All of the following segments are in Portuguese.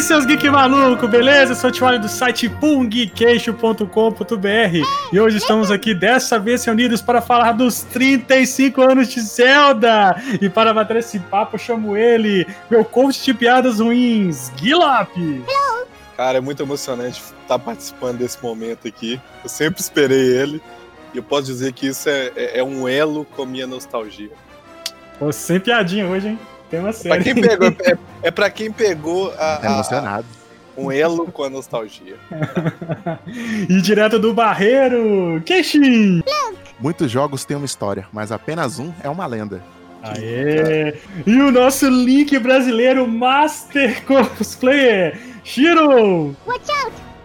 aí, seus geek maluco, beleza? Eu sou o Tiwali do site pungqueixo.com.br e hoje estamos aqui dessa vez reunidos para falar dos 35 anos de Zelda. E para bater esse papo, eu chamo ele, meu coach de piadas ruins, Guilap. Cara, é muito emocionante estar participando desse momento aqui. Eu sempre esperei ele e eu posso dizer que isso é, é, é um elo com a minha nostalgia. Pô, sem piadinha hoje, hein? Tema sério. Pra quem pegou, é, é pra quem pegou a, Tá emocionado. a- um elo com a nostalgia. e direto do Barreiro, Kenshin. Muitos jogos têm uma história, mas apenas um é uma lenda. Aê! E o nosso link brasileiro Master Cosplayer, Shiro!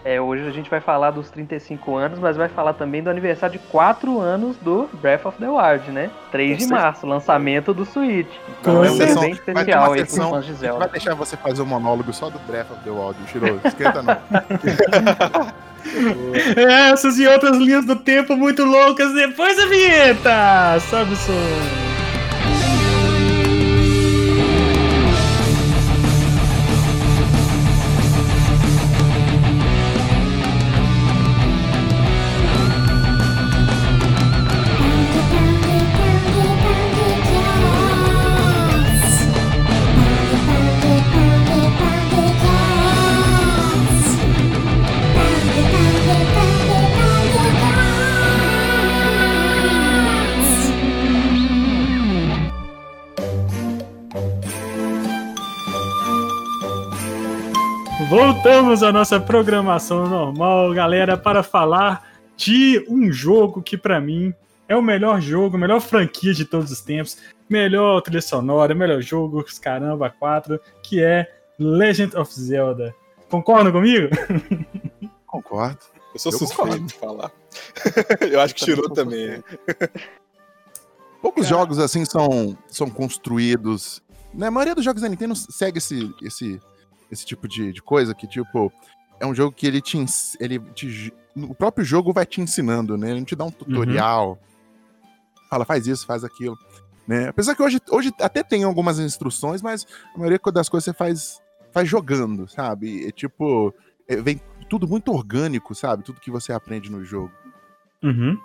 É, hoje a gente vai falar dos 35 anos, mas vai falar também do aniversário de 4 anos do Breath of the Wild, né? 3 de Com março, lançamento do Switch. Com Então é um certeza. bem Vai especial aí pros sessão- fãs de A gente vai Zelda. deixar você fazer um monólogo só do Breath of the Wild, Shiro. Esquenta não. Essas e outras linhas do tempo muito loucas depois da vinheta! Sobe o som! Voltamos à nossa programação normal, galera, para falar de um jogo que pra mim é o melhor jogo, a melhor franquia de todos os tempos, melhor trilha sonora, melhor jogo, caramba, 4, que é Legend of Zelda. Concordam comigo? Concordo. Eu sou Eu suspeito concordo. de falar. eu acho que tirou também. é. Poucos Cara. jogos assim são, são construídos. Na maioria dos jogos da Nintendo segue esse, esse, esse tipo de, de coisa que, tipo, é um jogo que ele te, ele te. O próprio jogo vai te ensinando, né? Ele não te dá um tutorial. Fala, faz isso, faz aquilo. Né? Apesar que hoje, hoje até tem algumas instruções, mas a maioria das coisas você faz, faz jogando, sabe? É tipo. é, vem tudo muito orgânico, sabe? Tudo que você aprende no jogo. Uhum.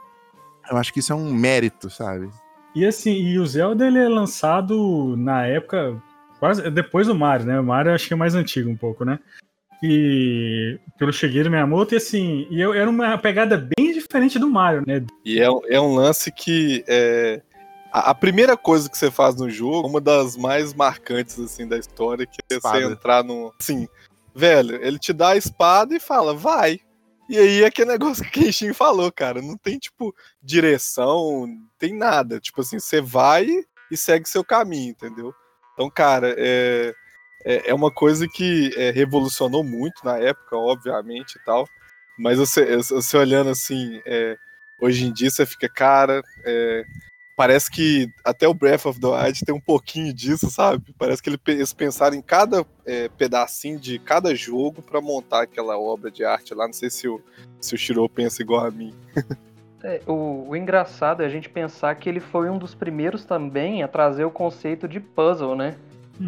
Eu acho que isso é um mérito, sabe? E assim, e o Zelda ele é lançado na época quase depois do Mario, né? O Mario acho que é mais antigo um pouco, né? E pelo Shigeru Miyamoto e assim, e eu, era uma pegada bem diferente do Mario, né? E é, um- é um lance que é, a, a primeira coisa que você faz no jogo, uma das mais marcantes assim da história, que é Espada. você entrar no, assim, velho, ele te dá a espada e fala, vai. E aí é aquele negócio que o Kenshin falou, cara, não tem tipo direção, não tem nada, tipo assim, você vai e segue seu caminho, entendeu? Então, cara, é é, é uma coisa que é, revolucionou muito na época, obviamente e tal. Mas você, você olhando assim, é, hoje em dia você fica, cara, é, parece que até o Breath of the Wild tem um pouquinho disso, sabe? Parece que ele- eles pensaram em cada é, pedacinho de cada jogo pra montar aquela obra de arte lá. Não sei se o, se o Shiro pensa igual a mim. É, o, o engraçado é a gente pensar que ele foi um dos primeiros também a trazer o conceito de puzzle, né?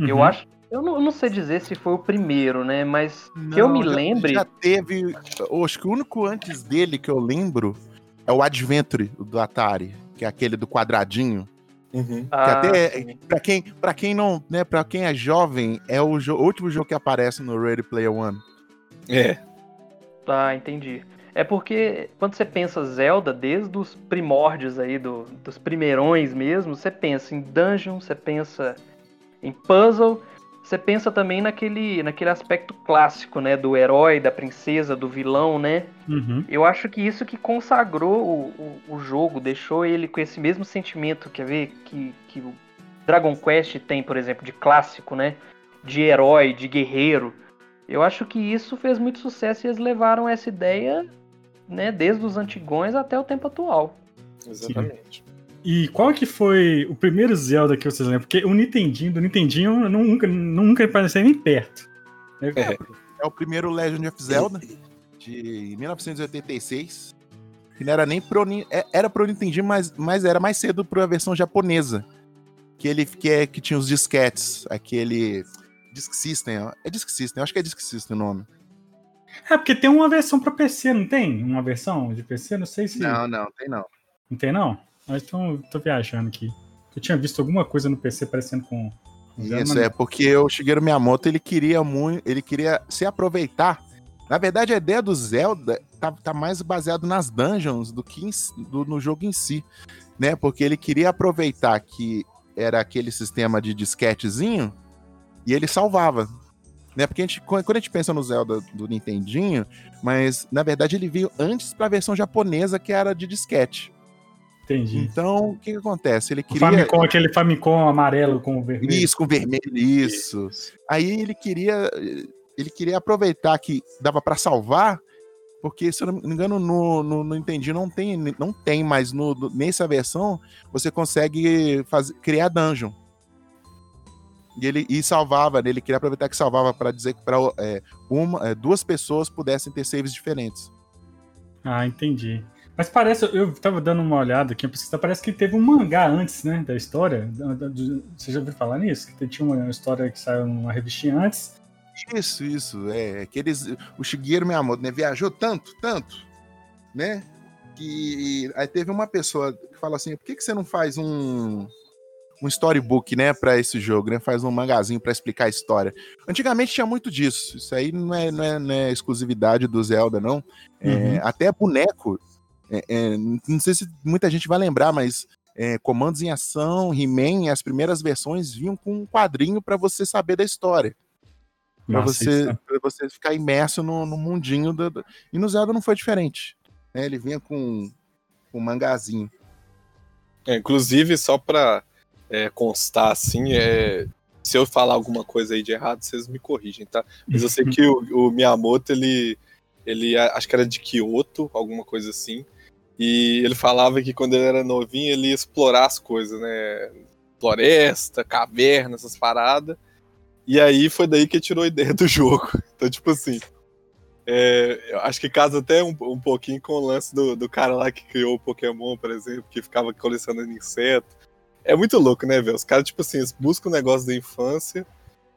Eu Uhum. acho. Eu não, eu não sei dizer se foi o primeiro, né? Mas que eu me já- lembre. Já teve. eu Acho que o único antes dele que eu lembro é o Adventure do Atari, que é aquele do quadradinho. Uhum. Que Ah, até para quem, pra quem não, né, para quem é jovem, é o, jo- o último jogo que aparece no Ready Player One. É. Tá, entendi. É porque quando você pensa Zelda, desde os primórdios aí, do, dos primeirões mesmo, você pensa em dungeon, você pensa em puzzle, você pensa também naquele, naquele aspecto clássico, né? Do herói, da princesa, do vilão, né? Uhum. Eu acho que isso que consagrou o, o, o jogo, deixou ele com esse mesmo sentimento, quer ver? Que, que o Dragon Quest tem, por exemplo, de clássico, né? De herói, de guerreiro. Eu acho que isso fez muito sucesso e eles levaram essa ideia, né, desde os antigões até o tempo atual. Exatamente. E qual que foi o primeiro Zelda que vocês lembram? Porque o Nintendinho, do Nintendinho, nunca, nunca apareceu nem perto. É. É o primeiro Legend of Zelda de 1986. Que não era nem pro é- era pro Nintendinho, mas, mas era mais cedo pra versão japonesa. Que ele que, é, que tinha os disquetes, aquele Disk System, ó. é Disk System, acho que é Disk System o nome. É, porque tem uma versão pra PC, não tem? Uma versão de PC? Não sei se. Não, não, tem não. Não tem, não? Mas então tô viajando aqui. Eu tinha visto alguma coisa no PC parecendo com. Isso, é porque o Shigeru Miyamoto ele queria muito. Ele queria se aproveitar. Na verdade, a ideia do Zelda tá, tá mais baseado nas dungeons do que em, do, no jogo em si. Né? Porque ele queria aproveitar que era aquele sistema de disquetezinho e ele salvava. Né? Porque a gente, quando a gente pensa no Zelda do Nintendinho, mas na verdade ele veio antes para a versão japonesa que era de disquete. Entendi. Então, o que, que acontece? Ele O queria. Famicom, aquele Famicom amarelo com vermelho. Isso, com vermelho, isso. Aí ele queria. Ele queria aproveitar que dava para salvar, porque, se eu não me engano, no, no, no não tem, não tem, mas no, no- nessa versão você consegue fazer, criar dungeon. E ele e salvava, né? ele queria aproveitar que salvava para dizer que para uma, é, duas pessoas pudessem ter saves diferentes. Ah, entendi. Mas parece, eu tava dando uma olhada aqui, parece que teve um mangá antes, né, da história. Você já ouviu falar nisso? Que tinha uma história que saiu numa revistinha antes. Isso, isso. É que eles. O Shigeru Miyamoto, né? Viajou tanto, tanto, né? Que aí teve uma pessoa que fala assim: por que, que você não faz um. Um storybook, né, para esse jogo, né? Faz um mangazinho para explicar a história. Antigamente tinha muito disso. Isso aí não é, não é, não é exclusividade do Zelda, não. É, Uhum. até boneco. é, é, não sei se muita gente vai lembrar, mas é, comandos em ação, He-Man, as primeiras versões vinham com um quadrinho para você saber da história para você, pra você ficar imerso no, no mundinho do, do- E no Zelda não foi diferente. né? Ele vinha com com um mangazinho. É, inclusive, só pra é, constar, assim, é, se eu falar alguma coisa aí de errado, vocês me corrigem, tá? Mas eu sei que o, o Miyamoto, ele, ele acho que era de Kyoto, alguma coisa assim, e ele falava que quando ele era novinho, ele ia explorar as coisas, né? Floresta, caverna, essas paradas. E aí foi daí que ele tirou a ideia do jogo. Então, tipo assim, é, eu acho que casa até um, um pouquinho com o lance do, do cara lá que criou o Pokémon, por exemplo, que ficava colecionando inseto. É muito louco, né, velho? Os caras, tipo assim, eles buscam um negócio da infância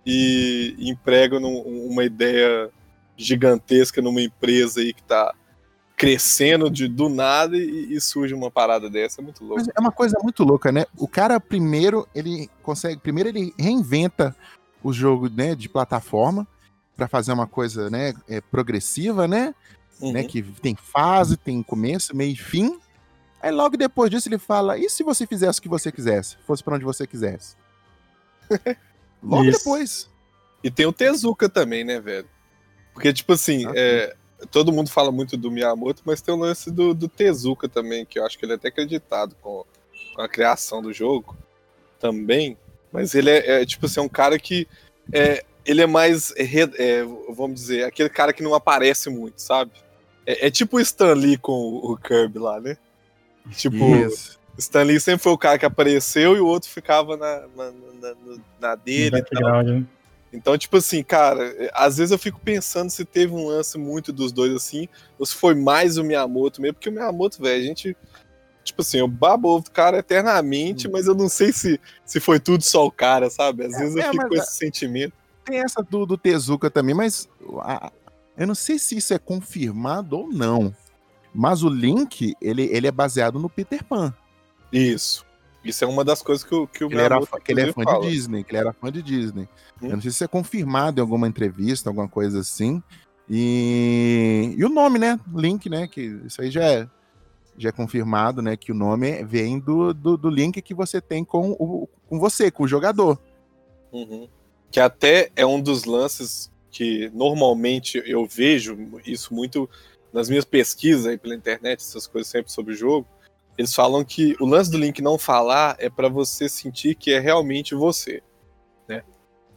e, e empregam num- uma ideia gigantesca numa empresa aí que tá crescendo de, do nada e, e surge uma parada dessa. É muito louco. Mas é uma coisa muito louca, né? O cara primeiro, ele consegue. Primeiro ele reinventa o jogo né, de plataforma para fazer uma coisa né, é, progressiva, né? Uhum. né? Que tem fase, tem começo, meio e fim. Aí logo depois disso ele fala: e se você fizesse o que você quisesse? Fosse para onde você quisesse? logo Isso. depois. E tem o Tezuka também, né, velho? Porque, tipo assim, Ah, é, todo mundo fala muito do Miyamoto, mas tem o lance do, do Tezuka também, que eu acho que ele é até acreditado com, com a criação do jogo também. Mas ele é, é, tipo assim, é um cara que. É, ele é mais. é, vamos dizer, aquele cara que não aparece muito, sabe? É, é tipo o Stan Lee com o, o Kirby lá, né? Tipo, Isso. Stan Lee sempre foi o cara que apareceu e o outro ficava na, na, na- na- dele e né? Então, tipo assim, cara, às vezes eu fico pensando se teve um lance muito dos dois assim, ou se foi mais o Miyamoto mesmo, porque o Miyamoto, velho, a gente. Tipo assim, eu babo o do cara eternamente, mas eu não sei se, se foi tudo só o cara, sabe? Às É, vezes eu é, fico com a- esse sentimento. Tem essa do, do Tezuka também, mas a- eu não sei se isso é confirmado ou não. Mas o Link, ele, ele é baseado no Peter Pan. Isso. Isso é uma das coisas que, o- que o ele, era, que ele é fã fala. de Disney, que ele era fã de Disney. Hum. Eu não sei se é confirmado em alguma entrevista, alguma coisa assim. E, e o nome, né? Link, né? Que isso aí já é, já é confirmado, né? Que o nome vem do, do, do link que você tem com, o, com você, com o jogador. Uhum. Que até é um dos lances que normalmente eu vejo isso muito nas minhas pesquisas aí pela internet, essas coisas sempre sobre o jogo. Eles falam que o lance do Link não falar é pra você sentir que é realmente você, né?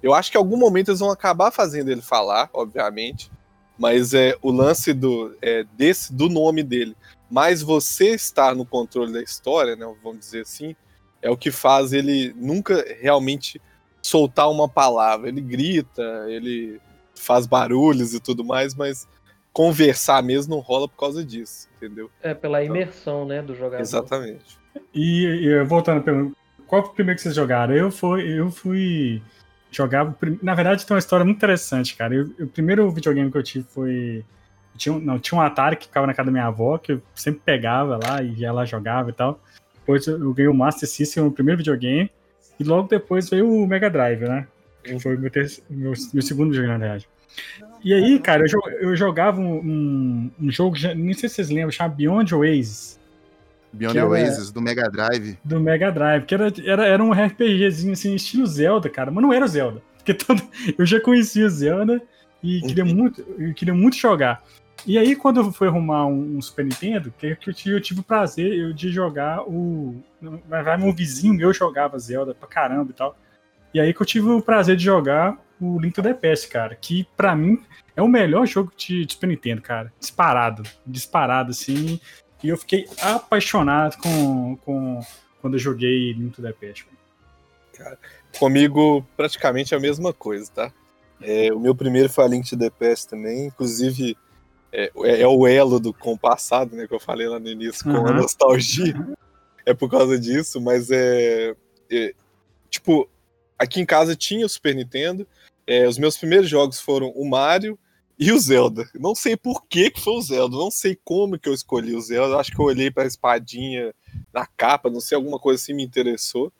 Eu acho que em algum momento eles vão acabar fazendo ele falar, obviamente, mas é o lance do é, desse do nome dele, mas você estar no controle da história, né? Vamos dizer assim, é o que faz ele nunca realmente soltar uma palavra. Ele grita, ele faz barulhos e tudo mais, mas conversar mesmo não rola por causa disso, entendeu? É pela imersão, né, do jogador. Exatamente. E, e voltando à pergunta, qual foi o primeiro que vocês jogaram? Eu fui, eu fui jogava. Na verdade, tem uma história muito interessante, cara. Eu, o primeiro videogame que eu tive foi. Tinha, um- não, tinha um Atari que ficava na casa da minha avó, que eu sempre pegava lá e ia lá jogava e tal. Depois eu ganhei o Master System, o primeiro videogame. E logo depois veio o Mega Drive, né? Que foi o meu, ter- meu, meu segundo videogame, na verdade. E aí, cara, eu, jo- eu jogava um, um, jogo, nem sei se vocês lembram, chama Beyond Oasis Beyond Oasis, do Mega Drive. do Mega Drive, que era, era, era um RPGzinho assim, estilo Zelda, cara, mas não era o Zelda. Porque todo, eu já conhecia Zelda e queria muito, eu queria muito jogar. E aí, quando eu fui arrumar um, um Super Nintendo, que, eu, tive, eu tive o prazer eu, de jogar o. Verdade, meu vizinho meu jogava Zelda pra caramba e tal. E aí que eu tive o prazer de jogar o Link to the Past, cara, que pra mim é o melhor jogo de, de Super Nintendo, cara. Disparado. Disparado, assim. E eu fiquei apaixonado com, com quando eu joguei Link to the Past. Comigo, praticamente a mesma coisa, tá? É, o meu primeiro foi a Link to the Past também, inclusive é, é o elo do com o passado, né? Que eu falei lá no início, com a Uhum. nostalgia. É por causa disso, mas é, é, Tipo, aqui em casa tinha o Super Nintendo. é, os meus primeiros jogos foram o Mario e o Zelda. Não sei por que, que foi o Zelda, não sei como que eu escolhi o Zelda. Acho que eu olhei pra espadinha na capa, não sei, alguma coisa assim me interessou.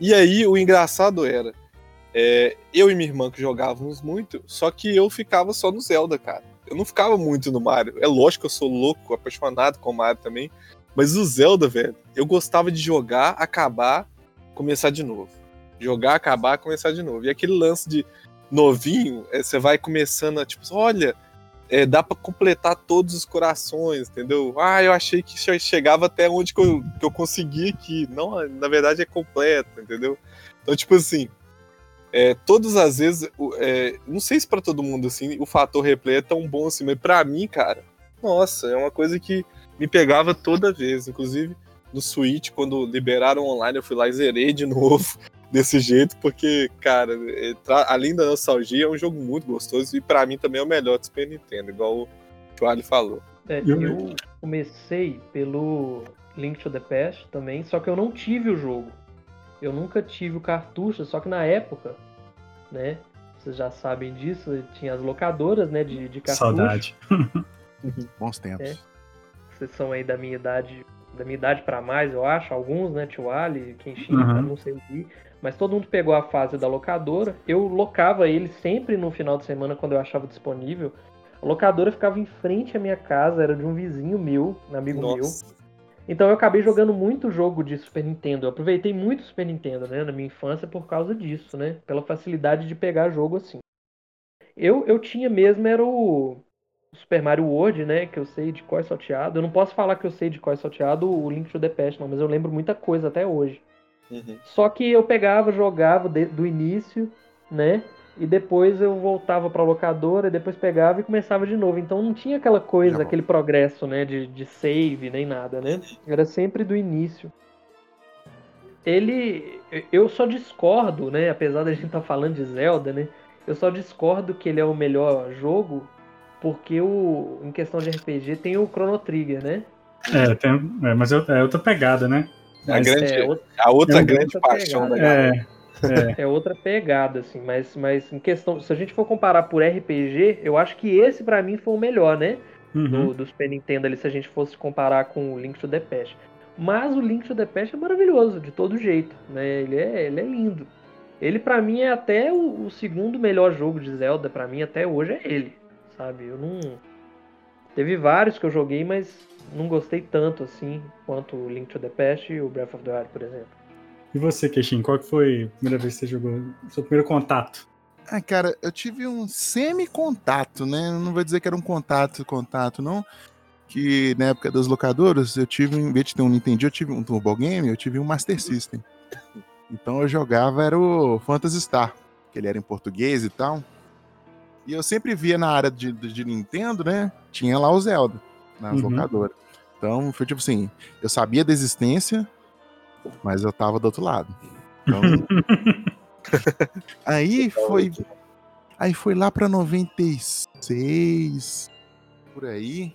E aí, o engraçado era, é, eu e minha irmã que jogávamos muito, só que eu ficava só no Zelda, cara. Eu não ficava muito no Mario. É lógico que eu sou louco, apaixonado com o Mario também. Mas o Zelda, velho, eu gostava de jogar, acabar, começar de novo. Jogar, acabar, começar de novo. E aquele lance de novinho, é, você vai começando a, tipo, olha, é, dá pra completar todos os corações, entendeu? Ah, eu achei que che- chegava até onde que eu, que eu consegui aqui. Não, na verdade é completo, entendeu? Então, tipo assim, é, todas as vezes, é, não sei se pra todo mundo assim, o fator replay é tão bom assim, mas pra mim, cara, nossa, é uma coisa que me pegava toda vez. Inclusive, no Switch, quando liberaram online, eu fui lá e zerei de novo desse jeito, porque, cara, é, tra- além da nostalgia, é um jogo muito gostoso e pra mim também é o melhor do Super Nintendo, igual o Charlie falou. É, Eu- eu comecei pelo Link to the Past também, só que eu não tive o jogo. Eu nunca tive o cartucho, só que na época, né? Vocês já sabem disso, tinha as locadoras, né, de, de cartucho. Saudade. Bons tempos. É. Vocês são aí da minha idade, da minha idade pra mais, eu acho, alguns, né, Tio Ali, Kenshin, Uhum. não sei o que, mas todo mundo pegou a fase da locadora. Eu locava ele sempre no final de semana quando eu achava disponível. A locadora ficava em frente à minha casa, era de um vizinho meu, um amigo meu. Nossa. Então eu acabei jogando muito jogo de Super Nintendo. Eu aproveitei muito o Super Nintendo, né, na minha infância por causa disso, né? Pela facilidade de pegar jogo assim. Eu, eu tinha mesmo era o Super Mario World, né, que eu sei de cor salteado. Eu não posso falar que eu sei de cor salteado o Link to the Past, não, mas eu lembro muita coisa até hoje. Uhum. Só que eu pegava, jogava de- do início, né? E depois eu voltava pra locadora, e depois pegava e começava de novo. Então não tinha aquela coisa, Já aquele progresso, né? De, de save, nem nada, né? Era sempre do início. Ele. Eu só discordo, né? Apesar da gente estar falando de Zelda, né? Eu só discordo que ele é o melhor jogo, porque o, em questão de RPG tem o Chrono Trigger, né? É, tem, é, mas é, é outra pegada, né? A, grande, É, outra- a outra é grande outra paixão da pegada. galera. É, é. É outra pegada, assim, mas, mas em questão. Se a gente for comparar por RPG, eu acho que esse pra mim foi o melhor, né? Uhum. Do, do Super Nintendo ali, se a gente fosse comparar com o Link to the Past. Mas o Link to the Past é maravilhoso, de todo jeito, né? Ele é, ele é lindo. Ele pra mim é até o, o segundo melhor jogo de Zelda, pra mim até hoje é ele, sabe? Eu não. Teve vários que eu joguei, mas não gostei tanto assim quanto o Link to the Past e o Breath of the Wild, por exemplo. E você, Keixin, qual que foi a primeira vez que você jogou? Seu primeiro contato? Ah, cara, eu tive um semi-contato, né? Não vou dizer que era um contato, contato, não. Que na época das locadoras, eu tive, em vez de ter um Nintendo, eu tive um Turbo Game, eu tive um Master System. Então eu jogava, era o Phantasy Star, que ele era em português e tal. E eu sempre via na área de, de, de Nintendo, né? Tinha lá o Zelda, nas Uhum. locadoras. Então foi tipo assim, eu sabia da existência, mas eu tava do outro lado. Então, aí foi Aí foi lá pra 96, por aí.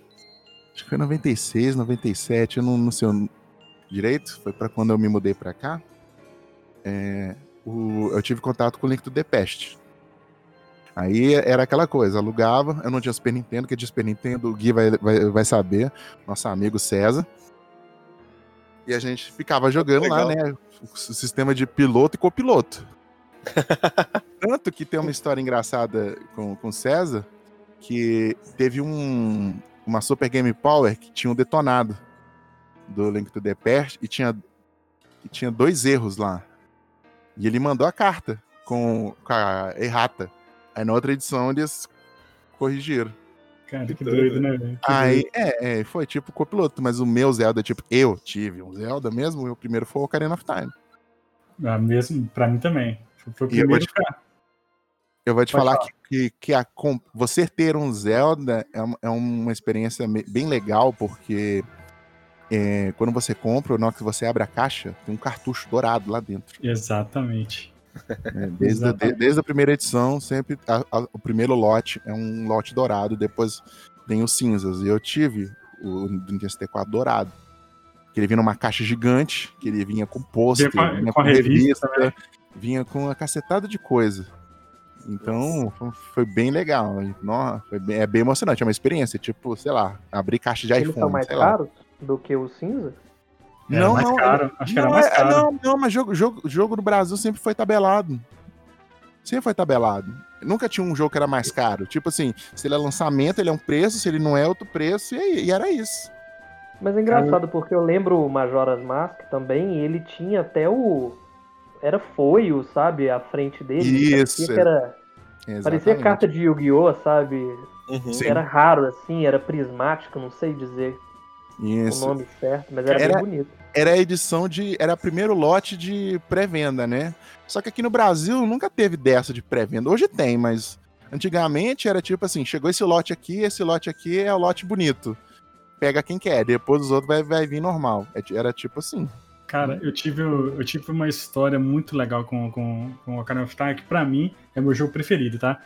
Acho que foi 96, 97, eu não, não sei o direito. Foi pra quando eu me mudei pra cá. É, o- eu tive contato com o Link to the Past. Aí era aquela coisa, alugava, eu não tinha Super Nintendo, que de Super Nintendo o Gui vai, vai, vai saber, nosso amigo César. E a gente ficava jogando lá, Legal. né? O sistema de piloto e copiloto. Tanto que tem uma história engraçada com, com o César, que teve um, uma Super Game Power que tinha um detonado do Link to the Past e tinha, e tinha dois erros lá. E ele mandou a carta com, com a errata. Aí na outra edição eles corrigiram. Cara, que, Que doido, né, velho? Que Aí, é, é, foi tipo copiloto, mas o meu Zelda, tipo, eu tive um Zelda mesmo, e o primeiro foi o Ocarina of Time. Ah, mesmo, pra mim também. Foi, o E eu vou primeiro te-. Eu vou te falar, falar. que, que, que a com- você ter um Zelda é, uma- é uma experiência bem legal, porque é, quando você compra, na hora que você abre a caixa, tem um cartucho dourado lá dentro. Exatamente. Né? Desde, de- desde a primeira edição, sempre a- a- o primeiro lote é um lote dourado, depois tem os cinzas. E eu tive o Nintendo 64 dourado. Que ele vinha numa caixa gigante, que ele vinha com pôster, Vinha com com a revista também. vinha com uma cacetada de coisa. Então, foi- foi bem legal. Nossa, foi bem- é bem emocionante, é uma experiência. Tipo, sei lá, abrir caixa de Eles são iPhone, mais sei lá. caros do que o cinza? Era Não, mais não, caro. Acho que era não, mais é- caro. Não, não, mas jogo, jogo, jogo no Brasil sempre foi tabelado. Sempre foi tabelado. Nunca tinha um jogo que era mais caro. Tipo assim, se ele é lançamento, ele é um preço, se ele não é outro preço, e, e era isso. Mas é engraçado porque eu lembro o Majora's Mask também, e ele tinha até o. Era foio, sabe? A frente dele. Isso, Parecia, que era... Parecia carta de Yu-Gi-Oh!, sabe? Uhum. Era raro assim, era prismático, não sei dizer Isso. o nome certo, mas era, Era- bem bonito. Era a edição de. Era o primeiro lote de pré-venda, né? Só que aqui no Brasil nunca teve dessa de pré-venda. Hoje tem, mas antigamente era tipo assim: chegou esse lote aqui, esse lote aqui é o lote bonito. Pega quem quer, depois os outros vai, vai vir normal. É Era tipo assim. Cara, eu tive, eu tive uma história muito legal com, com, com o Ocarina of Time, que pra mim é meu jogo preferido, tá?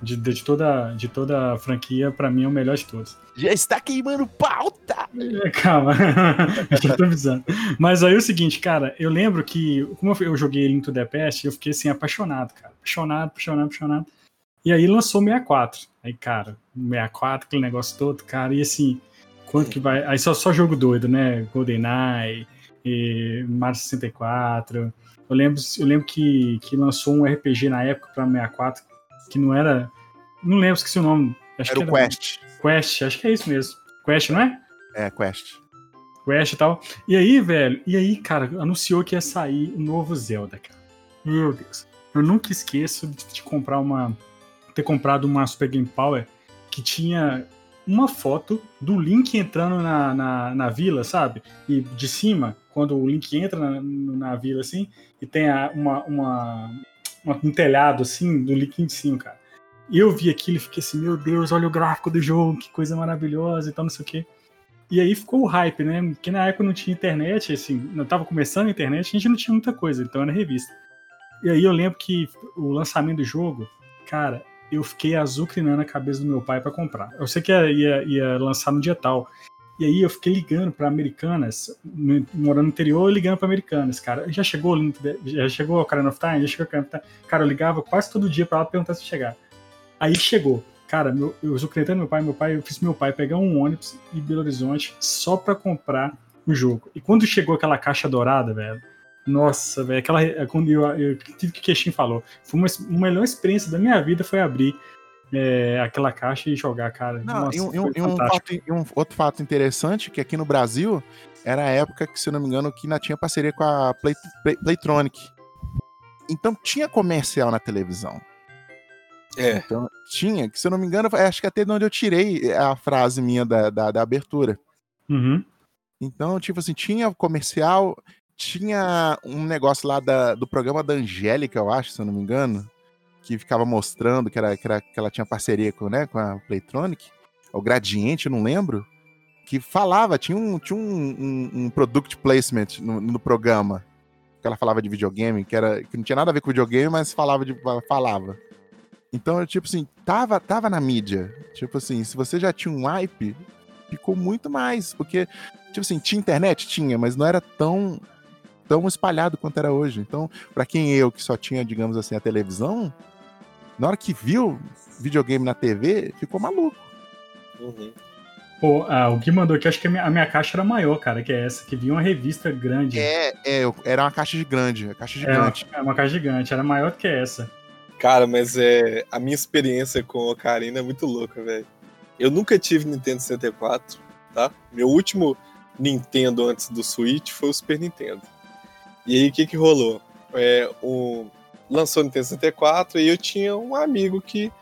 De, de, toda, de toda a franquia, pra mim é o melhor de todos. Já está queimando pauta! É, Calma, já tô avisando. Mas aí é o seguinte, cara, eu lembro que, como eu joguei Link to the Past, eu fiquei assim, apaixonado, cara. Apaixonado, apaixonado, apaixonado. E aí lançou o 64. Aí, cara, o 64, aquele negócio todo, cara, e assim, quanto que vai. Aí só, só jogo doido, né? GoldenEye, e Mario 64. Eu lembro, eu lembro que, que lançou um RPG na época pra 64, que não era. Não lembro, esqueci o nome. Acho Era que o Quest. Quest, acho que é isso mesmo. Quest, não é? É, Quest. Quest e tal. E aí, velho, e aí, cara, anunciou que ia sair o novo Zelda, cara. Meu Deus. Eu nunca esqueço de, comprar uma. ter comprado uma Super Game Power que tinha uma foto do Link entrando na, na, na vila, sabe? E de cima, quando o Link entra na, na vila assim, e tem a- uma, uma- um telhado assim do em cima, cara. E eu vi aquilo e fiquei assim, meu Deus, olha o gráfico do jogo, que coisa maravilhosa e tal, não sei o quê. E aí ficou o hype, né? Porque na época não tinha internet, assim, não tava começando a internet, a gente não tinha muita coisa, então era revista. E aí eu lembro que o lançamento do jogo, cara, eu fiquei azucrinando a cabeça do meu pai pra comprar. Eu sei que ia, ia, ia lançar no dia tal. E aí eu fiquei ligando pra Americanas, no- morando no interior, ligando pra Americanas, cara. Já chegou, já chegou o Ocarina of Time? Já chegou o Ocarina of Time? Cara, eu ligava quase todo dia pra ela perguntar se chegar. Aí chegou. Cara, meu, eu azucrinando meu pai, meu pai, eu fiz meu pai pegar um ônibus em Belo Horizonte só pra comprar o jogo. E quando chegou aquela caixa dourada, velho, nossa, velho, aquela. é Quando eu, eu tive que o Queixinho falou, foi uma, uma melhor experiência da minha vida foi abrir é, aquela caixa e jogar, cara. Não, Nossa, e, um, e um- fato- e um outro fato interessante, que aqui no Brasil era a época que, se eu não me engano, que ainda tinha parceria com a Play, Play- Playtronic. Então tinha comercial na televisão. É. Então, tinha, que se eu não me engano, acho que até de onde eu tirei a frase minha da, da, da abertura. Uhum. Então, tipo assim, tinha comercial, tinha um negócio lá da- do programa da Angélica, eu acho, se eu não me engano, que ficava mostrando que, era, que, era, que ela tinha parceria com, né, com a Playtronic, o Gradiente, não lembro, que falava, tinha um, tinha um, um, um product placement no, no programa, que ela falava de videogame, que, era, que não tinha nada a ver com videogame, mas falava de falava. Então, tipo assim, tava, tava na mídia. Tipo assim, se você já tinha um hype, ficou muito mais. Porque, tipo assim, tinha internet? Tinha, mas não era tão tão espalhado quanto era hoje. Então, para quem eu que só tinha, digamos assim, a televisão, na hora que viu videogame na TV, ficou maluco. Uhum. Pô, ah, o Gui mandou aqui, acho que a minha, a minha caixa era maior, cara, que é essa, que vinha uma revista grande. É, é, era uma caixa de grande, uma caixa É, uma, gigante. é uma caixa gigante, era maior do que essa. Cara, mas é a minha experiência com o Ocarina é muito louca, velho. Eu nunca tive Nintendo 64, tá? Meu último Nintendo antes do Switch foi o Super Nintendo. E aí, o que que rolou? É, o... Lançou o Nintendo 64 e eu tinha um amigo que,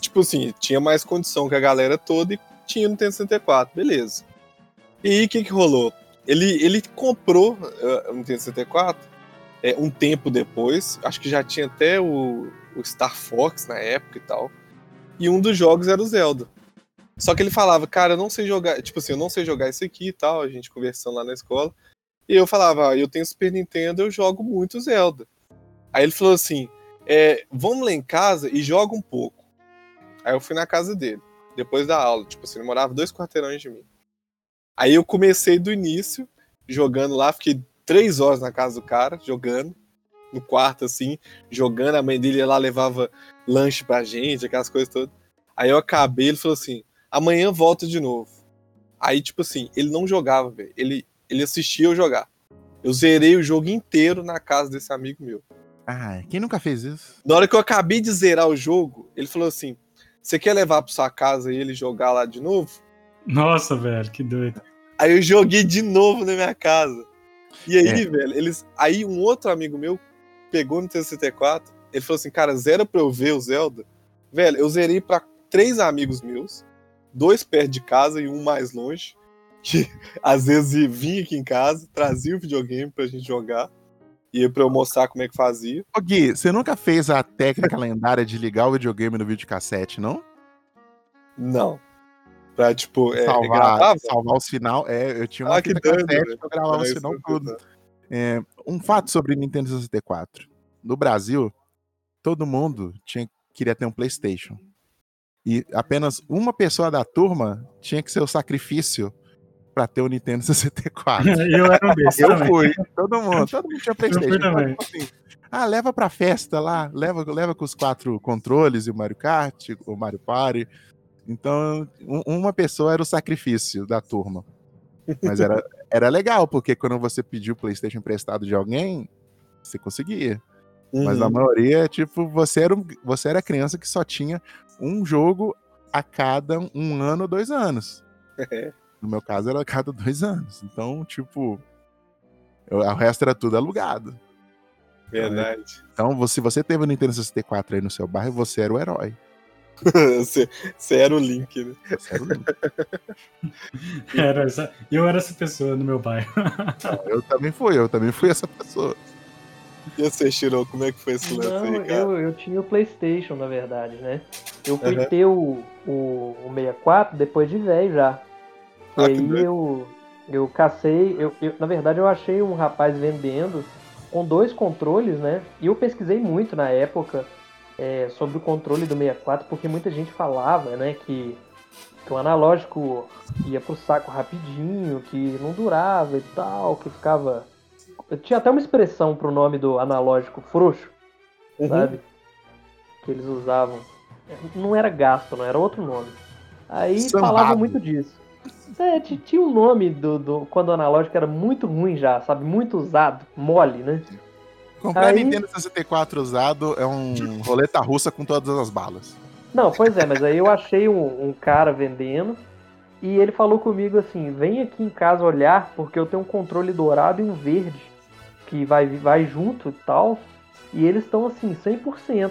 tipo assim, tinha mais condição que a galera toda e tinha o Nintendo 64, beleza. E aí, o que que rolou? Ele, ele comprou eh, o Nintendo 64 é, um tempo depois, acho que já tinha até o, o Star Fox na época e tal. E um dos jogos era o Zelda. Só que ele falava, cara, eu não sei jogar, tipo assim, eu não sei jogar isso aqui e tal, a gente conversando lá na escola. E eu falava, ah, eu tenho Super Nintendo, eu jogo muito Zelda. Aí ele falou assim, é, vamos lá em casa e joga um pouco. Aí eu fui na casa dele, depois da aula, tipo assim, ele morava dois quarteirões de mim. Aí eu comecei do início, jogando lá, fiquei três horas na casa do cara, jogando, no quarto, assim, jogando, a mãe dele ia lá, levava lanche pra gente, aquelas coisas todas. Aí eu acabei, ele falou assim, amanhã volta de novo. Aí, tipo assim, ele não jogava, velho, ele, ele assistia eu jogar. Eu zerei o jogo inteiro na casa desse amigo meu. Ah, quem nunca fez isso? Na hora que eu acabei de zerar o jogo, ele falou assim, você quer levar pra sua casa e ele jogar lá de novo? Nossa, velho, que doido. Aí eu joguei de novo na minha casa. E aí, É. velho, eles. Aí um outro amigo meu pegou no T64, ele falou assim, cara, zera pra eu ver o Zelda. Velho, eu zerei pra três amigos meus, dois perto de casa e um mais longe, que às vezes vinha aqui em casa, trazia o videogame pra gente jogar, ia pra eu mostrar como é que fazia. Ô Gui, você nunca fez a técnica lendária de ligar o videogame no videocassete, não? Não. Pra, tipo, é, salvar, gravava? salvar os final. É, eu tinha uma Ah, que fita doido, cassete que eu gravava isso final não tudo. É, um fato sobre Nintendo 64. No Brasil, todo mundo tinha, queria ter um PlayStation. E apenas uma pessoa da turma tinha que ser o sacrifício pra ter o Nintendo 64. eu era um desses Eu fui, todo mundo, todo mundo tinha PlayStation. fui Então, também. tipo assim, ah, leva pra festa lá, leva, leva com os quatro controles e o Mario Kart, o Mario Party. Então, um- uma pessoa era o sacrifício da turma. Mas era, era legal, porque quando você pediu o PlayStation emprestado de alguém, você conseguia. Mas Uhum. a maioria, tipo, você era, você era criança que só tinha um jogo a cada um ano, dois anos. No meu caso, era a cada dois anos. Então, tipo, eu- o resto era tudo alugado. Verdade. Então, você- se você teve o Nintendo 64 aí no seu bairro, você era o herói. você, você era o Link, né? Você era o Link. Era essa, eu era essa pessoa no meu bairro. eu também fui, eu também fui essa pessoa. E você, Shiro, como é que foi esse lance Não, aí, cara? eu, eu tinha o Playstation, na verdade, né? Eu fui Aham. ter o, o, o 64 depois de velho já. E Ah, aí eu, eu cacei, eu, eu- na verdade eu achei um rapaz vendendo com dois controles, né? E eu pesquisei muito na época é, sobre o controle do 64, porque muita gente falava, né, que, que o analógico ia pro saco rapidinho, que não durava e tal, que ficava. Tinha até uma expressão pro nome do analógico frouxo Uhum. sabe? Que eles usavam. Não era gasto, não era outro nome. Aí Sambado. falavam muito disso. É, ti- tinha um nome do, do quando o analógico era muito ruim já, sabe? Muito usado, mole, né? Comprar Aí- Nintendo 64 usado é um roleta russa com todas as balas. Não, pois é, mas aí eu achei um, um cara vendendo e ele falou comigo assim: vem aqui em casa olhar, porque eu tenho um controle dourado e um verde que vai, vai junto e tal, e eles estão assim, 100%.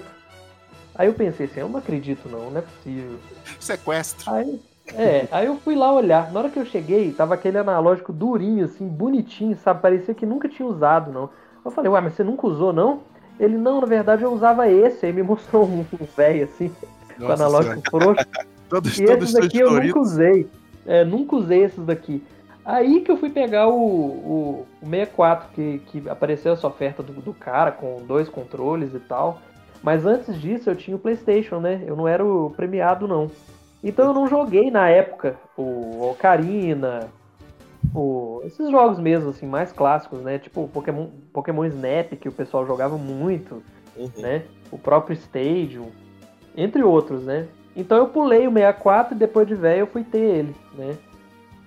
Aí eu pensei assim: eu não acredito, não, não é possível. Sequestro. Aí, é, aí eu fui lá olhar. Na hora que eu cheguei, tava aquele analógico durinho, assim, bonitinho, sabe? Parecia que nunca tinha usado, não. Eu falei, ué, mas você nunca usou, não? Ele, não, na verdade eu usava esse. Aí me mostrou um um velho, assim, com Nossa analógico senhora. frouxo. Todo, E todo esses daqui eu nunca usei. É, nunca usei esses daqui. Aí que eu fui pegar o, o, o 64, que, que apareceu essa oferta do, do cara com dois controles e tal. Mas antes disso eu tinha o PlayStation, né? Eu não era o premiado, não. Então eu não joguei na época o Ocarina, O, esses jogos mesmo, assim, mais clássicos, né? Tipo Pokémon, Pokémon Snap, que o pessoal jogava muito, Uhum. né? O próprio Stadium, entre outros, né? Então eu pulei o 64 e depois de velho eu fui ter ele, né?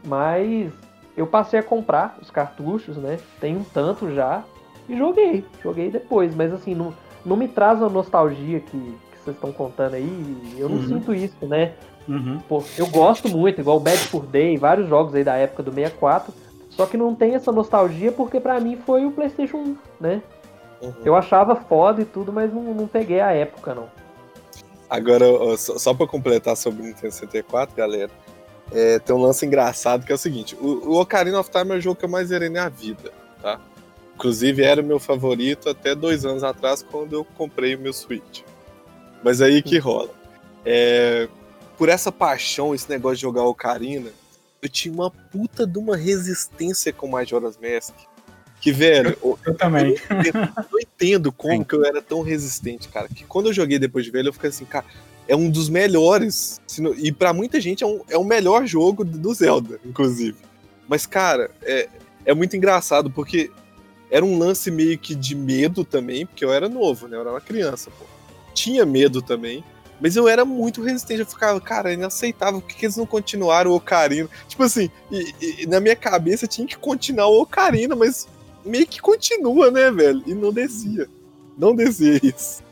Mas eu passei a comprar os cartuchos, né? Tem um tanto já. E joguei. Joguei depois. Mas assim, não, não me traz a nostalgia que, que vocês estão contando aí. Eu não Uhum. sinto isso, né? Uhum. Pô, eu gosto muito, igual Bad for Day, vários jogos aí da época do 64. Só que não tem essa nostalgia porque pra mim foi o PlayStation 1, né? Uhum. Eu achava foda e tudo, mas não, não peguei a época, não. Agora, só, só pra completar sobre o Nintendo 64, galera, é, tem um lance engraçado que é o seguinte: o, o Ocarina of Time é o jogo que eu mais zerei na vida, tá? Inclusive era o meu favorito até dois anos atrás, quando eu comprei o meu Switch. Mas aí que rola. É, por essa paixão, esse negócio de jogar Ocarina, eu tinha uma puta de uma resistência com Majora's Mask. Que, velho, o- Eu também. eu não entendo como que eu era tão resistente, cara. Que quando eu joguei depois de velho, eu fiquei assim, cara, é um dos melhores. não- E pra muita gente é, um, é o melhor jogo do Zelda, inclusive. Mas, cara, é, é muito engraçado, porque era um lance meio que de medo também, porque eu era novo, né? Eu era uma criança, pô. Tinha medo também. Mas eu era muito resistente. Eu ficava, cara, é inaceitável. Por que, que eles não continuaram o Ocarina? Tipo assim, e- e na minha cabeça tinha que continuar o Ocarina, mas meio que continua, né, velho? E não descia. Não descia isso.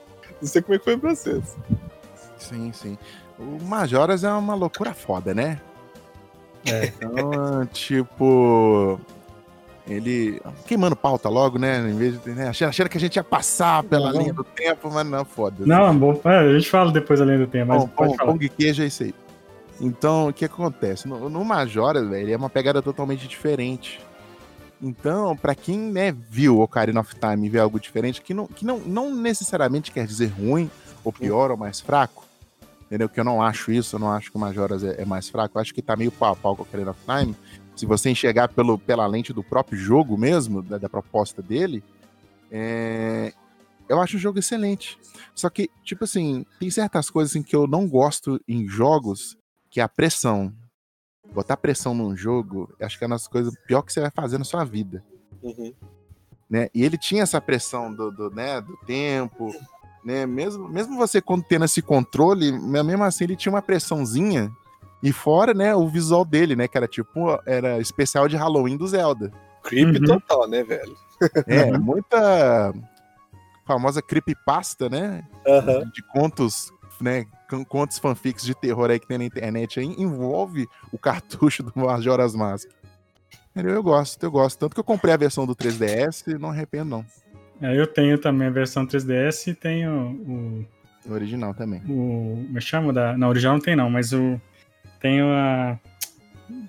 Não sei como é que foi pra vocês. Sim, sim. O Majoras é uma loucura foda, né? É. Então, tipo. Ele. Queimando pauta logo, né? Em vez de. Né? Achando, achando que a gente ia passar pela Não. linha do tempo, mas não, foda. Não, bom. é, a gente fala depois além do tema, mas Pão, pode pão, falar. queijo é isso aí. Então, o que acontece? No, no Majoras, velho, é uma pegada totalmente diferente. Então, pra quem né, viu Ocarina of Time e vê algo diferente, que, não, que não, não necessariamente quer dizer ruim, ou pior, ou mais fraco, entendeu? Que eu não acho isso, eu não acho que o Majoras é, é mais fraco, eu acho que tá meio pau a pau com o Ocarina of Time. Se você enxergar pelo, pela lente do próprio jogo mesmo, da, da proposta dele, é, eu acho o jogo excelente. Só que, tipo assim, tem certas coisas assim, que eu não gosto em jogos, que é a pressão. Botar pressão num jogo, acho que é uma das coisas pior que você vai fazer na sua vida. Uhum. Né? E ele tinha essa pressão do, do, né, do tempo, né? Mesmo, mesmo você tendo esse controle, mesmo assim ele tinha uma pressãozinha. E fora, né, o visual dele, né? Que era tipo, era especial de Halloween do Zelda. Creep Uhum. total, né, velho? É, Uhum. muita famosa creepypasta, né? Aham. de contos, né, con- contos fanfics de terror aí que tem na internet aí, envolve o cartucho do Majora's Mask. Eu, eu gosto, eu gosto. Tanto que eu comprei a versão do 3DS e não arrependo, não. É, eu tenho também a versão 3DS e tenho o. O original também. o me chama da. Não, original não tem não, mas o. Tenho a.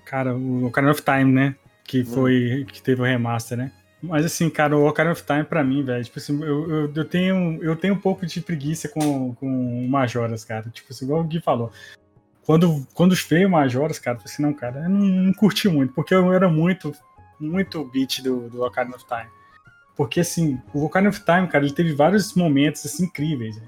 Cara, o Ocarina of Time, né? Que foi. Que teve o remaster, né? Mas assim, cara, o Ocarina of Time pra mim, velho, tipo assim, eu, eu, eu tenho, eu tenho um pouco de preguiça com, com o Majoras, cara. Tipo assim, igual o Gui falou. Quando, quando veio o Majoras, cara, eu falei assim, não, cara, eu não, não curti muito, porque eu era muito, muito beat do, do Ocarina of Time. Porque assim, o Ocarina of Time, cara, ele teve vários momentos assim, incríveis.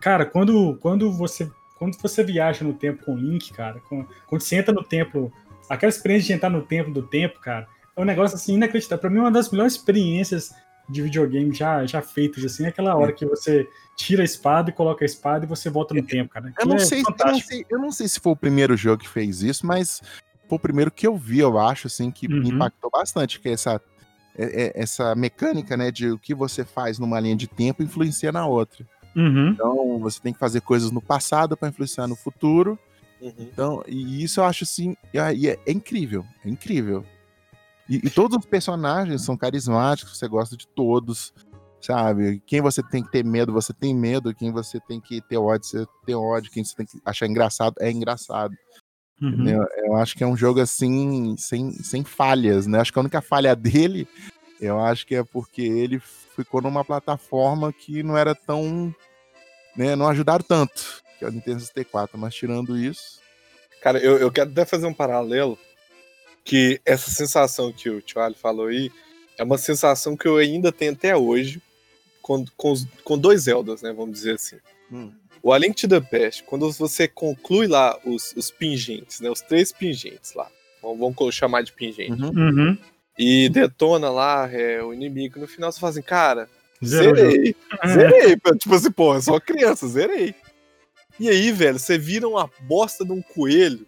Cara, quando, quando você quando você viaja no tempo com o Link, cara, com- quando você entra no templo, aquela experiência de entrar no templo do tempo, cara, é um negócio assim inacreditável. Pra mim, uma das melhores experiências de videogame já, já feitas, assim, é aquela hora que você tira a espada e coloca a espada e você volta no tempo, cara. Eu não, é sei, eu, não sei, eu não sei se foi o primeiro jogo que fez isso, mas foi o primeiro que eu vi, eu acho, assim, que me Uhum. impactou bastante, que é essa, é- é- essa mecânica, né, de o que você faz numa linha de tempo influencia na outra. Uhum. Então, você tem que fazer coisas no passado para influenciar no futuro, Uhum. Então, e isso eu acho assim, e é, é- é incrível, é incrível. E, e todos os personagens são carismáticos, você gosta de todos, sabe? Quem você tem que ter medo, você tem medo, quem você tem que ter ódio, você tem ódio, quem você tem que achar engraçado, é engraçado. Uhum. entendeu? Eu acho que é um jogo assim, sem, sem falhas, né? Acho que a única falha dele, eu acho que é porque ele ficou numa plataforma que não era tão. Né, não ajudaram tanto, que é o Nintendo 64, mas tirando isso. Cara, eu, eu quero até fazer um paralelo que essa sensação que o Tio Ali falou aí é uma sensação que eu ainda tenho até hoje com, com, os- com dois Zeldas, né? Vamos dizer assim. O A Link to the Past, quando você conclui lá os, os pingentes, né? Os três pingentes lá. Vamos, vamos chamar de pingente. Uhum. Uhum. E detona lá é, o inimigo. No final você fala assim, cara, Zerou o jogo. zerei. Zerei. Tipo assim, pô, é só criança, zerei. E aí, velho, você vira uma bosta de um coelho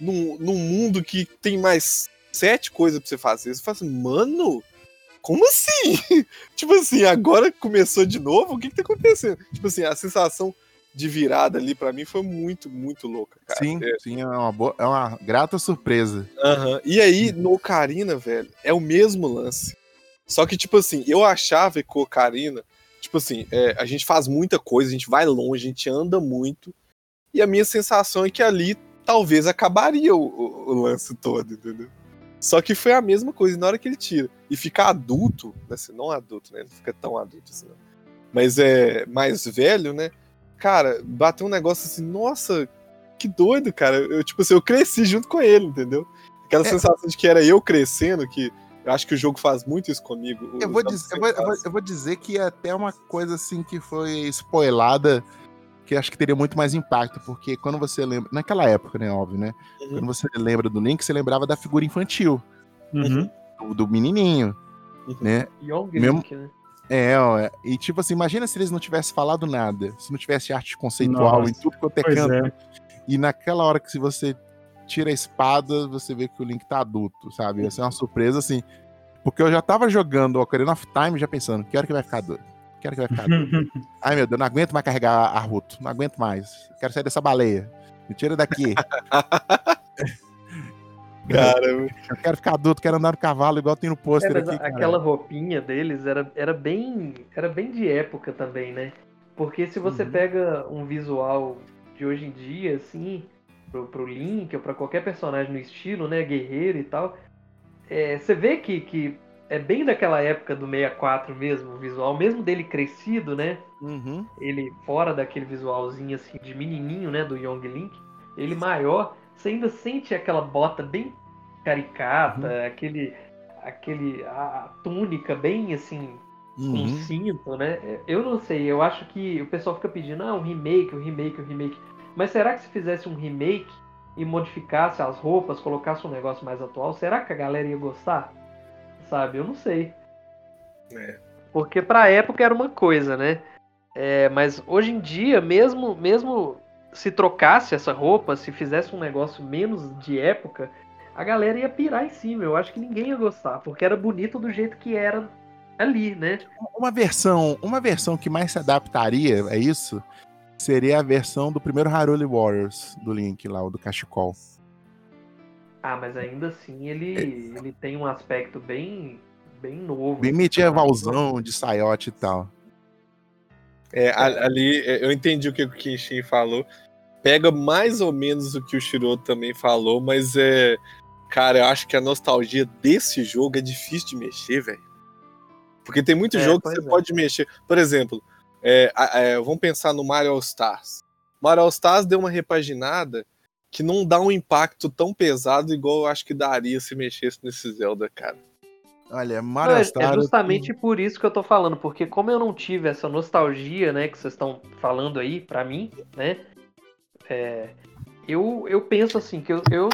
num, num mundo que tem mais sete coisas pra você fazer. Você fala assim, mano, como assim? tipo assim, agora começou de novo? O que que tá acontecendo? Tipo assim, a sensação de virada ali pra mim foi muito, muito louca, cara. Sim, É, sim, é uma, boa, é uma grata surpresa. Aham. E aí, no Ocarina, velho, é o mesmo lance. Só que, tipo assim, eu achava que o Ocarina, tipo assim, é, a gente faz muita coisa, a gente vai longe, a gente anda muito. E a minha sensação é que ali talvez acabaria o, o- o lance todo, entendeu? Só que foi a mesma coisa, e na hora que ele tira e fica adulto, né, assim, não adulto, né? Não fica tão adulto assim, não. Mas é mais velho, né? Cara, bateu um negócio assim, nossa, que doido, cara. Eu, tipo assim, eu cresci junto com ele, entendeu? Aquela É. sensação de que era eu crescendo, que eu acho que o jogo faz muito isso comigo. Eu vou, dizer, eu, vou, eu vou- eu vou dizer que é até uma coisa assim que foi spoilada, que acho que teria muito mais impacto, porque quando você lembra. Naquela época, né, óbvio, né? Uhum. Quando você lembra do Link, você lembrava da figura infantil, Uhum. do, do menininho, Uhum. né? Young Mesmo- Link, né? É, ó, é. e tipo assim, imagina se eles não tivessem falado nada, se não tivesse arte conceitual Nossa, em tudo quanto é canto, é. e naquela hora que se você tira a espada, você vê que o Link tá adulto, sabe? Ia ser uma surpresa assim, porque eu já tava jogando o Ocarina of Time já pensando, que hora que vai ficar adulto? Que hora que vai ficar adulto? Ai meu Deus, não aguento mais carregar a Ruto, não aguento mais, quero sair dessa baleia, me tira daqui. Cara, Eu quero ficar adulto, quero andar no cavalo igual tem no É, pôster aqui. cara. aquela roupinha deles era, era, bem, era bem de época também, né? Porque se você Uhum. pega um visual de hoje em dia, assim, pro, pro Link ou pra qualquer personagem no estilo, né? Guerreiro e tal, é, você vê que, que é bem daquela época do 64 mesmo, o visual, mesmo dele crescido, né? Uhum. ele fora daquele visualzinho assim de menininho, né, do Young Link, ele maior, você ainda sente aquela bota bem caricata, Uhum. aquele aquele a, a túnica bem assim com Uhum. cinto, né? Eu não sei, eu acho que o pessoal fica pedindo, ah, um remake, um remake, um remake. Mas será que se fizesse um remake e modificasse as roupas, colocasse um negócio mais atual, será que a galera ia gostar? Sabe? Eu não sei. É. Porque pra época era uma coisa, né? É, mas hoje em dia, mesmo, mesmo se trocasse essa roupa, se fizesse um negócio menos de época, a galera ia pirar em cima. Eu acho que ninguém ia gostar, porque era bonito do jeito que era ali, né? Uma versão, uma versão que mais se adaptaria a isso seria a versão do primeiro Haruli Warriors do Link lá, o do cachecol. Ah, mas ainda assim ele, ele tem um aspecto bem, bem novo. Bem medievalzão de saiote e tal. É, ali, é, eu entendi o que o Kenshin falou. Pega mais ou menos o que o Shiroto também falou, mas é. Cara, eu acho que a nostalgia desse jogo é difícil de mexer, velho. Porque tem muito É, jogo que você é. pode mexer. Por exemplo, é, é, vamos pensar no Mario All Stars. Mario All Stars deu uma repaginada que não dá um impacto tão pesado igual eu acho que daria se mexesse nesse Zelda, cara. Olha, Não, Mario é, Star. é justamente por isso que eu tô falando, porque como eu não tive essa nostalgia, né, que vocês estão falando aí, pra mim, né, é, eu, eu penso assim, que eu, eu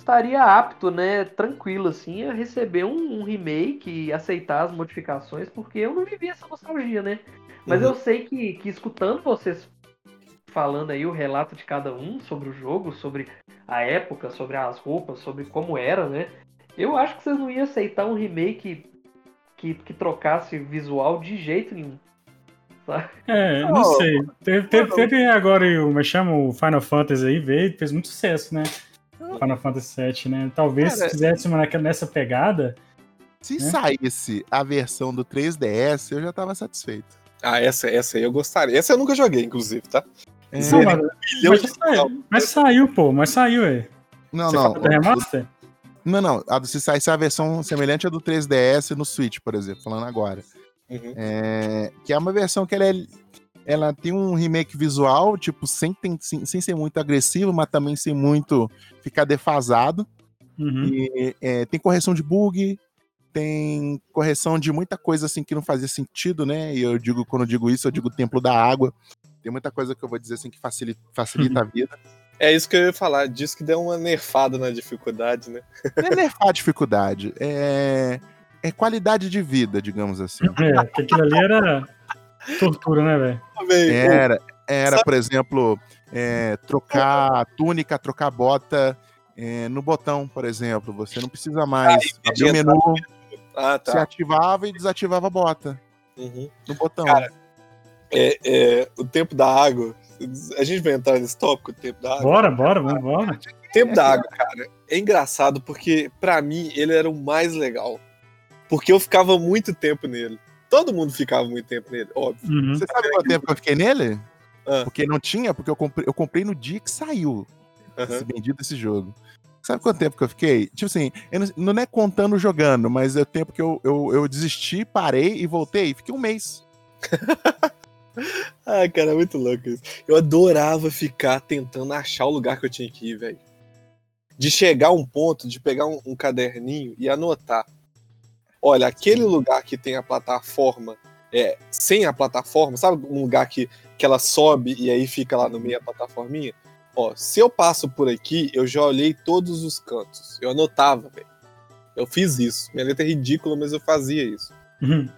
estaria apto, né, tranquilo, assim, a receber um, um remake e aceitar as modificações, porque eu não vivi essa nostalgia, né, mas Uhum. eu sei que, que escutando vocês falando aí o relato de cada um sobre o jogo, sobre a época, sobre as roupas, sobre como era, né, eu acho que vocês não iam aceitar um remake que, que trocasse visual de jeito nenhum. É, não Oh, sei. Teve, teve, teve agora o, como é que chama, o Final Fantasy aí, veio, fez muito sucesso, né? Final Fantasy VII, né? Talvez Cara, se fizesse uma nessa pegada. Se né? saísse a versão do 3DS, eu já tava satisfeito. Ah, essa, essa aí eu gostaria. Essa eu nunca joguei, inclusive, tá? É, Não, mas, mas saiu, mas saiu, pô, mas saiu, é. não, Você não. fala remaster? Não, não. A do- Se saísse a versão semelhante à do 3DS no Switch, por exemplo, falando agora. Uhum. É, que é uma versão que ela, é- ela tem um remake visual, tipo, sem, tem- sem, sem ser muito agressivo, mas também sem muito ficar defasado. Uhum. E, é, tem correção de bug, tem correção de muita coisa assim que não fazia sentido, né? E eu digo, quando eu digo isso, eu digo templo da água. Tem muita coisa que eu vou dizer assim que facilita, facilita a vida. É isso que eu ia falar. Diz que deu uma nerfada na dificuldade, né? Não é nerfar a dificuldade, é, é qualidade de vida, digamos assim. É, porque aquilo ali era tortura, né, velho? Véi, Era, era Sabe- por exemplo, é, trocar túnica, trocar bota é, no botão, por exemplo. Você não precisa mais Ah, abrir o menu, Ah, você tá. ativava e desativava a bota Uhum. no botão. Cara, É, é, o tempo da água. A gente vai entrar nesse tópico, o tempo da água. Bora, bora, vamos embora. O tempo da água, cara, é engraçado porque, pra mim, ele era o mais legal. Porque eu ficava muito tempo nele. Todo mundo ficava muito tempo nele, óbvio. Uhum. Você sabe quanto tempo que eu fiquei nele? Ah. Porque não tinha, porque eu comprei, eu comprei no dia que saiu Aham. esse bendito esse jogo. Sabe quanto tempo que eu fiquei? Tipo assim, eu não, não é contando jogando, mas é o tempo que eu, eu, eu desisti, parei e voltei. Fiquei um mês. Ai, cara, é muito louco isso. Eu adorava ficar tentando achar o lugar que eu tinha que ir, velho. De chegar a um ponto, de pegar um, um caderninho e anotar. Olha, aquele lugar que tem a plataforma, é, sem a plataforma, sabe? Um lugar que, que ela sobe e aí fica lá no meio a plataforminha? Ó, se eu passo por aqui, eu já olhei todos os cantos. Eu anotava, velho. Eu fiz isso. Minha letra é ridícula, mas eu fazia isso Uhum.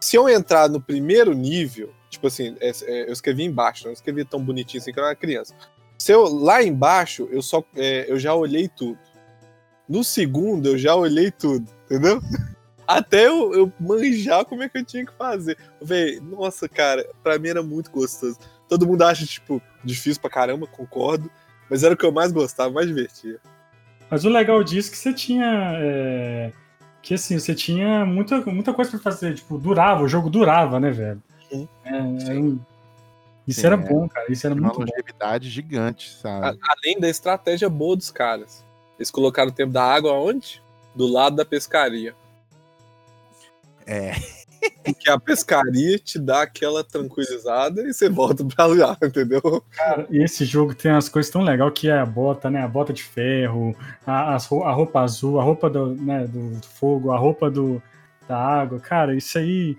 se eu entrar no primeiro nível, tipo assim, é- é, eu escrevi embaixo, não escrevi tão bonitinho assim que eu era criança. Se eu lá embaixo, eu só é, eu já olhei tudo. No segundo, eu já olhei tudo, entendeu? Até eu, eu manjar como é que eu tinha que fazer. Véi, nossa, cara, pra mim era muito gostoso. Todo mundo acha, tipo, difícil pra caramba, concordo. Mas era o que eu mais gostava, mais divertia. Mas o legal disso é que você tinha. é, Que assim, você tinha muita, muita coisa pra fazer. Tipo, durava, o jogo durava, né, velho? Sim. É, era um- Isso Sim, era é. bom, cara. Isso era Uma muito bom. longevidade gigante, A- sabe? além da estratégia boa dos caras. Eles colocaram o tempo da água onde? Do lado da pescaria. É. Porque a pescaria te dá aquela tranquilizada e você volta pra lá, entendeu? Cara, e esse jogo tem umas coisas tão legais que é a bota, né? A bota de ferro, a, a roupa azul, a roupa do, né, do fogo, a roupa do, da água. Cara, isso aí.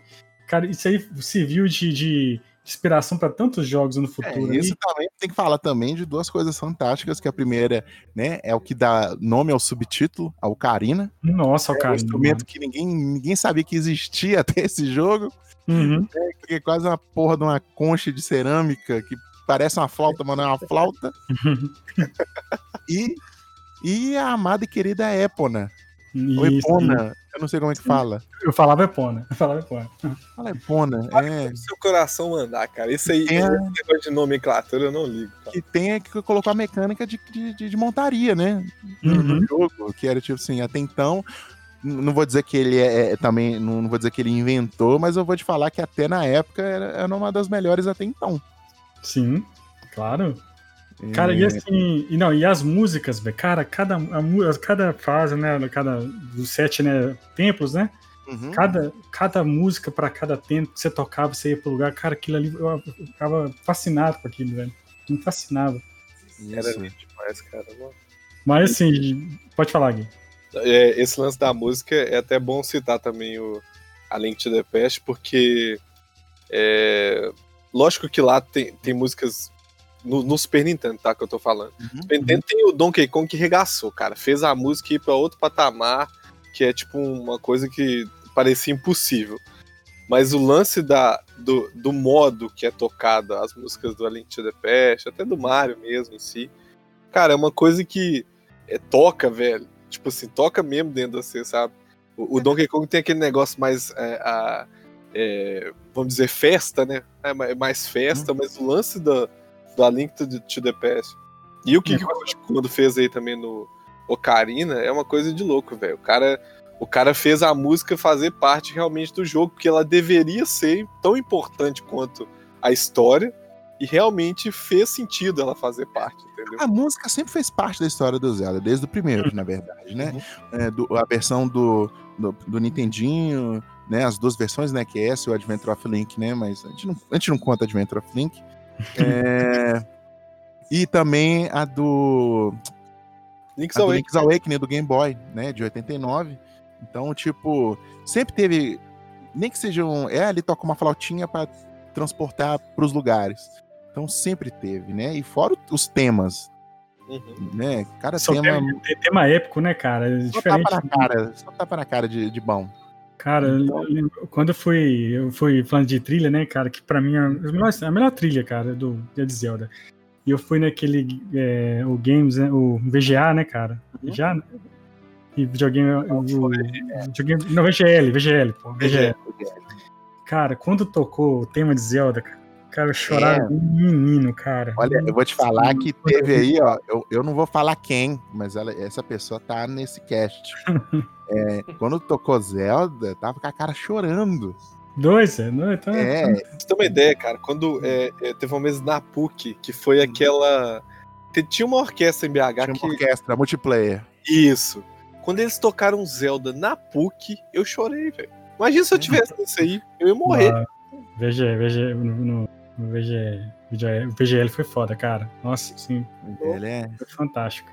Cara, isso aí serviu de, de inspiração pra tantos jogos no É, futuro. isso aí. também tem que falar também de duas coisas fantásticas, que a primeira, né, é o que dá nome ao subtítulo, a ocarina. Nossa, o É um instrumento que ninguém, ninguém sabia que existia até esse jogo, Uhum. porque é quase uma porra de uma concha de cerâmica que parece uma flauta, mas não é uma flauta. E, e a amada e querida Épona. Ou Isso, Epona, eu não sei como é que fala. Eu falava Epona. Eu falava Epona. Fala Epona, é. Se seu coração mandar, cara. Isso aí, esse negócio de nomenclatura eu não ligo. Cara. Que tem é que colocou a mecânica de, de, de- montaria, né? no, Uhum. no jogo, que era tipo assim, até então, não vou dizer que ele é, é também, não, não vou dizer que ele inventou, mas eu vou te falar que até na época era, era uma das melhores até então. Sim, claro. Cara, É, e assim, e não, e as músicas, velho, cara, cada, a, cada fase, né, cada dos sete, né, templos, né, uhum. cada, cada música pra cada templo que você tocava, você ia pro lugar, cara, aquilo ali, eu, eu ficava fascinado com aquilo, velho, me fascinava. Era lindo demais, cara. Mas assim, pode falar, Gui. É, esse lance da música é até bom citar também o A Link to the Past, porque é, lógico que lá tem, tem músicas no, no Super Nintendo, tá? Que eu tô falando. Uhum. Super Nintendo tem o Donkey Kong que regaçou, cara. Fez a música ir pra outro patamar, que é tipo uma coisa que parecia impossível. Mas o lance da, do, do modo que é tocado as músicas do A Link to the Past, até do Mario mesmo em si, cara, é uma coisa que é, toca, velho. Tipo assim, toca mesmo dentro de você, sabe? O, o Donkey Kong tem aquele negócio mais. é, a- é, vamos dizer, festa, né? É é mais festa, mas o lance da, do A Link to the, to the Past. E o que, que o Kondo fez aí também no Ocarina é uma coisa de louco, velho. O cara, o cara fez a música fazer parte realmente do jogo, porque ela deveria ser tão importante quanto a história. E realmente fez sentido ela fazer parte, entendeu? A música sempre fez parte da história do Zelda, desde o primeiro, na verdade, né? Uhum. É, do- a versão do, do, do Nintendinho, né? As duas versões, né? Que é essa e o Adventure of Link, né? Mas a gente não, a gente não conta Adventure of Link. É, e também a do, Link's a do Awakening. Link's Awakening do Game Boy, né? De 89. Então, tipo, sempre teve. Nem que seja um. É, ali toca uma flautinha para transportar pros lugares. Então sempre teve, né? E fora os temas Uhum. né? Cada Só tema. tem, tem tema épico, né, cara? É Só diferente. tapa na cara, só tapa na cara de, de bom. Cara, eu Então- quando eu fui, eu fui falando de trilha, né, cara, que pra mim é a melhor, a melhor trilha, cara, do de Zelda. E eu fui naquele, é, o Games, né, o VGA, né, cara? VGA, né? E videogame, o, videogame, não, VGL, VGL, pô, VGL. Cara, quando tocou o tema de Zelda, cara, cara eu chorava É. um menino, cara. Olha, eu vou te falar que teve aí, ó. Eu, eu não vou falar quem, mas ela, essa pessoa tá nesse cast. É, quando tocou Zelda, tava com a cara chorando. Dois, é, não, então, É, Pra você ter uma ideia, cara, quando é, é, teve uma vez na PUC, que foi aquela. te- Tinha uma orquestra em BH tinha uma que. orquestra multiplayer. Isso. Quando eles tocaram Zelda na PUC, eu chorei, velho. Imagina se eu tivesse isso aí, eu ia morrer. Ah, VG, VG, no, no, no VG, VGL, o VGL foi foda, cara. Nossa, sim, Ele é. foi fantástico.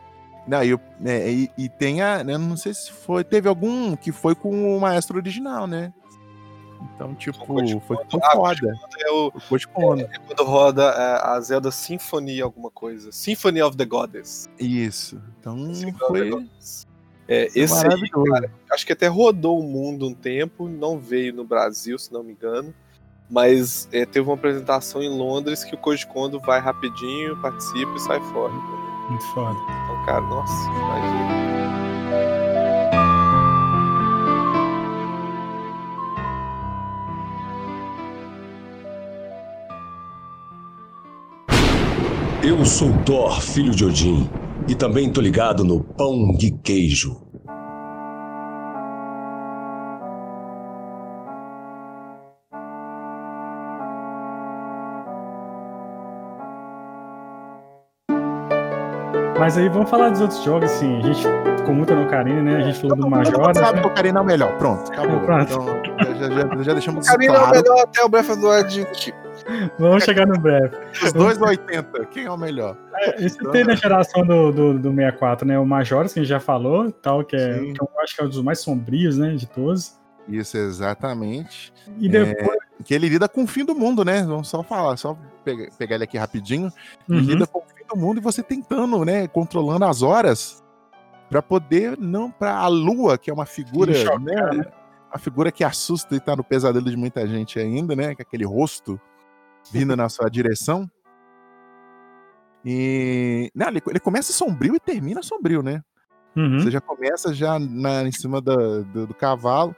Não, e, o- é, e, e tem a. Eu não sei se foi. Teve algum que foi com o maestro original, né? Então, tipo, foi, foi Ah, foda. É o, O Kondo. é quando roda é, a Zelda Symphony alguma coisa. Symphony of the Goddess. Isso. Então Symphony of the foi, Goddess. É, esse aí, maravilhoso. acho que até rodou o mundo um tempo, não veio no Brasil, se não me engano. Mas é, teve uma apresentação em Londres que o Koji Kondo vai rapidinho, participa e sai fora. entendeu? Muito foda. Então, cara, nossa, imagina. Eu sou Thor, filho de Odin, e também tô ligado no pão de queijo. Mas aí vamos falar dos outros jogos, assim. A gente ficou muito no Ocarina, né? A gente falou do Majora. sabe Né? que o Ocarina é o melhor. Pronto, acabou. Pronto. Então, já, já, já deixamos Karina é o claro. melhor até o Breath of the Wild. Vamos chegar no breve. Os dois 80, quem é o melhor? Esse tem na geração do, do, do 64, né? O Majora, que a gente já falou, tal, que, é, Sim. que eu acho que é um dos mais sombrios, né? De todos. Isso, exatamente. E depois. Que ele lida com o fim do mundo, né? Vamos só falar, só pegar, pegar ele aqui rapidinho. Ele Uhum. lida com o fim do mundo e você tentando, né? Controlando as horas pra poder, não pra a lua, que é uma figura, choca, né? né? Uma figura que assusta e tá no pesadelo de muita gente ainda, né? Com aquele rosto vindo na sua direção. E. Não, ele, ele começa sombrio e termina sombrio, né? Uhum. Você já começa já na- em cima da- do, do cavalo,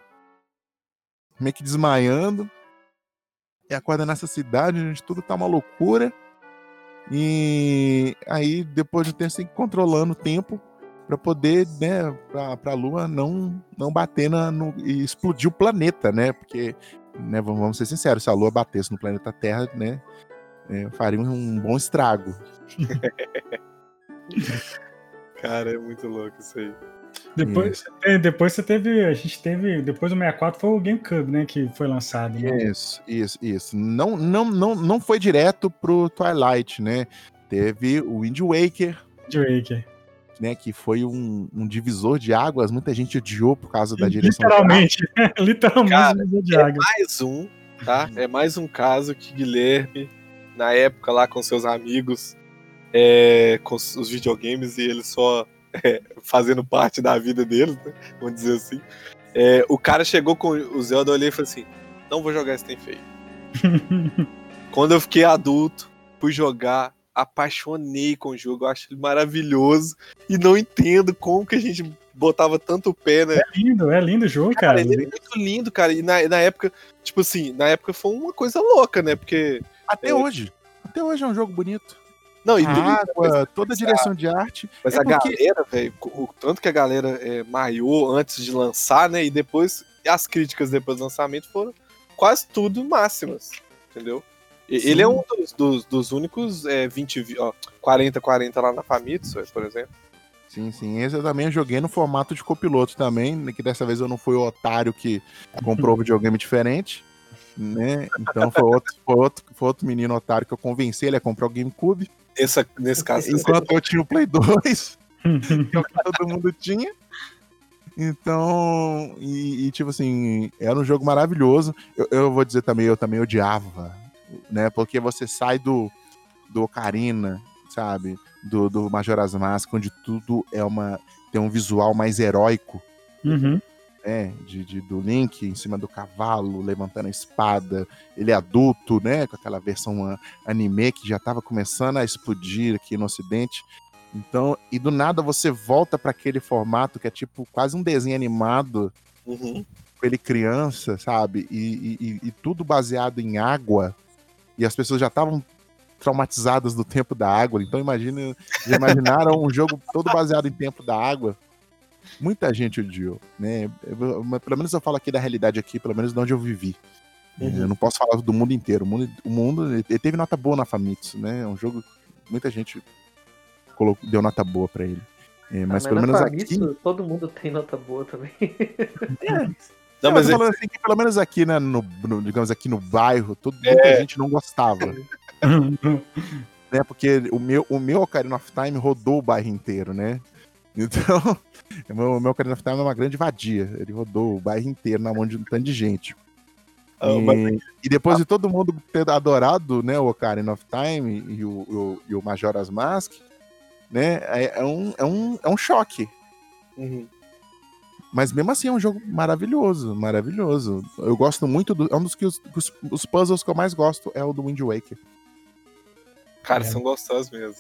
meio que desmaiando. E acorda nessa cidade onde tudo tá uma loucura. E aí, depois de um tempo, que controlando o tempo para poder, né, pra, pra Lua não, não bater na, no, e explodir o planeta, né? Porque, né, vamos, vamos ser sinceros, se a Lua batesse no planeta Terra, né, é, faria um bom estrago. Cara, é muito louco isso aí. Depois, é, depois você teve. A gente teve. Depois do 64 foi o GameCube, né? Que foi lançado. Né? Isso, isso, isso. Não, não, não, não foi direto pro Twilight, né? Teve o Wind Waker, De Waker. né? Que foi um, um divisor de águas. Muita gente odiou por causa da direção. Literalmente. Literalmente Cara, divisor de é água. mais um, tá? É mais um caso que Guilherme, na época lá com seus amigos, é, com os videogames e ele só é, fazendo parte da vida deles, né? Vamos dizer assim. É, o cara chegou com o Zelda, eu olhei e falei assim: não vou jogar esse tem feio. Quando eu fiquei adulto, fui jogar, apaixonei com o jogo, eu acho ele maravilhoso e não entendo como que a gente botava tanto pé, né? É lindo, é lindo o jogo, Cara, cara. ele é muito lindo, cara. E na, na época, tipo assim, na época foi uma coisa louca, né? Porque. Até É. hoje. Até hoje é um jogo bonito. Não, e água, toda a direção de arte. Mas É a porque- galera, velho, o tanto que a galera é, maiou antes de lançar, né? E depois, as críticas depois do lançamento foram quase tudo máximas, entendeu? E- Sim. Ele é um dos, dos, dos únicos é, 20, vi- ó, 40-40 lá na Famitsu, por exemplo. Sim, sim. Esse eu também joguei no formato de copiloto também, né, que dessa vez eu não fui o otário que comprou um videogame diferente, né? Então foi outro, foi outro, foi outro menino otário que eu convenci ele a comprar o GameCube, Essa, nesse caso, enquanto eu tinha o Play 2, que é o que todo mundo tinha. Então, e, e, tipo assim, era um jogo maravilhoso. Eu, eu vou dizer também, eu também odiava, né? Porque você sai do, do Ocarina, sabe? do, do Majora's Mask, onde tudo é uma tem um visual mais heróico, Uhum. Né? De, de- do Link em cima do cavalo, levantando a espada, ele é adulto, né? Com aquela versão anime que já estava começando a explodir aqui no Ocidente. Então, e do nada você volta para aquele formato que é tipo quase um desenho animado Uhum. com ele criança, sabe? E, e- e- e tudo baseado em água. E as pessoas já estavam traumatizadas do tempo da água. Então imagina, já imaginaram um jogo todo baseado em tempo da água. Muita gente odiou, né? Eu- mas pelo menos eu falo aqui da realidade aqui, pelo menos de onde eu vivi. Uhum. Eu não posso falar do mundo inteiro. O mundo, o mundo ele teve nota boa na Famitsu, né? É um jogo que muita gente colocou, deu nota boa pra ele. É, Ah, mas pelo menos Famitsu, aqui. todo mundo tem nota boa também. Não, Não, mas mas é- falando assim que pelo menos aqui, né, no, no- digamos aqui no bairro, todo, muita gente não gostava, né? Porque o meu, o meu Ocarina of Time rodou o bairro inteiro, né? Então, o meu, meu Ocarina of Time é uma grande vadia. Ele rodou o bairro inteiro na mão de um tanto de gente. Ah, e, mas- e depois de todo mundo ter adorado né, o Ocarina of Time e o, o, e o Majora's Mask, né? É, é um, é, um, é um choque. Uhum. Mas mesmo assim é um jogo maravilhoso, maravilhoso. Eu gosto muito do. É um dos que os, os, os puzzles que eu mais gosto é o do Wind Waker. Cara, É. são gostosos mesmo.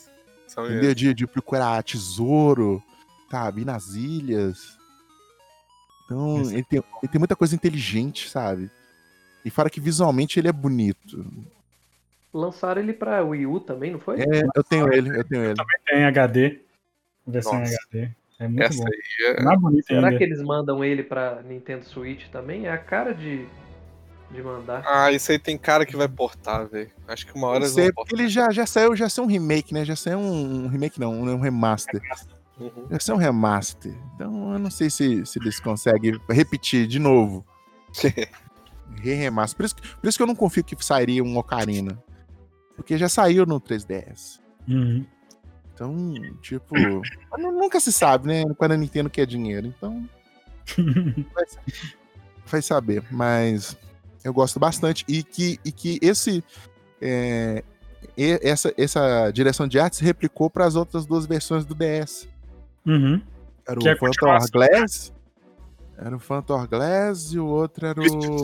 São mesmo. De, de procurar tesouro, sabe? Ir nas ilhas. Então, ele tem, ele tem muita coisa inteligente, sabe? E fora que visualmente ele é bonito. Lançaram ele pra Wii U também, não foi? É, eu tenho ele, eu tenho ele. Tem HD. Versão em Nossa. HD. É muito Essa bom. aí é. Mais bonito Será ainda. que eles mandam ele pra Nintendo Switch também? É a cara de, de mandar. Ah, isso aí tem cara que vai portar, velho. Acho que uma hora Não eles vão porque portar. ele já, já saiu, já saiu um remake, né? Já saiu um, um remake, não, um remaster. Uhum. Já saiu um remaster. Então eu não sei se, se eles conseguem repetir de novo. Re-remaster. Por isso, que- por isso que eu não confio que sairia um Ocarina. Porque já saiu no 3DS. Uhum. Então, tipo. nunca se sabe, né? Quando a Nintendo quer dinheiro. Então, vai, vai saber. Mas eu gosto bastante. E que, e que esse. é, e- essa, essa direção de arte se replicou para as outras duas versões do DS. Uhum. Era Que é o a Phantom. Glass. Era o Phantom Glass e o outro era o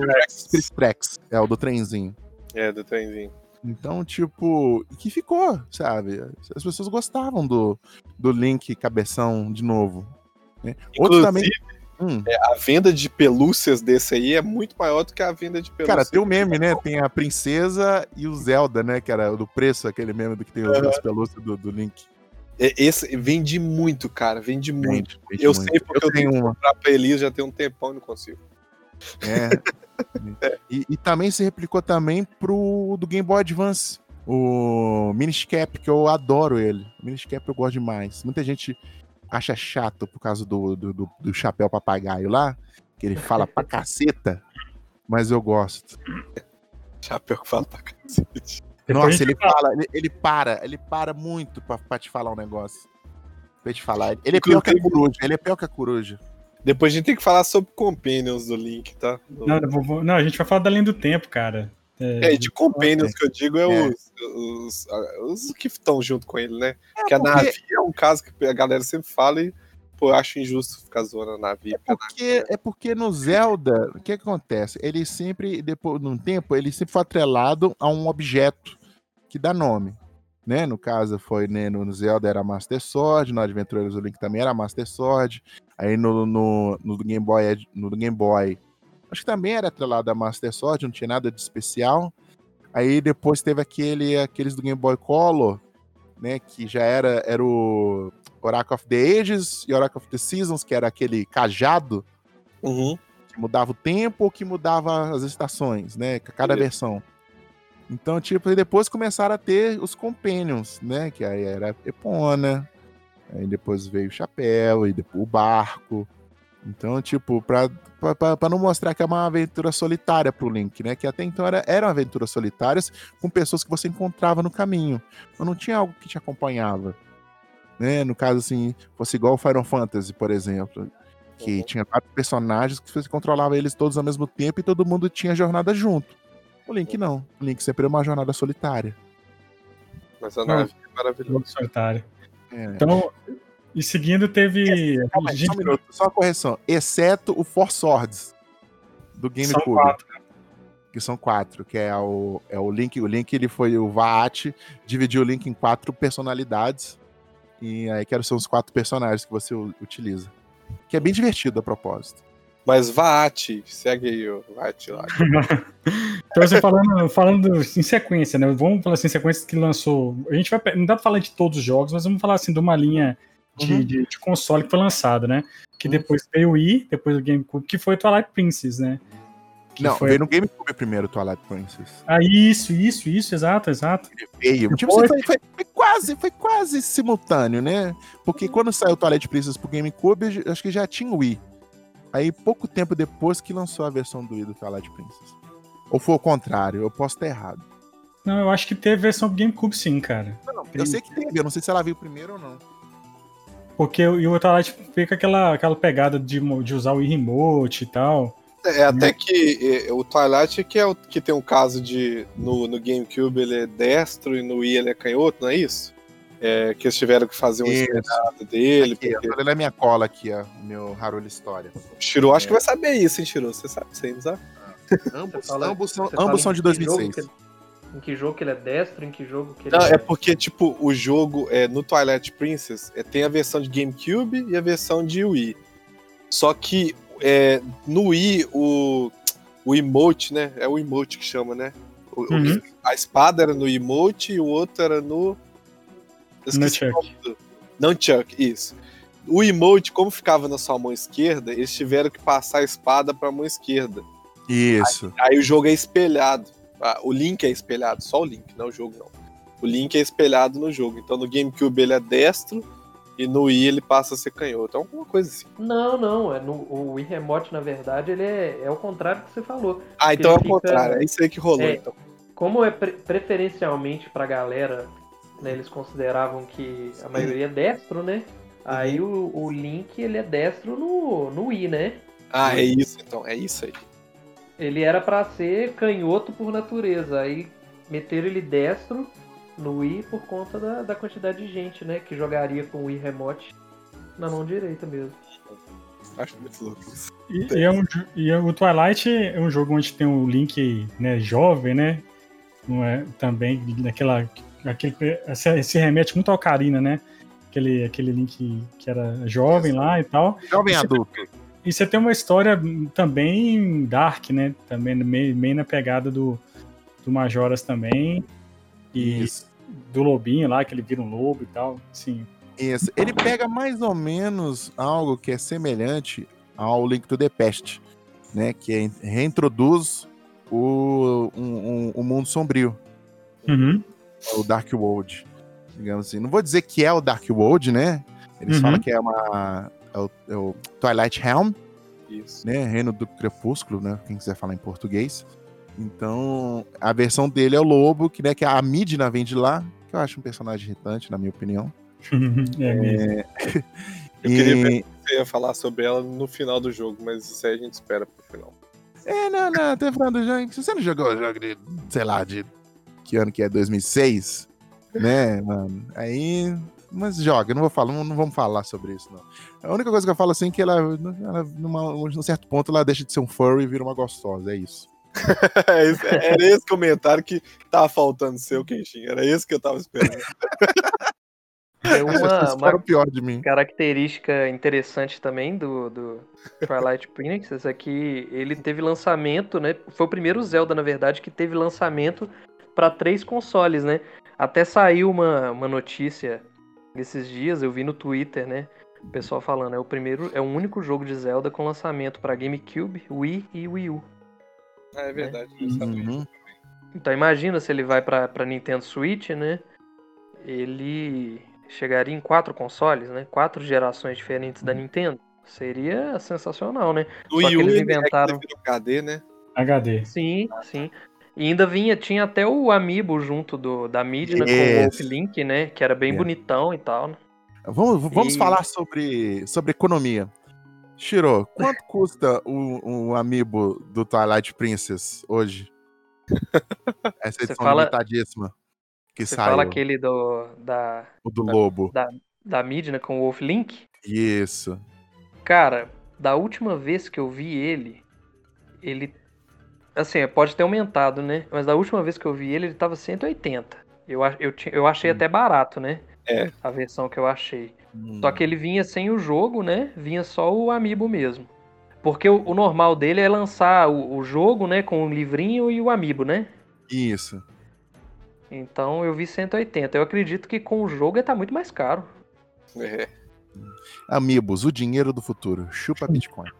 Tracks. É o do trenzinho. É, do trenzinho. Então, tipo, que ficou, sabe? As pessoas gostavam do, do Link cabeção de novo. Né? Outro também. Hum, a venda de pelúcias desse aí é muito maior do que a venda de pelúcias. cara, tem o meme, né? Tem a princesa e o Zelda, né? Que era o do preço, aquele meme do que tem os- as pelúcias do, do Link. É, Esse vende muito, cara. Vende muito. Vende, vende eu muito. sei porque eu, tenho tenho uma. pra Elias já tem um tempão e não consigo. É. e, e também se replicou também pro do Game Boy Advance. O Minish Cap, que eu adoro ele. O Minish Cap eu gosto demais. Muita gente acha chato por causa do, do, do- do chapéu papagaio lá, que ele fala pra caceta, mas eu gosto. Chapéu que fala pra cacete. Depois Nossa, ele fala, ele, ele para, ele para muito pra, pra te falar um negócio. Pra te falar. Ele é pior que a coruja, ele é pior que a coruja. Depois a gente tem que falar sobre Companions do Link, tá? Não, eu vou- não, a gente vai falar da linha do tempo, cara. É, de Companions que eu digo é, É. Os, os, os que estão junto com ele, né? Porque a porque- Navi é um caso que a galera sempre fala e, pô, eu acho injusto ficar zoando a Navi. porque a Porque, é porque no Zelda, o que, que acontece? Ele sempre, depois de um tempo, ele sempre foi atrelado a um objeto que dá nome. Né? No caso, foi né, no Zelda era Master Sword, no Adventurers do Link também era Master Sword. Aí no, no, no Game Boy, Ad- no Game Boy, acho que também era atrelado a Master Sword, não tinha nada de especial. Aí depois teve aquele, aqueles do Game Boy Color, né? Que já era, era o Oracle of the Ages e Oracle of the Seasons, que era aquele cajado Uhum. que mudava o tempo ou que mudava as estações, né? Cada Isso. versão. Então, tipo, e depois começaram a ter os Companions, né? Que aí era Epona, aí depois veio o Chapéu, e depois o Barco. Então, tipo, pra, pra, pra- não mostrar que é uma aventura solitária pro Link, né? Que até então era, eram aventuras solitárias com pessoas que você encontrava no caminho. Mas não tinha algo que te acompanhava. Né? No caso, assim, fosse igual o Final Fantasy, por exemplo que Uhum. tinha vários personagens que você controlava eles todos ao mesmo tempo e todo mundo tinha jornada junto. O Link não. O Link sempre é uma jornada solitária. Mas a. Navi é maravilhosa. Jogo solitário. É. Então, e seguindo teve. Calma gente- só um minuto, só uma correção. Exceto o Four Swords do são GameCube. quatro. Que são quatro, que é o, é o Link. O Link ele foi o Vaat, dividiu o Link em quatro personalidades. E aí que são os quatro personagens que você utiliza. Que é bem divertido a propósito. Mas Vaat, segue aí o Vaat lá. Então, você falando, falando em sequência, né? Vamos falar assim, sequência que lançou. A gente vai. Não dá pra falar de todos os jogos, mas vamos falar assim de uma linha de, Uhum. de- de console que foi lançada, né? Que Uhum. depois veio o Wii, depois o GameCube, que foi o Twilight Princess, né? Que Não, foi... veio no GameCube primeiro, Twilight Princess. Ah, isso, isso, isso, exato, exato. Veio. Tipo, Foi. assim, foi, foi- foi quase, foi quase simultâneo, né? Porque quando saiu o Twilight Princess pro GameCube, eu acho que já tinha o Wii. Aí, pouco tempo depois que lançou a versão do Wii do Twilight Princess. Ou foi o contrário, eu posso estar errado. Não, eu acho que teve versão do GameCube sim, cara. Não, eu sei que teve, eu não sei se ela veio primeiro ou não. Porque o e o Twilight fica aquela, aquela pegada de, de usar o Wii Remote e tal. É até que é, o Twilight que é o que tem um caso de no, no GameCube ele é destro e no Wii ele é canhoto, não é isso? É, que eles tiveram que fazer um Isso. espelhado dele. Aqui, eu porque... tô lendo a minha cola aqui, ó. Meu Harolho História. O Shiro acho que vai saber isso, hein, Shiro? Você sabe isso aí, não sabe? Ambos, fala- ambos são, ambos são de que jogo 2006. que- em que jogo que ele é destro, em que jogo que ele Não, é... é porque, tipo, o jogo é, no Twilight Princess é, tem a versão de GameCube e a versão de Wii. Só que é, no Wii, o, o emote, né? É o emote que chama, né? O- o- Uhum. a espada era no emote e o outro era no. Eu esqueci o Nunchuck. nome do- Nunchuck, isso. O emote, como ficava na sua mão esquerda, eles tiveram que passar a espada pra mão esquerda. Isso. Aí o jogo é espelhado. Ah, o Link é espelhado, só o Link, não o jogo não. O Link é espelhado no jogo. Então no GameCube ele é destro e no Wii ele passa a ser canhoto. É alguma coisa assim. Não, não, é no, o Wii Remote, na verdade, ele é, é o contrário que você falou. Ah, então é o fica- contrário. É isso aí que rolou. É. Então. Como é pre- preferencialmente pra galera, né, eles consideravam que a maioria é destro, né? Aí o, o Link, ele é destro no, no Wii, né? Ah, é isso então. É isso aí. Ele era pra ser canhoto por natureza, aí meteram ele destro no Wii por conta da, da quantidade de gente, né? Que jogaria com o Wii Remote na mão direita mesmo. Acho muito louco isso. E, e é um e é- o Twilight é um jogo onde tem o Link né, jovem, né? Não é, também naquela. Aquele, se, se remete muito ao Karina, né? Aquele, aquele Link que era jovem lá e tal. Jovem Esse- adulto. E você tem uma história também dark, né? Também meio, meio na pegada do, do Majoras também. E Isso. do Lobinho lá, que ele vira um lobo e tal. Sim. Isso. Ele pega mais ou menos algo que é semelhante ao Link to the Past, né? Que é- reintroduz o, um, um- o mundo sombrio, Uhum. O Dark World, digamos assim. Não vou dizer que é o Dark World, né? Eles Uhum. falam que é uma é o, é o Twilight Realm, Isso. né? Reino do Crepúsculo, né? Quem quiser falar em português. Então, a versão dele é o lobo, que, né, que a Midna vem de lá, que eu acho um personagem irritante, na minha opinião. é mesmo. Eu queria ver você ia falar sobre ela no final do jogo, mas isso aí a gente espera pro final. É, não, não, até falando do jogo. Se você não jogou o jogo de, sei lá, de que ano que é? 2006? Né, mano? Aí. Mas joga, eu não vou falar, não, não vamos falar sobre isso, não. A única coisa que eu falo assim é que ela, ela numa, num certo ponto, ela deixa de ser um furry e vira uma gostosa, é isso. É isso- Era esse comentário que tava faltando seu, Kenshin. Era esse que eu tava esperando. É uma, pessoas uma pior de mim. característica interessante também do, do Twilight Princess é que ele teve lançamento, né? Foi o primeiro Zelda, na verdade, que teve lançamento para três consoles, né? Até saiu uma, uma notícia esses dias, eu vi no Twitter, né? O pessoal falando, é o primeiro, é o único jogo de Zelda com lançamento para GameCube, Wii e Wii U. Ah, é verdade. eu sabia. Uhum. Então imagina se ele vai pra pra Nintendo Switch, né? Ele chegaria em quatro consoles, né? Quatro gerações diferentes da Nintendo. Seria sensacional, né? No Só que Wii U eles ele é que inventaram- ele virou HD, né? HD. Sim, sim. E ainda vinha, tinha até o Amiibo junto do, da Midna com o Yes. Wolf Link, né? Que era bem É. bonitão e tal. né? Vamos, vamos E- falar sobre, sobre economia. Shiro, quanto custa o, o amiibo do Twilight Princess hoje? Essa Você edição fala- limitadíssima que Você saiu, fala aquele do, da, o do da- lobo. da Midna com o Wolf Link. Isso. Cara, da última vez que eu vi ele, ele. Assim, pode ter aumentado, né? Mas da última vez que eu vi ele, ele tava 180. Eu, eu, eu achei Hum. até barato, né? É. A versão que eu achei. Hum. Só que ele vinha sem o jogo, né? Vinha só o Amiibo mesmo. Porque o, o normal dele é lançar o, o jogo, né? Com o livrinho e o Amiibo, né? Isso. Então eu vi 180. Eu acredito que com o jogo tá muito mais caro. É. Amigos, o dinheiro do futuro. Chupa Bitcoin.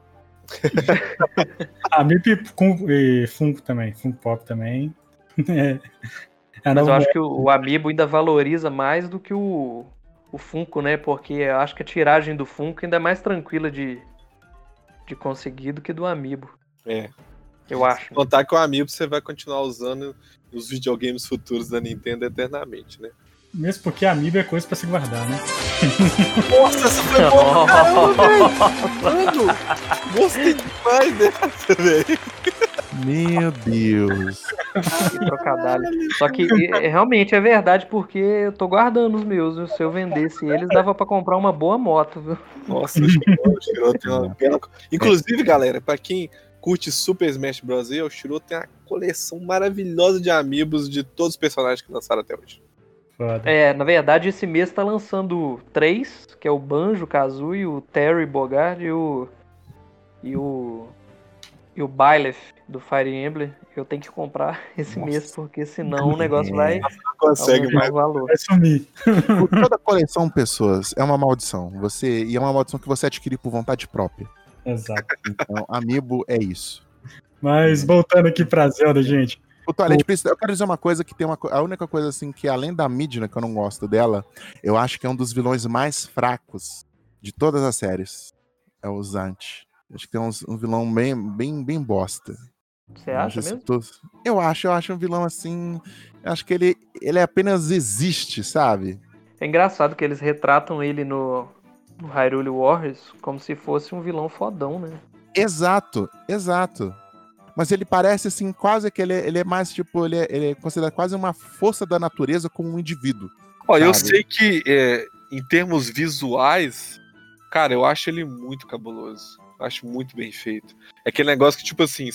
A MIP com e Funko também. Funko Pop também. É. Mas eu acho que o, o Amiibo ainda valoriza mais do que o, o Funko, né? Porque eu acho que a tiragem do Funko ainda é mais tranquila de, de conseguir do que do Amiibo. É. Eu acho. Contar que o Amiibo você vai continuar usando nos videogames futuros da Nintendo eternamente, né? Mesmo porque Amiibo é coisa pra se guardar, né? Nossa, essa foi boa caramba, velho! Mano, gostei demais dessa, velho. Meu Deus. Que trocadalho. Só que e, realmente é verdade, porque eu tô guardando os meus. viu? Se eu vendesse eles, dava pra comprar uma boa moto, viu? Nossa, o tem uma bela... Inclusive, galera, pra quem curte Super Smash Bros. o Shiro tem uma coleção maravilhosa de amigos de todos os personagens que lançaram até hoje. Foda. É, na verdade, esse mês tá lançando três, que é o Banjo, Kazooie, o Terry Bogard e o. E o. E o Byleth do Fire Emblem. Eu tenho que comprar esse Nossa. mês, porque senão o negócio vai Não consegue mais. valor. Vai sumir. Toda coleção, pessoas, é uma maldição. Você E é uma maldição que você adquire por vontade própria. Exato. Então, Amiibo é isso. Mas voltando aqui pra Zelda, gente. O Princess, eu quero dizer uma coisa que tem uma A única coisa assim que, além da Midna, que eu não gosto dela, eu acho que é um dos vilões mais fracos de todas as séries. É o Zant. Acho que tem uns- um vilão bem, bem, bem bosta. Você acha se mesmo? tô- Eu acho, eu acho um vilão assim. Eu acho que ele, ele apenas existe, sabe? É engraçado que eles retratam ele no, no Hyrule Warriors como se fosse um vilão fodão, né? Exato, exato. Mas ele parece assim, quase que ele, é- ele é mais tipo, ele é, ele é considerado quase uma força da natureza como um indivíduo. Ó, eu sei que é, em termos visuais, cara, eu acho ele muito cabuloso. Eu acho muito bem feito. É aquele negócio que, tipo assim,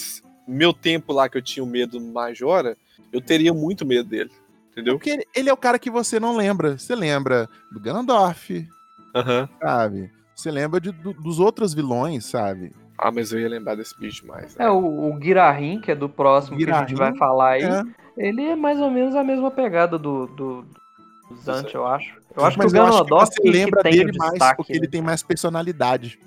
meu tempo lá que eu tinha o medo do Majora, eu teria muito medo dele. Entendeu? Porque ele, ele é o cara que você não lembra. Você lembra do Ganondorf, Aham. sabe? Você lembra de- do- dos outros vilões, sabe? Ah, mas eu ia lembrar desse bicho demais. né? É, o, o Girahim, que é do próximo que a gente vai falar aí, É. ele é mais ou menos a mesma pegada do, do, do Zant, eu acho. Eu acho Mas que o Ganondorf você lembra que tem dele o mais destaque. porque ele né? tem mais personalidade.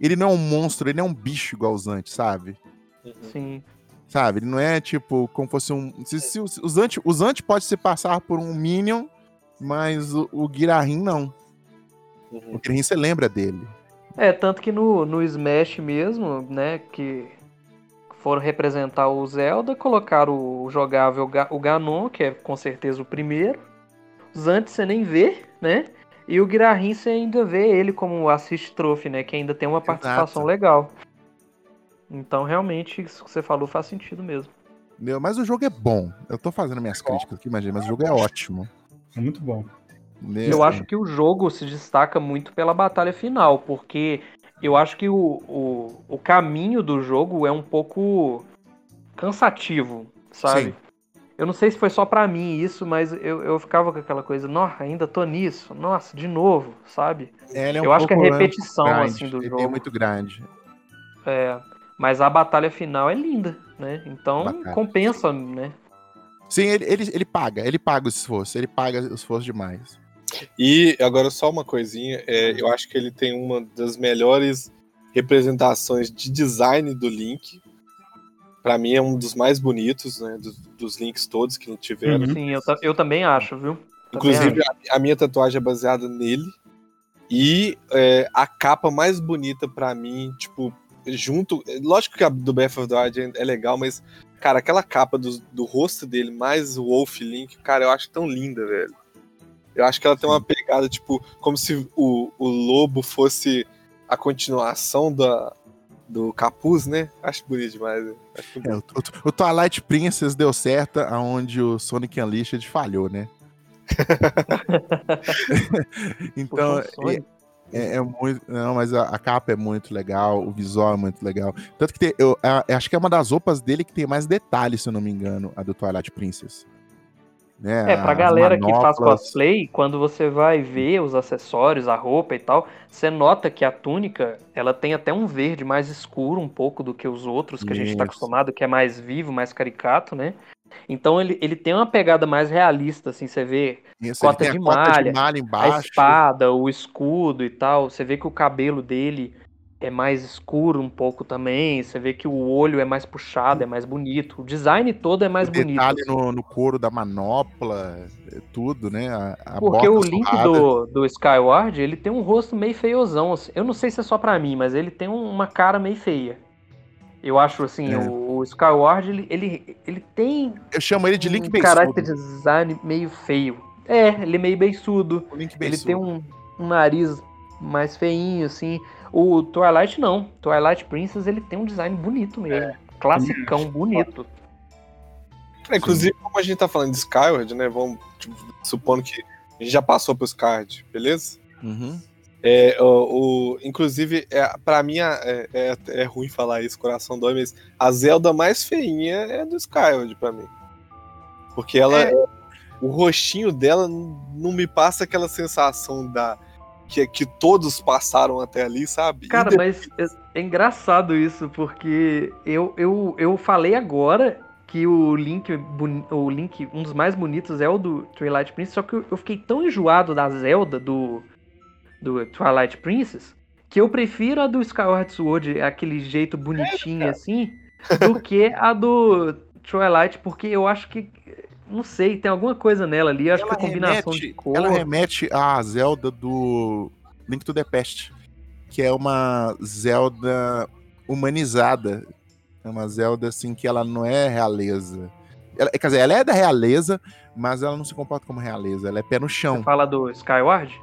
Ele não é um monstro, ele não é um bicho igual o Zant, sabe? Uhum. Sim. Sabe? Ele não é tipo como fosse um. Se, se, o Zant, o Zant pode se passar por um Minion, mas o, o Girahim não. Uhum. O Girahim você lembra dele. É, tanto que no, no Smash mesmo, né, que foram representar o Zelda, colocaram o jogável Ga- o Ganon, que é com certeza o primeiro. Os antes você nem vê, né? E o Girahim você ainda vê ele como assist trophy, né? Que ainda tem uma participação Exato. legal. Então, realmente, isso que você falou faz sentido mesmo. Entendeu? Mas o jogo é bom. Eu tô fazendo minhas críticas aqui, imagina, mas o jogo é ótimo. É muito bom. Entendeu? Eu acho que o jogo se destaca muito pela batalha final, porque eu acho que o, o, o caminho do jogo é um pouco cansativo, sabe? Sim. Eu não sei se foi só pra mim isso, mas eu, eu ficava com aquela coisa, nossa, ainda tô nisso, nossa, de novo, sabe? Ele é um eu acho que é repetição, grande, assim, do ele jogo. é muito grande. É, mas a batalha final é linda, né? Então Bacana. compensa, né? Sim, ele, ele, ele paga, ele paga o esforço, ele paga o esforço demais. E agora só uma coisinha, é, eu acho que ele tem uma das melhores representações de design do Link. Pra mim é um dos mais bonitos, né, dos, dos links todos que tiveram. Uhum. Sim, eu, ta- eu também acho, viu? Inclusive a, a minha tatuagem é baseada nele. E é, a capa mais bonita pra mim, tipo, junto. Lógico que a do Breath of the Wild é- é legal, mas, cara, aquela capa do, do rosto dele, mais o Wolf Link, cara, eu acho tão linda, velho. Eu acho que ela tem uma pegada, tipo, como se o, o lobo fosse a continuação da, do capuz, né? Acho bonito demais. né? Acho É, o, o- o Twilight Princess deu certo, aonde o Sonic Unleashed falhou, né? então, sonho. é, é muito. Não, mas a, a capa é muito legal, o visual é muito legal. Tanto que tem, eu, a- eu acho que é uma das roupas dele que tem mais detalhes, se eu não me engano, a do Twilight Princess. Né, É, pra galera que faz manoplas. cosplay, quando você vai ver os acessórios, a roupa e tal, você nota que a túnica, ela tem até um verde mais escuro um pouco do que os outros que a gente tá Isso. acostumado, que é mais vivo, mais caricato, né? Então ele, ele tem uma pegada mais realista, assim, você vê Isso, cota de a cota malha, de malha a embaixo. espada, o escudo e tal, você vê que o cabelo dele é mais escuro um pouco também, você vê que o olho é mais puxado, é mais bonito, o design todo é mais o bonito. detalhe no, no couro da manopla, é tudo, né? A, a Porque o Link surrada. do, do Skyward, ele tem um rosto meio feiozão. assim. Eu não sei se é só pra mim, mas ele tem um- uma cara meio feia. Eu acho assim, É. o, o Skyward, ele, ele, ele tem Eu chamo ele de Link um beiçudo. caráter de design meio feio. É, ele é meio beiçudo. O Link Ele beiçudo. tem um, um nariz mais feinho, assim. O Twilight não. Twilight Princess, ele tem um design bonito mesmo. É. Classicão, bonito. É, inclusive, como a gente tá falando de Skyward, né? Vamos, tipo, supondo que a gente já passou pro Skyward, beleza? Uhum. É, o, o- inclusive, é, pra mim é, é, é ruim falar isso, coração dói, mas a Zelda mais feinha é do Skyward pra mim. Porque ela. O rostinho dela não me passa aquela sensação da. Que, que todos passaram até ali, sabe? Cara, de- mas é, é engraçado isso, porque eu, eu, eu falei agora que o Link, o Link, um dos mais bonitos é o do Twilight Princess, só que eu, eu fiquei tão enjoado da Zelda do, do Twilight Princess que eu prefiro a do Skyward Sword, aquele jeito bonitinho assim, do que a do Twilight, porque eu acho que, não sei, tem alguma coisa nela ali, acho que a combinação de cor... ela remete à Zelda do Link to the Past, que é uma Zelda humanizada. É uma Zelda assim que ela não é realeza. Ela, quer dizer, ela é da realeza, mas ela não se comporta como realeza. Ela é pé no Você chão. fala do Skyward?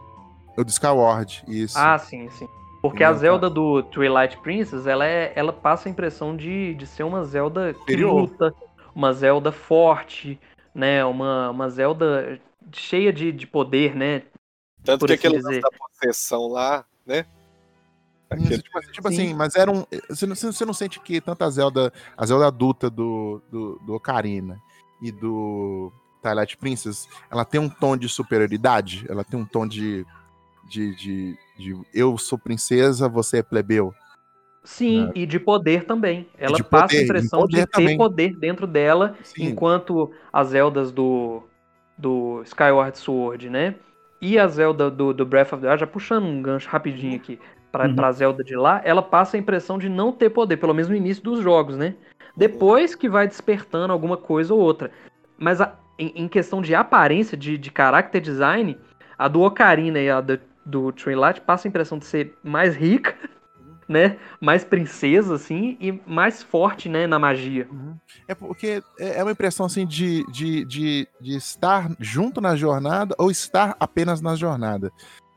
O do Skyward, isso. Ah, sim, sim. Porque a? Zelda do Twilight Princess, ela, é, ela passa a impressão de, de ser uma Zelda que luta, uma Zelda forte, né? Uma, uma Zelda cheia de, de poder, né? Tanto que assim aquele dizer. lance da possessão lá, né? Aquele- tipo, assim- tipo Sim. assim, mas era um. Você não, você não sente que tanto a Zelda, a Zelda adulta do, do, do Ocarina e do Twilight Princess, ela tem um tom de superioridade, ela tem um tom de. de, de, de eu sou princesa, você é plebeu. Sim, e de poder também. Ela de passa poder, a de impressão de, poder ter também. poder dentro dela, Sim. enquanto as Zeldas do, do Skyward Sword, né? E a Zelda do, do Breath of the Wild, já puxando um gancho rapidinho aqui pra, Uhum. pra Zelda de lá, ela passa a impressão de não ter poder, pelo menos no início dos jogos, né? Depois que vai despertando alguma coisa ou outra. Mas a- em, em questão de aparência, de, de character design, a do Ocarina e a do, do Twilight passa a impressão de ser mais rica, né? Mais princesa, assim, e mais forte, né, na magia. É porque é é uma impressão assim de, de, de, de estar junto na jornada ou estar apenas na jornada.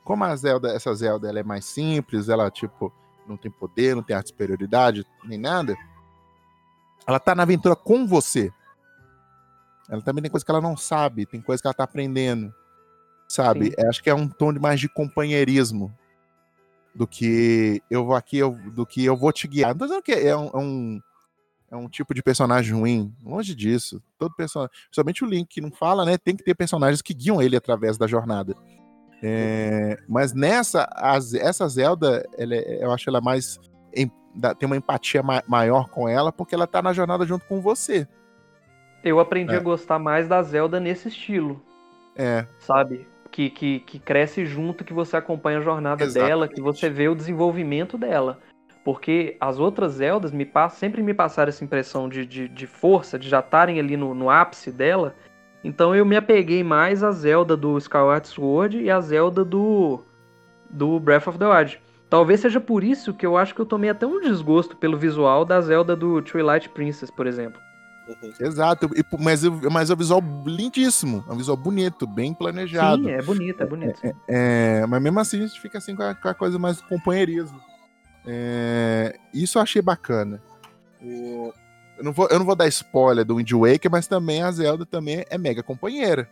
Como a Zelda, essa Zelda, ela é mais simples, ela, tipo, não tem poder, não tem arte de superioridade, nem nada. Ela tá na aventura com você. Ela também tem coisa que ela não sabe, tem coisa que ela tá aprendendo. Sabe? É, acho que é um tom de mais de companheirismo do que eu vou aqui, eu, do que eu vou te guiar. Não tô dizendo que é um, é um, é um tipo de personagem ruim. Longe disso. Todo personagem. Somente o Link que não fala, né? Tem que ter personagens que guiam ele através da jornada. É, mas nessa, as- essa Zelda, ela é- eu acho ela mais. em- tem uma empatia ma- maior com ela, porque ela tá na jornada junto com você. Eu aprendi É. a gostar mais da Zelda nesse estilo, É. sabe? Que, que, que cresce junto, que você acompanha a jornada dela, que Exatamente. você vê o desenvolvimento dela. Porque as outras Zeldas me passam, sempre me passaram essa impressão de, de, de força, de já estarem ali no, no ápice dela. Então eu me apeguei mais à Zelda do Skyward Sword e à Zelda do, do Breath of the Wild. Talvez seja por isso que eu acho que eu tomei até um desgosto pelo visual da Zelda do Twilight Princess, por exemplo. Uhum. Exato. E, mas, o- mas é um visual lindíssimo. É um visual bonito, bem planejado. Sim, é bonito, é bonito. sim. É, mas mesmo assim a gente fica assim com a, com a coisa mais do companheirismo. É, isso eu achei bacana. Eu, não vou, eu não vou dar spoiler do Wind Waker, mas também a Zelda também é mega companheira.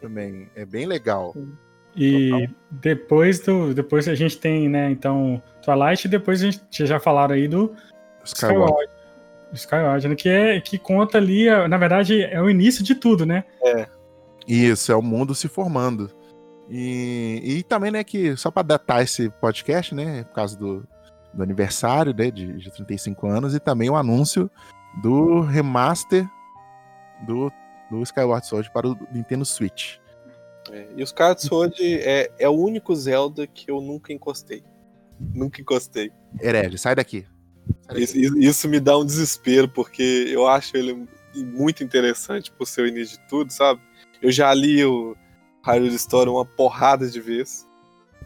também. É bem legal. E depois do. Depois a gente tem, né, então, Twilight, e depois a gente vocês já falaram aí do Skyward. Skyward. Skyward, né, que, é, que conta ali, a- na verdade, é o início de tudo, né? Isso, é o mundo se formando. E, e também, né, que só pra datar esse podcast, né, por causa do, do aniversário, né, de, de 35 anos, e também o anúncio do remaster do, do Skyward Sword para o Nintendo Switch. É, e os Skyward Sword é, é o único Zelda que eu nunca encostei. Nunca encostei. Herege, sai daqui. Isso, isso- me dá um desespero, porque eu acho ele muito interessante por ser o início de tudo, sabe? Eu já li o Hyrule Story uma porrada de vezes.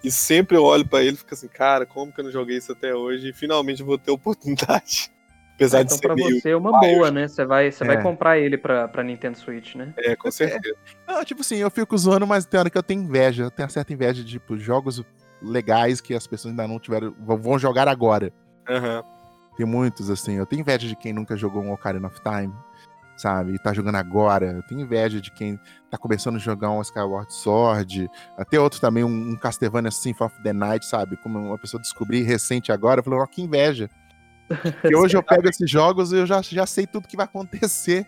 E sempre eu olho pra ele e fico assim, cara, como que eu não joguei isso até hoje? E finalmente eu vou ter oportunidade. Apesar então de ser pra meio. você é uma boa, né? Você vai, você É. vai comprar ele pra, pra Nintendo Switch, né? É, com certeza. Não, tipo assim, eu fico zoando, mas tem hora que eu tenho inveja. Eu tenho uma certa inveja de, tipo, jogos legais que as pessoas ainda não tiveram, vão- vão jogar agora. Aham. Tem muitos, assim. Eu tenho inveja de quem nunca jogou um Ocarina of Time, sabe? E tá jogando agora. Eu tenho inveja de quem tá começando a jogar um Skyward Sword. Até outro também, um, um Castlevania Symphony of the Night, sabe? Como uma pessoa descobri recente agora. Falei, ó, que inveja. Porque hoje eu pego esses jogos e eu já, já sei tudo que vai acontecer.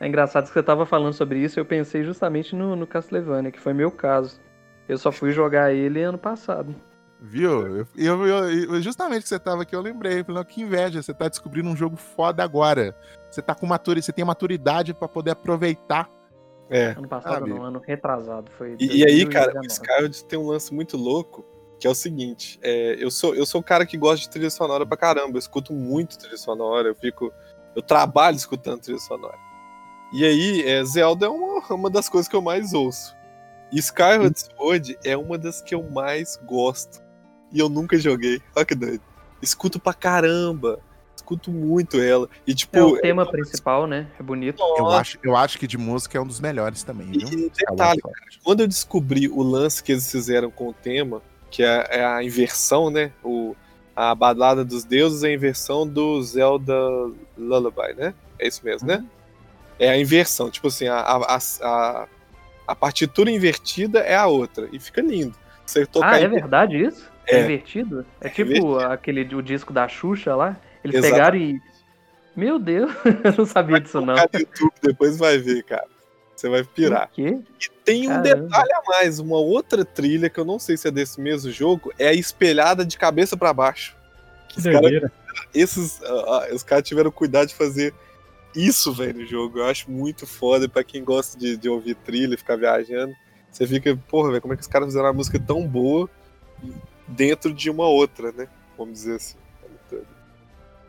É engraçado que você tava falando sobre isso, eu pensei justamente no, no Castlevania, que foi meu caso. Eu só fui jogar ele ano passado. Viu? Eu, eu- eu- justamente que você tava aqui, eu lembrei. Eu Falei, ó, que inveja. Você tá descobrindo um jogo foda agora. Você tá com maturidade, você tem maturidade pra poder aproveitar. É. Ano passado Sabe? não, ano retrasado. Foi E, e aí, cara, o 2019. Skyward tem um lance muito louco, que é o seguinte, é, eu sou eu sou um cara que gosta de trilha sonora pra caramba, eu escuto muito trilha sonora, eu fico eu trabalho escutando trilha sonora. E aí, é, Zelda é uma, uma das coisas que eu mais ouço. E Skyward Sword é uma das que eu mais gosto. E eu nunca joguei. Olha que doido. Escuto pra caramba. Escuto muito ela. E tipo, É o tema principal, né? É bonito. Eu acho, eu acho que de música é um dos melhores também, E- viu? e Skyward detalhe, Sword. quando eu descobri o lance que eles fizeram com o tema, que é, é a inversão, né? O, a balada dos deuses é a inversão do Zelda Lullaby, né? É isso mesmo, né? É a inversão. Tipo assim, a, a, a, a- a partitura invertida é a outra. E fica lindo. Você tocar Ah, é verdade isso? É, invertido? É, É tipo invertido. aquele o disco da Xuxa lá? Eles Exato. pegaram e. Meu Deus, eu não sabia disso não. no YouTube, depois vai ver, cara. Você vai pirar. O quê? E tem um Caramba. detalhe a mais, uma outra trilha que eu não sei se é desse mesmo jogo, é a espelhada de cabeça pra baixo. Que Os caras doideira. esses ah, os caras tiveram cuidado de fazer isso, velho, no jogo. Eu acho muito foda pra quem gosta de, de ouvir trilha e ficar viajando. Você fica, porra, velho, como é que os caras fizeram uma música tão boa dentro de uma outra, né? Vamos dizer assim.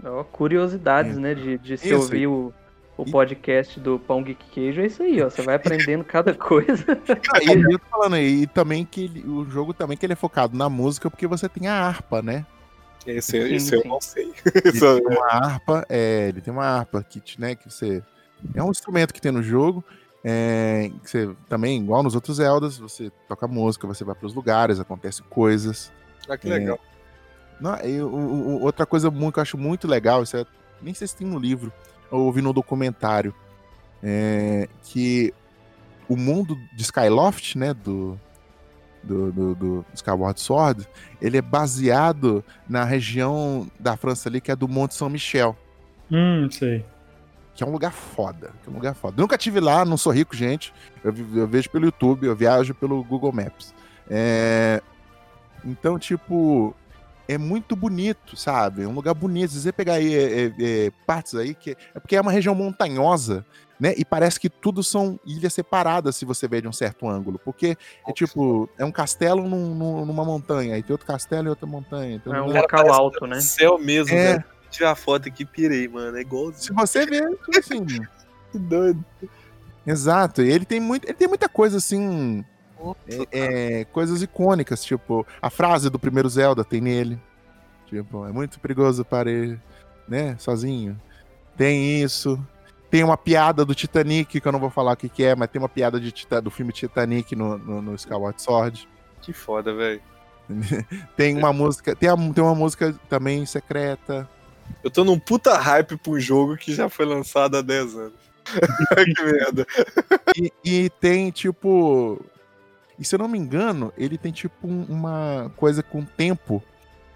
É. Ó, curiosidades, né? De, de se Isso. ouvir o, o E- podcast do Pão Geek Queijo. É isso aí, ó. Você vai aprendendo cada coisa. Ah, e eu tô falando aí, e também que ele- o jogo também que ele é focado na música, porque você tem a harpa, né? Esse, Sim, esse eu sim. não sei. Ele é- tem uma harpa, é, ele tem uma harpa que, te- né, que você. É um instrumento que tem no jogo. é, que você também, igual nos outros Zeldas, você toca música, você vai pros lugares, acontecem coisas. Ah, que É. legal. Não, e o- o- outra coisa muito, que eu acho muito legal, isso é, nem sei se tem no livro, eu ouvi no documentário, é, que o mundo de Skyloft, né, do, do, do, do Skyward Sword, ele é baseado na região da França ali, que é do Monte São Michel, Hum, sei. que é um lugar foda, que é um lugar foda. Nunca tive lá, não sou rico, gente, eu, vi- eu vejo pelo YouTube, eu viajo pelo Google Maps. É, então, tipo, é muito bonito, sabe? É um lugar bonito. Se você pegar aí é, é, é, partes aí, que é porque é uma região montanhosa, né? E parece que tudo são ilhas separadas se você ver de um certo ângulo. Porque é tipo, é um castelo num- num- numa montanha, aí tem outro castelo e outra montanha. então É um local alto, né? Céu mesmo, É. velho. Tirar a foto aqui, pirei, mano. É Se igualzinho. você ver, tipo assim. Que doido. Exato, e ele tem, muito, ele tem muita coisa assim. É, é, coisas icônicas, tipo, a frase do primeiro Zelda tem nele. Tipo, é muito perigoso para ir, né, sozinho. Tem isso. Tem uma piada do Titanic, que eu não vou falar o que, que é, mas tem uma piada de, do filme Titanic no, no, no Skyward Sword. Que foda, velho. Tem uma música, tem, a- tem uma música também secreta. Eu tô num puta hype pra um jogo que já foi lançado há 10 anos. que merda. E, e tem, tipo. E se eu não me engano, ele tem, tipo, um- uma coisa com tempo.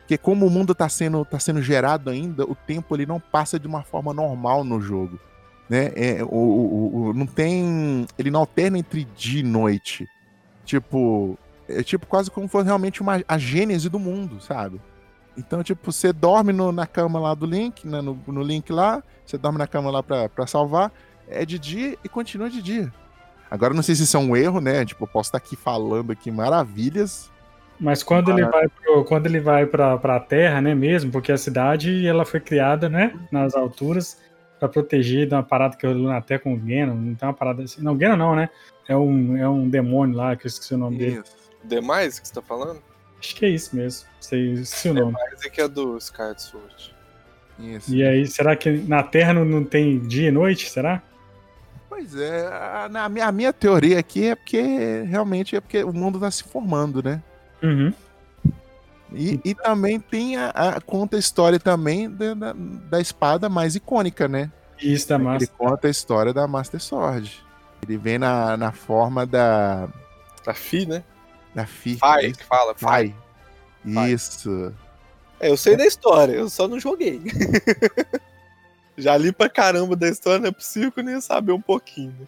Que como o mundo tá sendo, tá sendo gerado ainda, o tempo ele não passa de uma forma normal no jogo. Né? É, o, o- o- não tem. Ele não alterna entre dia e noite. Tipo. É tipo quase como se fosse realmente uma, a gênese do mundo, sabe? Então, tipo, você dorme no- na cama lá do Link, né, no, no Link lá, você dorme na cama lá pra, pra salvar, é de dia e continua de dia. Agora, eu não sei se isso é um erro, né? Tipo, eu posso estar aqui falando aqui maravilhas. Mas quando ele vai pro, quando ele vai pra, pra terra, né, mesmo, porque a cidade ela foi criada, né, nas alturas pra proteger de uma parada que eu li até com o Ganon, não tem uma parada assim. Não, Ganon não, né? É um, é um demônio lá, que eu esqueci o nome dele. Isso. Demais que você tá falando? Acho que é isso mesmo. Sei, esqueci o nome. Esse aqui é do Skyward Sword. Isso. E aí, será que na Terra não, não tem dia e noite? Será? Pois é, a, na minha, a minha teoria aqui é porque realmente é porque o mundo tá se formando, né? Uhum. E, e também tem a, a- conta a história também da, da, da espada mais icônica, né? Isso da Ele massa. conta a história da Master Sword. Ele vem na, na forma da, A Fi, né? da Fi. Fai, que fala. Fai. Fai. Fai. Isso. É, eu sei da história, eu só não joguei. Já li pra caramba da história, não é possível que eu nem saber um pouquinho.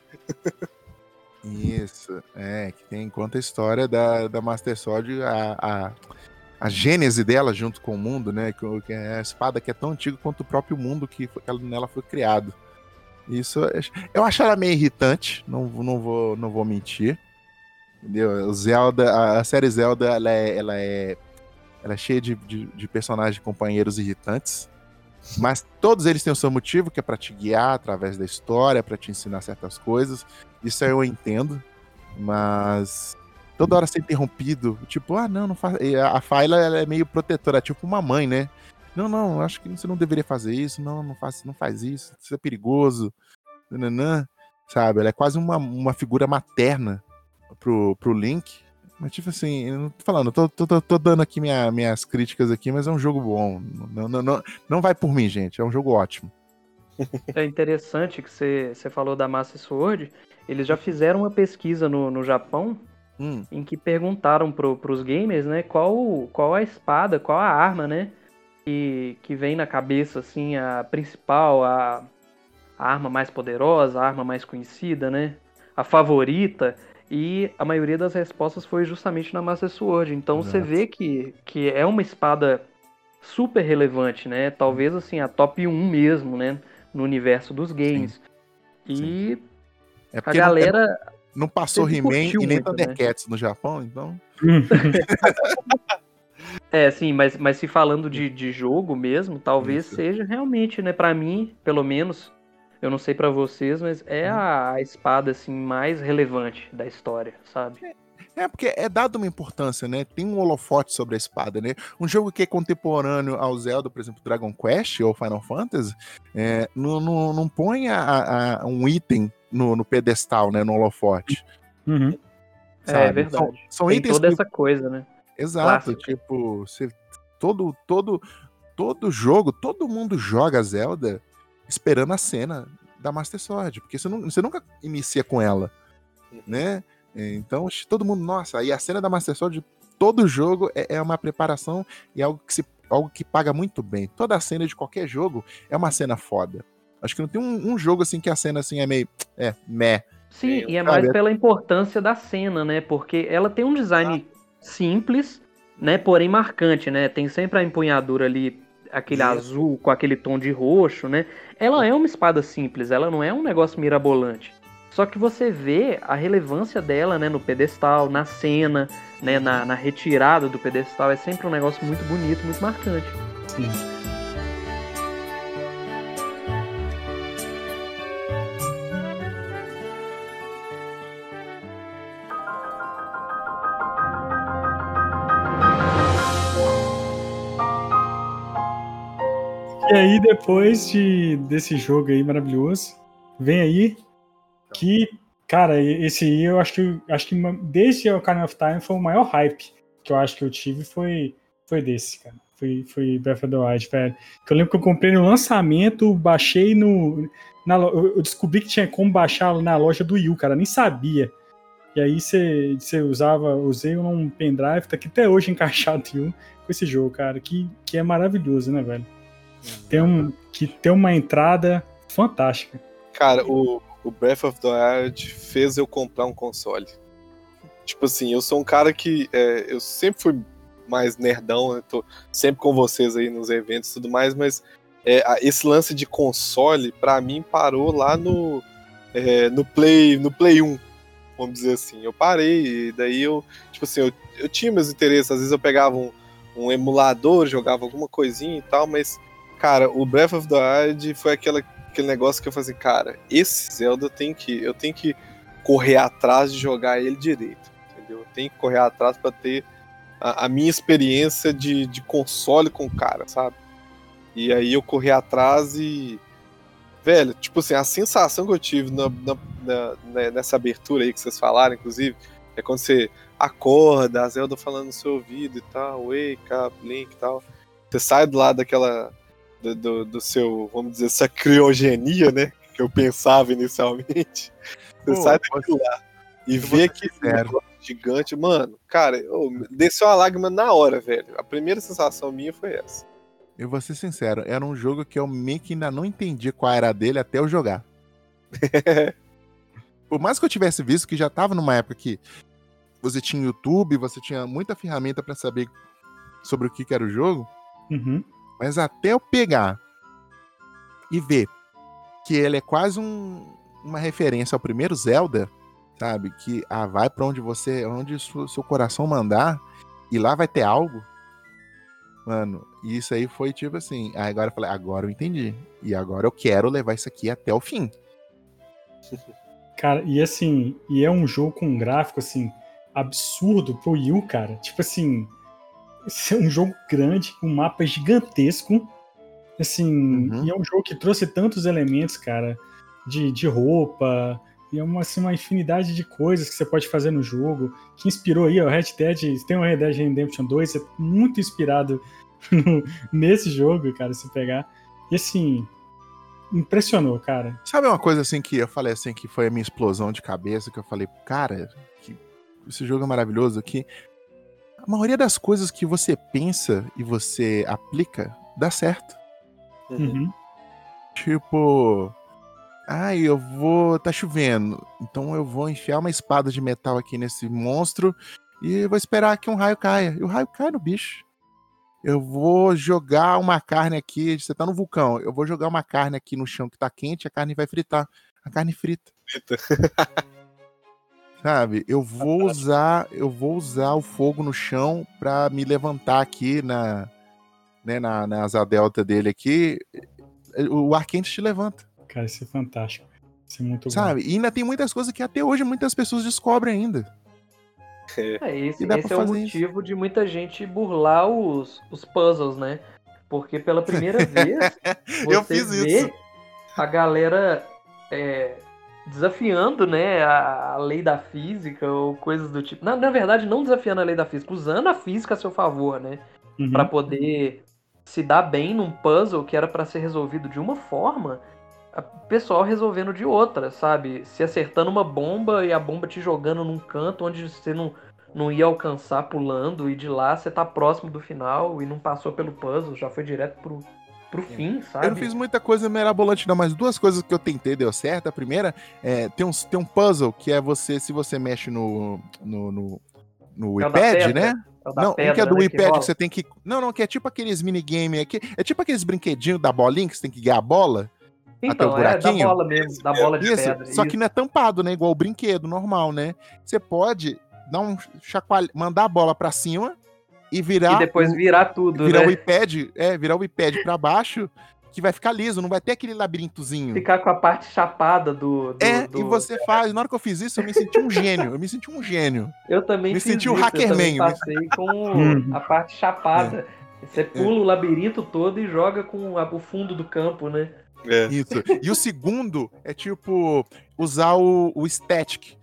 Isso. É, que tem conta a história da, da Master Sword, a, a, a gênese dela junto com o mundo, né? Que, é a espada que é tão antiga quanto o próprio mundo que ela, nela foi criado. Isso eu ach- eu acho ela meio irritante, não, não, vou, não vou mentir. Entendeu? Zelda, a, a série Zelda, ela é, ela é, ela é cheia de, de, de personagens companheiros irritantes. Mas todos eles têm o seu motivo, que é pra te guiar através da história, pra te ensinar certas coisas. Isso aí eu entendo. Mas toda hora ser interrompido, tipo, ah, não, não faz. A a Faila ela é meio protetora, tipo uma mãe, né? Não, não, acho que você não deveria fazer isso, não, não faz, não faz isso, isso é perigoso. Nananã, sabe? Ela é quase uma, uma figura materna pro, pro Link. Mas, tipo assim, eu não tô falando, tô, tô, tô- tô dando aqui minha- minhas críticas aqui, mas é um jogo bom. Não, não, não, não vai por mim, gente. É um jogo ótimo. É interessante que você você falou da Master Sword. Eles já fizeram uma pesquisa no, no Japão Hum, em que perguntaram pro, pros gamers, né, qual, qual a espada, qual a arma, né, que, que vem na cabeça, assim, a principal, a, a arma mais poderosa, a arma mais conhecida, né, a favorita, e a maioria das respostas foi justamente na Master Sword. Então você Exato. vê que, que é uma espada super relevante, né, talvez, assim, a top 1 mesmo, né, no universo dos games. E é a porque não- galera não, passou He-Man e nem né? Thundercats no Japão, então. É, sim, mas, mas se falando de, de jogo mesmo, talvez Isso. seja realmente, né, Pra mim, pelo menos, eu não sei pra vocês, mas é Uhum. a, a espada, assim, mais relevante da história, sabe? É, porque é dado uma importância, né? Tem um holofote sobre a espada, né? Um jogo que é contemporâneo ao Zelda, por exemplo, Dragon Quest ou Final Fantasy, é, não, não, não põe a- a- um item no, no pedestal, né? No holofote. Uhum. É, sabe? verdade. São, são Tem itens toda que- essa coisa, né? Exato, clássica. tipo, você, todo, todo, todo jogo, todo mundo joga Zelda esperando a cena da Master Sword, porque você, não, você nunca inicia com ela, né? Então, todo mundo, nossa, aí a cena da Master Sword, todo jogo é, é uma preparação e algo que, se, algo que paga muito bem. Toda cena de qualquer jogo é uma cena foda. Acho que não tem um, um jogo assim que a cena assim é meio, é, meh. Sim, Tem, e é sabe? mais pela importância da cena, né? Porque ela tem um design simples, né? Porém marcante, né? Tem sempre a empunhadura ali, aquele Isso. azul com aquele tom de roxo, né? Ela é uma espada simples, ela não é um negócio mirabolante. Só que você vê a relevância dela, né? No pedestal, na cena, né? Na, na retirada do pedestal. É sempre um negócio muito bonito, muito marcante. Sim. E aí, depois de, desse jogo aí maravilhoso, vem aí que, cara, esse aí eu acho que acho que desde o Ocarina of Time foi o maior hype que eu acho que eu tive foi foi desse, cara. Foi, foi Breath of the Wild, velho. Que eu lembro que eu comprei no lançamento, baixei no. Na, eu descobri que tinha como baixar na loja do U, cara. Nem sabia. E aí você usava, usei um pendrive, tá aqui até hoje encaixado em um com esse jogo, cara. Que, que é maravilhoso, né, velho? Tem, um, que tem uma entrada fantástica. Cara, o, o Breath of the Wild fez eu comprar um console. Tipo assim, eu sou um cara que. é, eu sempre fui mais nerdão? Tô sempre com vocês aí nos eventos e tudo mais, mas é, esse lance de console, pra mim, parou lá no, é, no, Play, no Play 1, vamos dizer assim. Eu parei, e daí eu, tipo assim, eu, eu tinha meus interesses, às vezes eu pegava um, um emulador, jogava alguma coisinha e tal, mas, cara, o Breath of the Wild foi aquela, aquele negócio que eu falei assim, cara, esse Zelda eu tenho que, eu tenho que correr atrás de jogar ele direito, entendeu? Eu tenho que correr atrás pra ter a, a minha experiência de, de console com o cara, sabe? E aí eu corri atrás e. Velho, tipo assim, a sensação que eu tive na- na- na- né, nessa abertura aí que vocês falaram, inclusive, é quando você acorda, a Zelda falando no seu ouvido e tal, wake up, Link e tal. Você sai do lado daquela. Do, do, do seu, vamos dizer, essa criogenia, né? Que eu pensava inicialmente. Você Pô, sai daquilo lá e vê aquele gigante. Mano, cara, eu, desceu uma lágrima na hora, velho. A primeira sensação minha foi essa. Eu vou ser sincero, era um jogo que eu meio que ainda não entendi qual era dele até eu jogar. Por mais que eu tivesse visto que já tava numa época que você tinha YouTube, você tinha muita ferramenta pra saber sobre o que, que era o jogo, Uhum. Mas até eu pegar e ver que ele é quase um- uma referência ao primeiro Zelda, sabe? Que ah, vai pra onde você, onde seu seu coração mandar e lá vai ter algo. Mano, isso aí foi tipo assim. Aí agora eu falei, agora eu entendi. E agora eu quero levar isso aqui até o fim. Cara, e assim, e é um jogo com um gráfico assim absurdo pro Wii U, cara. Tipo assim, esse é um jogo grande, um mapa gigantesco. Assim, Uhum. e é um jogo que trouxe tantos elementos, cara, de, de roupa, e é uma, assim, uma infinidade de coisas que você pode fazer no jogo, que inspirou aí, ó, Red Dead, tem o Red Dead Redemption 2, é muito inspirado no- nesse jogo, cara, se pegar. E assim, impressionou, cara. Sabe uma coisa assim que eu falei assim, que foi a minha explosão de cabeça, que eu falei, cara, que esse jogo é maravilhoso, que a maioria das coisas que você pensa e você aplica, dá certo. Uhum. Tipo, ai, eu vou. tá chovendo. Então eu vou enfiar uma espada de metal aqui nesse monstro e vou esperar que um raio caia. E o raio cai no bicho. Eu vou jogar uma carne aqui. Você tá no vulcão. Eu vou jogar uma carne aqui no chão que tá quente, a carne vai fritar. A carne frita. Sabe? Eu vou usar, eu vou usar o fogo no chão pra me levantar aqui na, né, na, na asa delta dele aqui. O ar quente te levanta. Cara, isso é fantástico. Isso é muito bom. Sabe? E ainda tem muitas coisas que até hoje muitas pessoas descobrem ainda. É, esse E esse é o fazer isso. motivo de muita gente burlar os, os puzzles, né? Porque pela primeira vez Eu fiz vê isso. a galera é, desafiando né, a, lei da física ou coisas do tipo. Na, na verdade, não desafiando a lei da física, usando a física a seu favor, né? Uhum. Pra poder se dar bem num puzzle que era pra ser resolvido de uma forma, o pessoal resolvendo de outra, sabe? Se acertando uma bomba e a bomba te jogando num canto onde você não, não ia alcançar pulando, e de lá você tá próximo do final e não passou pelo puzzle, já foi direto pro, pro fim, sabe? Eu não fiz muita coisa mirabolante, não, mas duas coisas que eu tentei deu certo. A primeira é tem, uns, tem um puzzle que é você, se você mexe no, no, no, no É iPad, pedra, né? É Não, um que é pedra, do né, iPad que, rola. você tem que. Não, não, que é tipo aqueles minigame aqui. É tipo aqueles brinquedinhos da bolinha que você tem que guiar a bola. Então, o é da buraquinho? bola mesmo, da bola de Isso, pedra. só que não é tampado, né? Igual o brinquedo normal, né? Você pode dar um chacoalho, mandar a bola pra cima e virar. E depois o, virar tudo, virar né? o iPad, é, virar o iPad pra baixo, que vai ficar liso, não vai ter aquele labirintozinho. Ficar com a parte chapada do. do- É, do- e você faz. Na hora que eu fiz isso, eu me senti um gênio. Eu me senti um gênio. Eu também Me fiz senti um eu Hackerman, me- passei com Uhum. a parte chapada. É. Você pula o labirinto todo e joga com o fundo do campo, né? É. Isso. E o segundo é tipo usar o, o static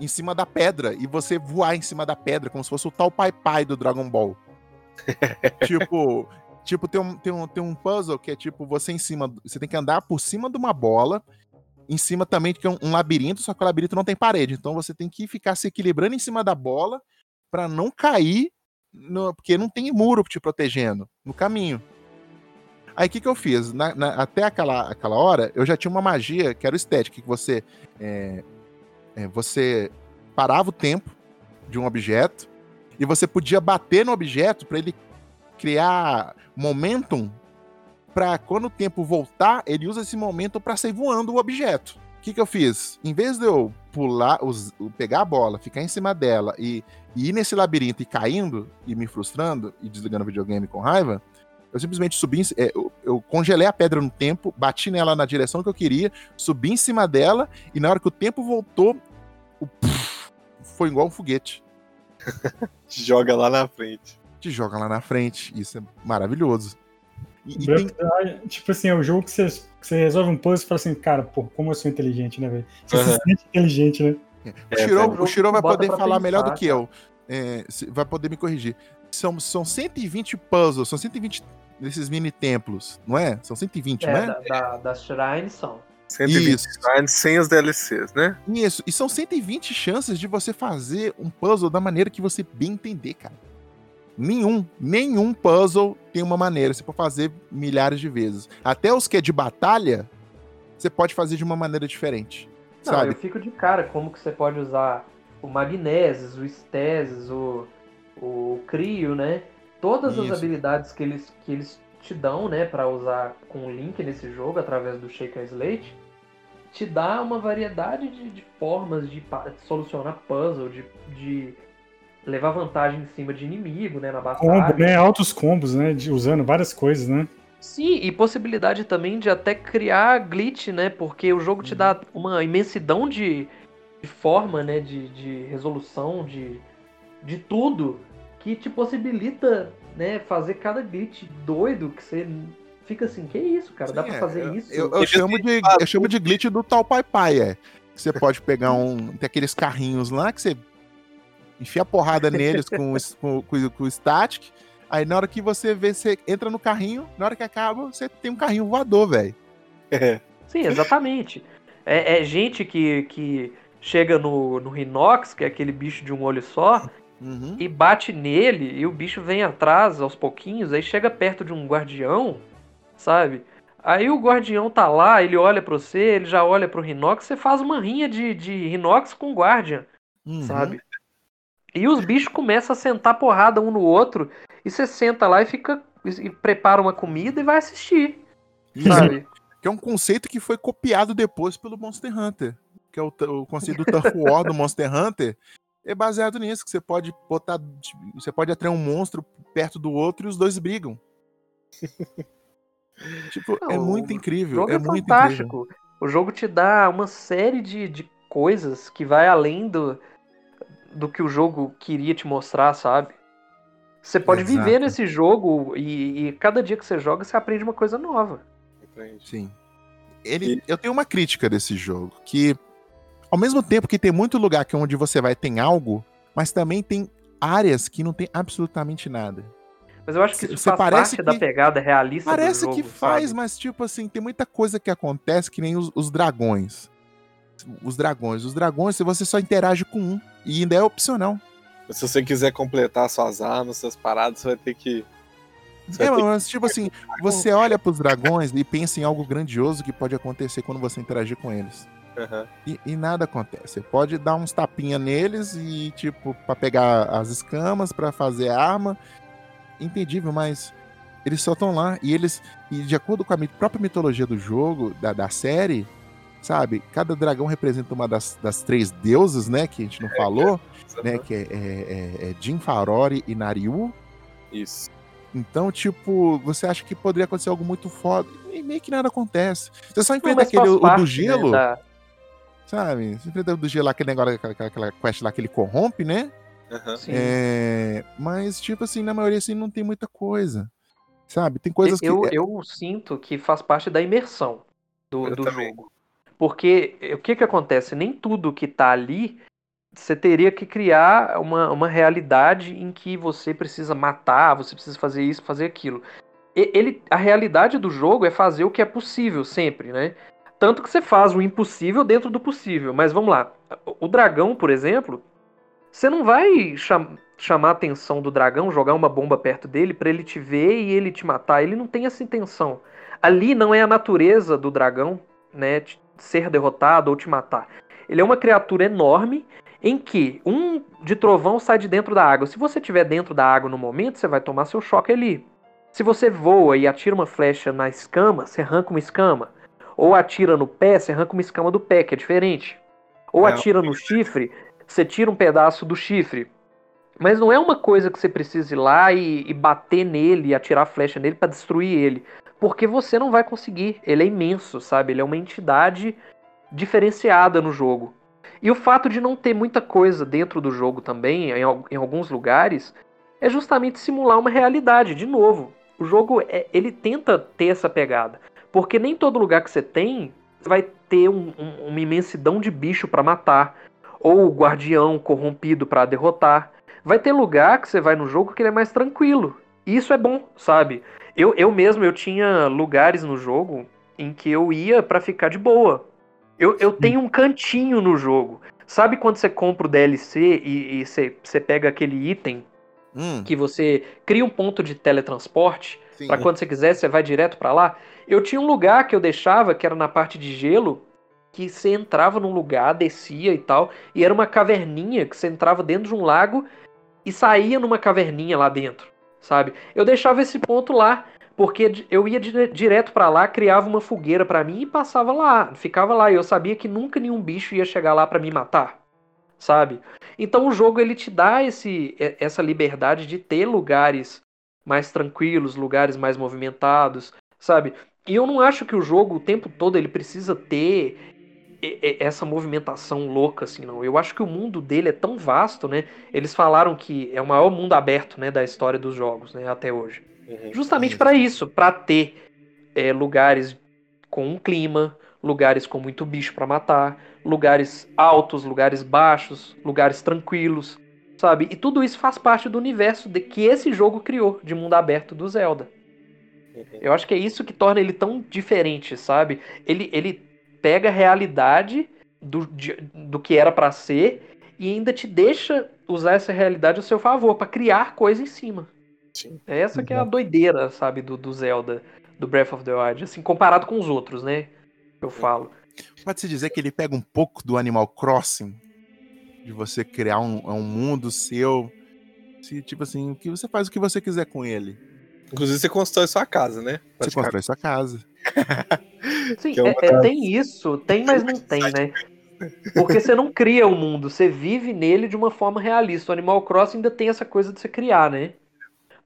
em cima da pedra e você voar em cima da pedra, como se fosse o tal Pai Pai do Dragon Ball. tipo, tipo tem, um, tem, um, tem um puzzle que é tipo você em cima, você tem que andar por cima de uma bola, em cima também que é um, um labirinto, só que o labirinto não tem parede, então você tem que ficar se equilibrando em cima da bola para não cair, no, porque não tem muro te protegendo no caminho. Aí o que, que eu fiz? Na, na, até aquela, aquela hora, eu já tinha uma magia que era o estético, que você, é, é, você parava o tempo de um objeto e você podia bater no objeto para ele criar momentum para quando o tempo voltar, ele usa esse momento para sair voando o objeto. O que, que eu fiz? Em vez de eu pular, pegar a bola, ficar em cima dela e, e ir nesse labirinto e caindo e me frustrando e desligando o videogame com raiva, eu simplesmente subi, é, eu, eu, congelei a pedra no tempo, bati nela na direção que eu queria, subi em cima dela, e na hora que o tempo voltou, o puff, foi igual um foguete. Te joga lá na frente. Te joga lá na frente. Isso é maravilhoso. E, e tem... Tipo assim, é o um jogo que você, que você resolve um puzzle e fala assim, cara, pô, como eu sou inteligente, né, velho? Você uhum. se sente inteligente, né? É, o Shiro, o Shiro vai poder falar pensar, melhor do que eu. É, vai poder me corrigir. São, são 120 puzzles, são 120 desses mini templos, não é? São 120, é, não é? Da, da, das shrines são. 120 Isso. shrines sem os DLCs, né? Isso, e são 120 chances de você fazer um puzzle da maneira que você bem entender, cara. Nenhum, nenhum puzzle tem uma maneira, você pode fazer milhares de vezes. Até os que é de batalha, você pode fazer de uma maneira diferente. Não, sabe? eu fico de cara como que você pode usar o magnésis, o esteses, o, o crio, né? todas Isso. as habilidades que eles, que eles te dão, né, para usar com o link nesse jogo através do Shaker Slate, te dá uma variedade de, de formas de, de, solucionar puzzle, de, de levar vantagem em cima de inimigo, né, na batalha. Combo, né, altos combos, né, de, usando várias coisas, né. Sim, e possibilidade também de até criar glitch, né, porque o jogo te dá uhum. uma imensidão de, de forma, né, de, de resolução, de, de tudo que te possibilita, né, fazer cada glitch doido que você fica assim, que isso, cara? Sim, Dá pra fazer é, isso? Eu, eu, chamo de, eu chamo de glitch do tal pai pai, é. Você pode pegar um. Tem aqueles carrinhos lá que você enfia porrada neles com, com, com, com o static. Aí na hora que você vê, você entra no carrinho, na hora que acaba, você tem um carrinho voador, velho. É. Sim, exatamente. É, é, gente que, que chega no, no Rhinox, que é aquele bicho de um olho só, uhum. e bate nele, e o bicho vem atrás aos pouquinhos, aí chega perto de um guardião, sabe? Aí o guardião tá lá, ele olha para você, ele já olha pro Rinox, você faz uma rinha de, de Rinox com o Guardian, uhum. sabe? E os bichos começam a sentar porrada um no outro, e você senta lá e fica. e prepara uma comida e vai assistir. Sabe? Que é um conceito que foi copiado depois pelo Monster Hunter. Que é o, o conceito do Turf War do Monster Hunter, é baseado nisso, que você pode botar. Você pode atrair um monstro perto do outro e os dois brigam. tipo, é Não, é muito incrível. O jogo é, é muito fantástico. Incrível. O jogo te dá uma série de, de coisas que vai além do, do que o jogo queria te mostrar, sabe? Você pode Exato. viver nesse jogo e, e, cada dia que você joga, você aprende uma coisa nova. Sim. Ele, e... Eu tenho uma crítica desse jogo, que ao mesmo tempo que tem muito lugar que onde você vai tem algo, mas também tem áreas que não tem absolutamente nada. Mas eu acho que isso você faz parece parte que... da pegada realista Parece do jogo, que faz, sabe? mas tipo assim, tem muita coisa que acontece que nem os, os, dragões. Os dragões. Os dragões, se você só interage com um, e ainda é opcional. Se você quiser completar suas armas, suas paradas, você vai ter que. Você é, mas tipo assim, você olha pros dragões e pensa em algo grandioso que pode acontecer quando você interagir com eles. Uhum. E, e, nada acontece. Você pode dar uns tapinha neles e, tipo, para pegar as escamas, para fazer arma. Entendível, mas eles só estão lá. E eles, e de acordo com a própria mitologia do jogo, da, da série, sabe? Cada dragão representa uma das, das três deusas, né? Que a gente não é, falou, é, né? Que é, é, é Jin Farori e Nariu. Isso. Então, tipo, você acha que poderia acontecer algo muito foda. E meio que nada acontece. Você só enfrenta aquele o do gelo. Né, da Sabe? Você enfrenta do dia lá, aquele negócio, aquela, aquela quest lá que ele corrompe, né? Uhum. É, mas, tipo assim, na maioria assim, não tem muita coisa. Sabe? Tem coisas eu, que. É eu sinto que faz parte da imersão do, do jogo. Porque o que que acontece? Nem tudo que tá ali você teria que criar uma, uma realidade em que você precisa matar, você precisa fazer isso, fazer aquilo. Ele, a realidade do jogo é fazer o que é possível sempre, né? Tanto que você faz o impossível dentro do possível. Mas vamos lá. O dragão, por exemplo, você não vai cham chamar a atenção do dragão, jogar uma bomba perto dele para ele te ver e ele te matar. Ele não tem essa intenção. Ali não é a natureza do dragão, né, ser derrotado ou te matar. Ele é uma criatura enorme em que um de trovão sai de dentro da água. Se você estiver dentro da água no momento, você vai tomar seu choque ali. Se você voa e atira uma flecha na escama, você arranca uma escama. Ou atira no pé, você arranca uma escama do pé, que é diferente. Ou é, atira no chifre, você tira um pedaço do chifre. Mas não é uma coisa que você precisa ir lá e, e bater nele e atirar flecha nele para destruir ele. Porque você não vai conseguir. Ele é imenso, sabe? Ele é uma entidade diferenciada no jogo. E o fato de não ter muita coisa dentro do jogo também, em, em alguns lugares, é justamente simular uma realidade. De novo, o jogo é, ele tenta ter essa pegada. Porque nem todo lugar que você tem vai ter um, um, uma imensidão de bicho para matar. Ou guardião corrompido para derrotar. Vai ter lugar que você vai no jogo que ele é mais tranquilo. E isso é bom, sabe? Eu, eu mesmo eu tinha lugares no jogo em que eu ia para ficar de boa. Eu, eu tenho um cantinho no jogo. Sabe quando você compra o DLC e, e você, você pega aquele item hum. que você cria um ponto de teletransporte para quando você quiser você vai direto para lá? Eu tinha um lugar que eu deixava que era na parte de gelo que você entrava num lugar, descia e tal, e era uma caverninha que você entrava dentro de um lago e saía numa caverninha lá dentro, sabe? Eu deixava esse ponto lá porque eu ia direto para lá, criava uma fogueira para mim e passava lá, ficava lá. E eu sabia que nunca nenhum bicho ia chegar lá para me matar, sabe? Então o jogo ele te dá esse, essa liberdade de ter lugares mais tranquilos, lugares mais movimentados, sabe? E eu não acho que o jogo o tempo todo ele precisa ter essa movimentação louca assim não. Eu acho que o mundo dele é tão vasto, né? Eles falaram que é o maior mundo aberto, né, da história dos jogos, né, até hoje. Uhum. Justamente para isso, para ter é, lugares com um clima, lugares com muito bicho para matar, lugares altos, lugares baixos, lugares tranquilos, sabe? E tudo isso faz parte do universo de que esse jogo criou de mundo aberto do Zelda. Uhum. Eu acho que é isso que torna ele tão diferente, sabe? Ele, ele pega a realidade do, de, do que era para ser e ainda te deixa usar essa realidade a seu favor para criar coisa em cima. Sim. É essa que é a doideira, sabe, do, do Zelda, do Breath of the Wild, assim, comparado com os outros, né? Eu falo. Pode-se dizer que ele pega um pouco do Animal Crossing, de você criar um, um mundo seu, se, tipo assim, que você faz o que você quiser com ele. Inclusive você constrói sua casa, né? Você constrói sua casa. Sim, é é, é, tem isso, tem, mas não tem, né? Porque você não cria o um mundo, você vive nele de uma forma realista. O Animal Crossing ainda tem essa coisa de você criar, né?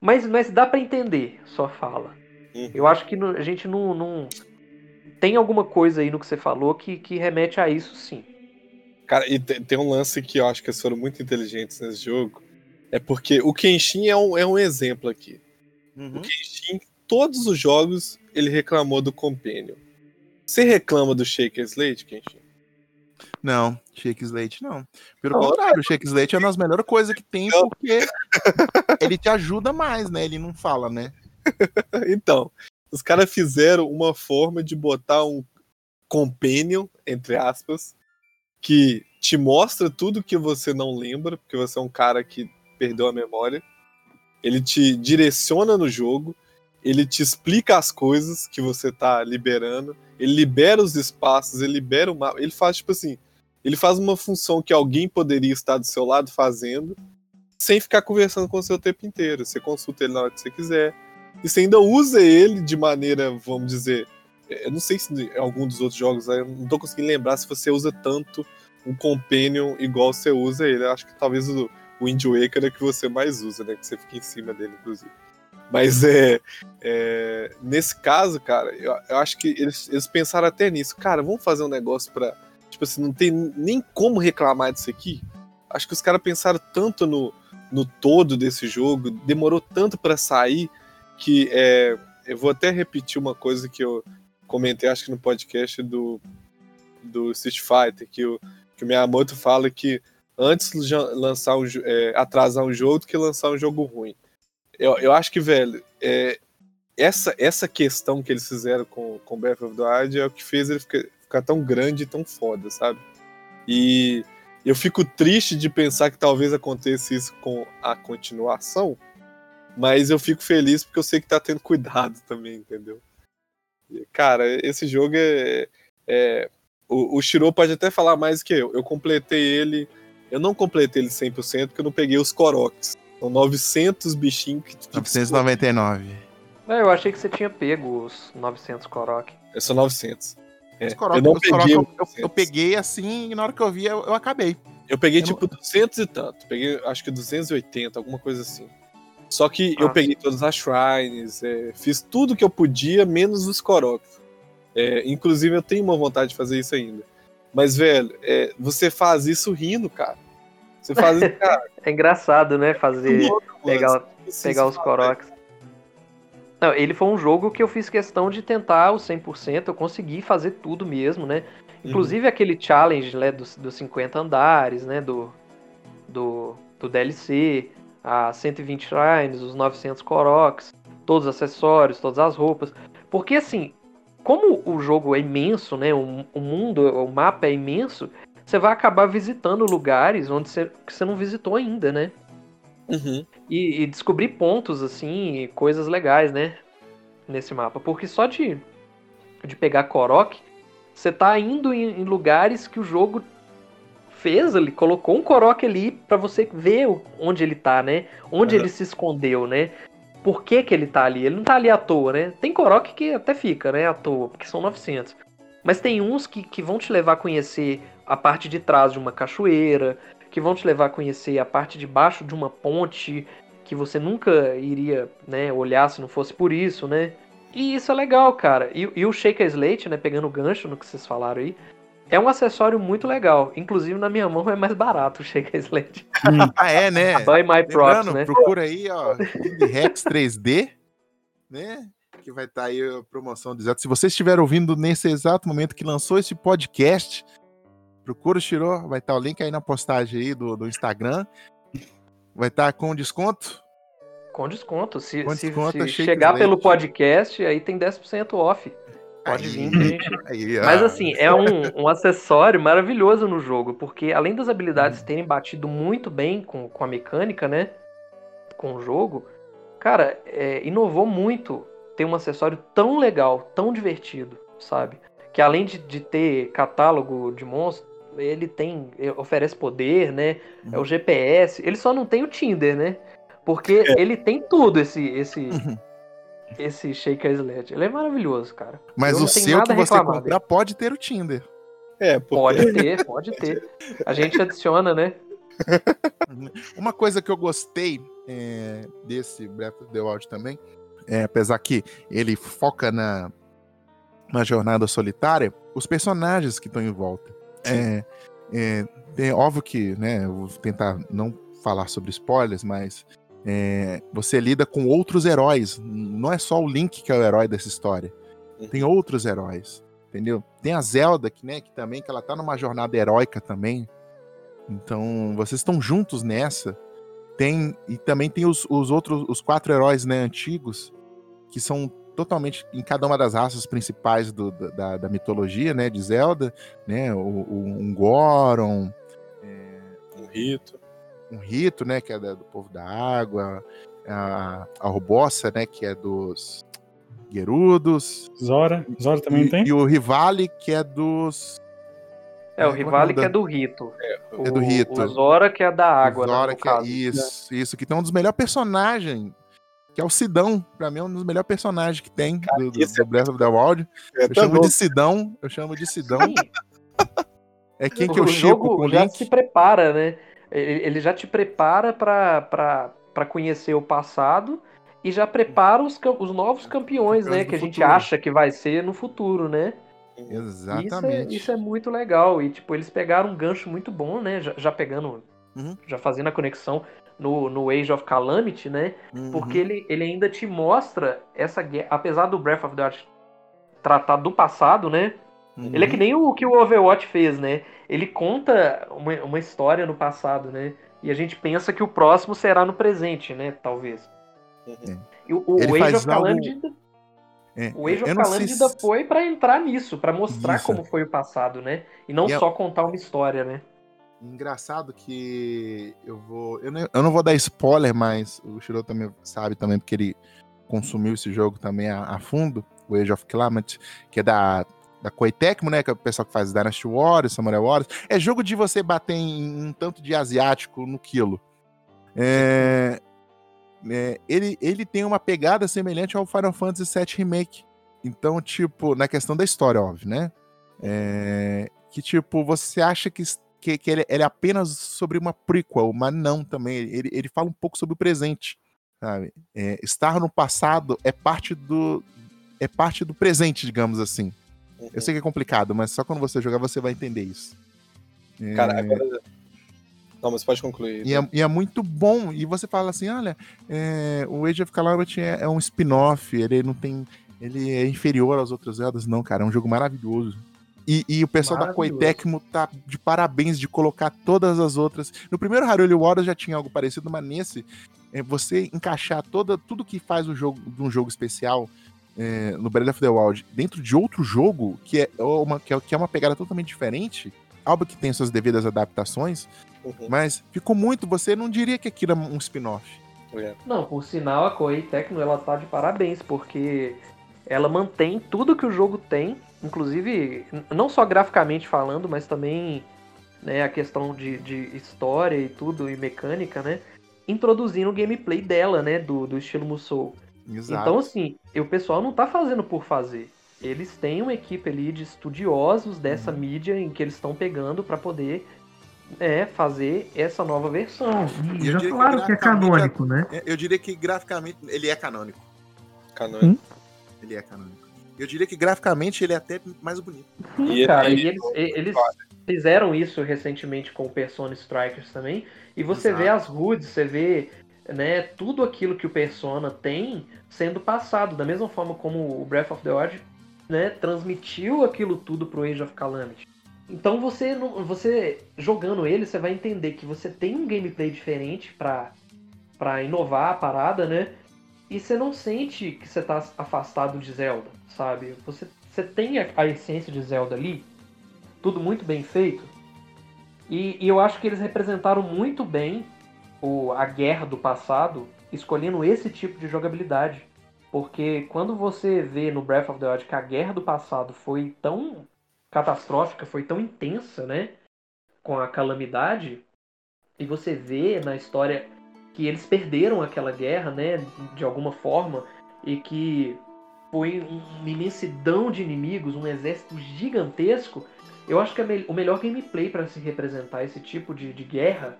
Mas, mas dá para entender sua fala. Uhum. Eu acho que a gente não, não, Tem alguma coisa aí no que você falou que, que remete a isso, sim. Cara, e tem um lance que eu acho que eles foram muito inteligentes nesse jogo. É porque o Kenshin é um, é um exemplo aqui. Uhum. O Kenshin, todos os jogos, ele reclamou do Companion. Você reclama do Shaker Slate, Kenshin? Não, Shake Slate não. Pelo oh, contrário, o Shake Slate é uma das melhores coisas que tem não. porque ele te ajuda mais, né? Ele não fala, né? então, os caras fizeram uma forma de botar um companion, entre aspas, que te mostra tudo que você não lembra, porque você é um cara que perdeu a memória. Ele te direciona no jogo, ele te explica as coisas que você tá liberando, ele libera os espaços, ele libera o mapa, ele faz tipo assim, ele faz uma função que alguém poderia estar do seu lado fazendo, sem ficar conversando com você o tempo inteiro. Você consulta ele na hora que você quiser. E você ainda usa ele de maneira, vamos dizer. Eu não sei se em algum dos outros jogos, eu não tô conseguindo lembrar se você usa tanto um Companion igual você usa ele. Eu acho que talvez o, o Wind Waker é que você mais usa, né? Que você fica em cima dele, inclusive. Mas é, é, nesse caso, cara, eu, eu acho que eles, eles pensaram até nisso. Cara, vamos fazer um negócio para Tipo assim, não tem nem como reclamar disso aqui. Acho que os caras pensaram tanto no, no todo desse jogo, demorou tanto para sair, que é, eu vou até repetir uma coisa que eu comentei, acho que no podcast do, do Street Fighter, que o, que o Miyamoto fala que antes lançar um, é, atrasar um jogo do que lançar um jogo ruim. Eu, eu acho que, velho, é, essa, essa questão que eles fizeram com, com Breath of the Wild é o que fez ele ficar, ficar tão grande e tão foda, sabe? E eu fico triste de pensar que talvez aconteça isso com a continuação, mas eu fico feliz porque eu sei que tá tendo cuidado também, entendeu? Cara, esse jogo é. é o, o Shiro pode até falar mais que eu. Eu completei ele. Eu não completei ele 100% porque eu não peguei os Koroks. São 900 bichinhos que. 999. É, eu achei que você tinha pego os 900 Korok. É só 900. É, Korok, eu não peguei. Eu, eu, eu, peguei assim e na hora que eu vi eu, eu acabei. Eu peguei tipo não... 200 e tanto. Peguei acho que 280, alguma coisa assim. Só que ah. eu peguei todas as shrines, é, fiz tudo que eu podia, menos os Koroks. É, inclusive, eu tenho uma vontade de fazer isso ainda. Mas, velho, é, você faz isso rindo, cara. Você faz isso, cara. é engraçado, né? Fazer. Louco, pegar, pegar os Koroks. Não, ele foi um jogo que eu fiz questão de tentar o 100%, eu consegui fazer tudo mesmo, né? Inclusive uhum. aquele challenge né, dos, dos 50 andares, né? Do, do, do DLC a 120 shrines, os 900 Koroks, todos os acessórios, todas as roupas. Porque assim, como o jogo é imenso, né? O, o mundo, o mapa é imenso, você vai acabar visitando lugares onde você, que você não visitou ainda, né? Uhum. E, e, descobrir pontos, assim, coisas legais, né? Nesse mapa. Porque só de, de pegar Korok, você tá indo em, em lugares que o jogo fez, ele colocou um Korok ali para você ver onde ele tá, né? Onde uhum. ele se escondeu, né? Por que, que ele tá ali? Ele não tá ali à toa, né? Tem Korok que até fica, né? À toa, porque são 900. Mas tem uns que, que vão te levar a conhecer a parte de trás de uma cachoeira, que vão te levar a conhecer a parte de baixo de uma ponte que você nunca iria né, olhar se não fosse por isso, né? E isso é legal, cara. E, e o Shaker Slate, né, pegando o gancho no que vocês falaram aí, é um acessório muito legal. Inclusive, na minha mão é mais barato o Shaker Slate. ah, é, né? Buy my props, né? Procura aí, ó, Rex 3D, né? Que vai estar tá aí a promoção do exato. Se você estiver ouvindo nesse exato momento que lançou esse podcast, procura o Shiro, vai estar tá o link aí na postagem aí do, do Instagram. Vai estar tá com desconto? Com desconto. Se, com desconto, se, se chegar pelo podcast, aí tem 10% off. Pode vir. Aí, Mas assim, é um, um acessório maravilhoso no jogo, porque além das habilidades terem batido muito bem com, com a mecânica, né? Com o jogo, cara, é, inovou muito ter um acessório tão legal, tão divertido, sabe? Que além de, de ter catálogo de monstros, ele tem. oferece poder, né? É o GPS. Ele só não tem o Tinder, né? Porque é. ele tem tudo esse, esse, uhum esse Shaker Sled. Ele é maravilhoso, cara. Mas o seu que você comprar dele. pode ter o Tinder. É, porque... Pode ter, pode ter. A gente adiciona, né? Uma coisa que eu gostei é, desse Breath of the Wild também, é, apesar que ele foca na, na jornada solitária, os personagens que estão em volta. É, é, é, óbvio que, né, eu vou tentar não falar sobre spoilers, mas é, você lida com outros heróis. Não é só o Link que é o herói dessa história. Uhum. Tem outros heróis, entendeu? Tem a Zelda, que, né, que também que ela tá numa jornada heróica também. Então, vocês estão juntos nessa. Tem e também tem os, os outros, os quatro heróis, né, antigos, que são totalmente em cada uma das raças principais do, da, da, mitologia, né, de Zelda, né, o, o um Goron, é, um Rito, um rito, né, que é do povo da água, a, a Robossa, né, que é dos Gerudos. Zora, Zora também e, tem? E o Rivali, que é dos... É, o é, Rivali que é do rito. É, é do rito. O Zora que é da água, o Zora né, que é, isso, isso, que tem um dos melhores personagens, que é o Sidão, pra mim é um dos melhores personagens que tem Cara, do, do, do Breath of the Wild. É eu chamo bom. de Sidão, eu chamo de Sidão. É quem que eu chico com o já se prepara, né? Ele já te prepara para conhecer o passado e já prepara os, os novos campeões, né? Que a gente acha que vai ser no futuro, né? Exatamente. Isso é, isso é, muito legal. E, tipo, eles pegaram um gancho muito bom, né? Já, já pegando. Uhum. Já fazendo a conexão no, no Age of Calamity, né? Uhum. Porque ele, ele ainda te mostra essa guerra. Apesar do Breath of the Wild tratar do passado, né? Uhum. Ele é que nem o que o Overwatch fez, né? Ele conta uma, uma história no passado, né? E a gente pensa que o próximo será no presente, né? Talvez. Uhum. E o, o Age of Calamity, algo- É, o Age of Calamity se- foi pra entrar nisso, pra mostrar Isso. como foi o passado, né? E não E é- só contar uma história, né? Engraçado que eu vou. Eu não, eu não vou dar spoiler, mas o Shiro também sabe também, porque ele consumiu esse jogo também a, a fundo, o Age of Calamity, que é da, da Koei Tecmo, né? Que é o pessoal que faz Dynasty Warriors, Samurai Warriors. É jogo de você bater em um tanto de asiático no quilo. É, é, ele, ele tem uma pegada semelhante ao Final Fantasy VII Remake. Então, tipo, na questão da história, óbvio, né? É, que, tipo, você acha que, que, que ele, ele é apenas sobre uma prequel, mas não também. Ele, ele fala um pouco sobre o presente, sabe? É, estar no passado é parte do é parte do presente, digamos assim. Uhum. Eu sei que é complicado, mas só quando você jogar você vai entender isso. É, Cara, agora. Não, mas pode concluir. e, é, e é muito bom. E você fala assim, olha, é, o Age of Calamity é, é um spin-off, ele não tem. Ele é inferior aos outros Zeldas, não, cara. É um jogo maravilhoso. E, e o pessoal da Koei Maravilhoso. Tecmo tá de parabéns de colocar todas as outras. No primeiro Haruli Warriors já tinha algo parecido, mas nesse, é, você encaixar toda, tudo que faz o jogo de um jogo especial é, no Breath of the Wild dentro de outro jogo, que é uma, que é, que é uma pegada totalmente diferente, algo que tem suas devidas adaptações, Uhum. mas ficou muito. Você não diria que aquilo é um spin-off. É. Não, por sinal, a Koei Tecno, ela tá de parabéns, porque ela mantém tudo que o jogo tem, inclusive, não só graficamente falando, mas também né, a questão de, de história e tudo, e mecânica, né? Introduzindo o gameplay dela, né? Do, do estilo Musou. Exato. Então, assim, o pessoal não tá fazendo por fazer. Eles têm uma equipe ali de estudiosos dessa Uhum. mídia em que eles estão pegando pra poder é, fazer essa nova versão. E eu já diria que que é graficamente canônico, né? É, Eu diria que graficamente ele é canônico. Canônico. Ele é canônico. Eu diria que graficamente ele é até mais bonito. Sim, E cara, ele- e eles, eles fizeram isso recentemente com o Persona Strikers também. E você Exato. vê as HUDs, você vê né, tudo aquilo que o Persona tem sendo passado, da mesma forma como o Breath of the Wild né, transmitiu aquilo tudo pro Age of Calamity. Então você, você jogando ele, você vai entender que você tem um gameplay diferente pra inovar a parada, né? E você não sente que você tá afastado de Zelda, sabe? Você, você tem a, a essência de Zelda ali, tudo muito bem feito. E, e eu acho que eles representaram muito bem o, a guerra do passado, escolhendo esse tipo de jogabilidade. Porque quando você vê no Breath of the Wild que a guerra do passado foi tão catastrófica, foi tão intensa, né? Com a calamidade, e você vê na história que eles perderam aquela guerra, né? De alguma forma, e que foi uma imensidão de inimigos, um exército gigantesco. Eu acho que me- o melhor gameplay para se representar esse tipo de, de guerra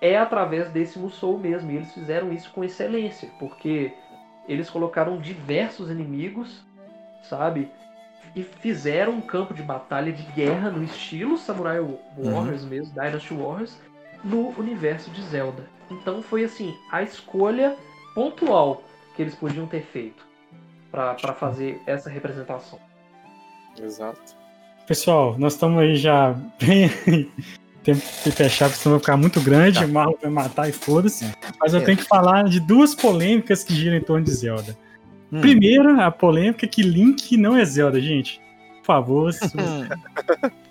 é através desse Musou mesmo. E eles fizeram isso com excelência, porque eles colocaram diversos inimigos, sabe? E fizeram um campo de batalha de guerra no estilo Samurai Warriors mesmo, Dynasty Warriors, no universo de Zelda. Então foi assim, a escolha pontual que eles podiam ter feito pra pra fazer essa representação. Exato. Pessoal, nós estamos aí já bem. Tempo de fechar, porque senão vai ficar muito grande. Tá. O Marlon vai matar e foda-se. Mas eu É. tenho que falar de duas polêmicas que giram em torno de Zelda. Hum. Primeiro, a polêmica é que Link não é Zelda, gente. Por favor, se-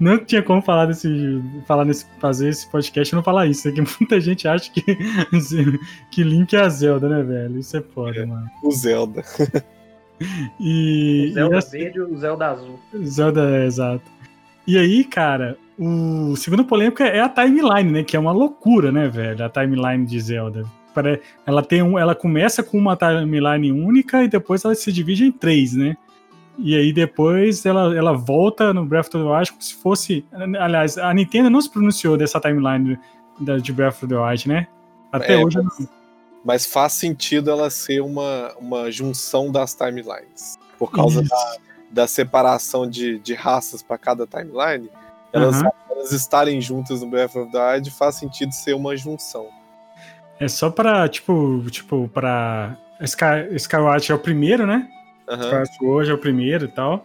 não tinha como falar desse, falar nesse, fazer esse podcast e não falar isso. É que muita gente acha que, que Link é a Zelda, né, velho? Isso é foda, mano. O Zelda. E, O Zelda e assim- verde e o Zelda azul. Zelda, é, exato. E aí, cara, o segunda polêmica é a timeline, né? Que é uma loucura, né, velho? A timeline de Zelda. Ela tem um, ela começa com uma timeline única e depois ela se divide em três, né? E aí depois ela, ela volta no Breath of the Wild como se fosse. Aliás, a Nintendo não se pronunciou dessa timeline da- de Breath of the Wild, né? Até É, hoje mas, mas faz sentido ela ser uma, uma junção das timelines. Por causa Isso. da, da separação de, de raças para cada timeline. Elas, Aham. elas estarem juntas no Breath of the Wild faz sentido ser uma junção. É só pra, tipo, tipo, pra. Sky, Skywatch é o primeiro, né? Skyward Sword é o primeiro e tal.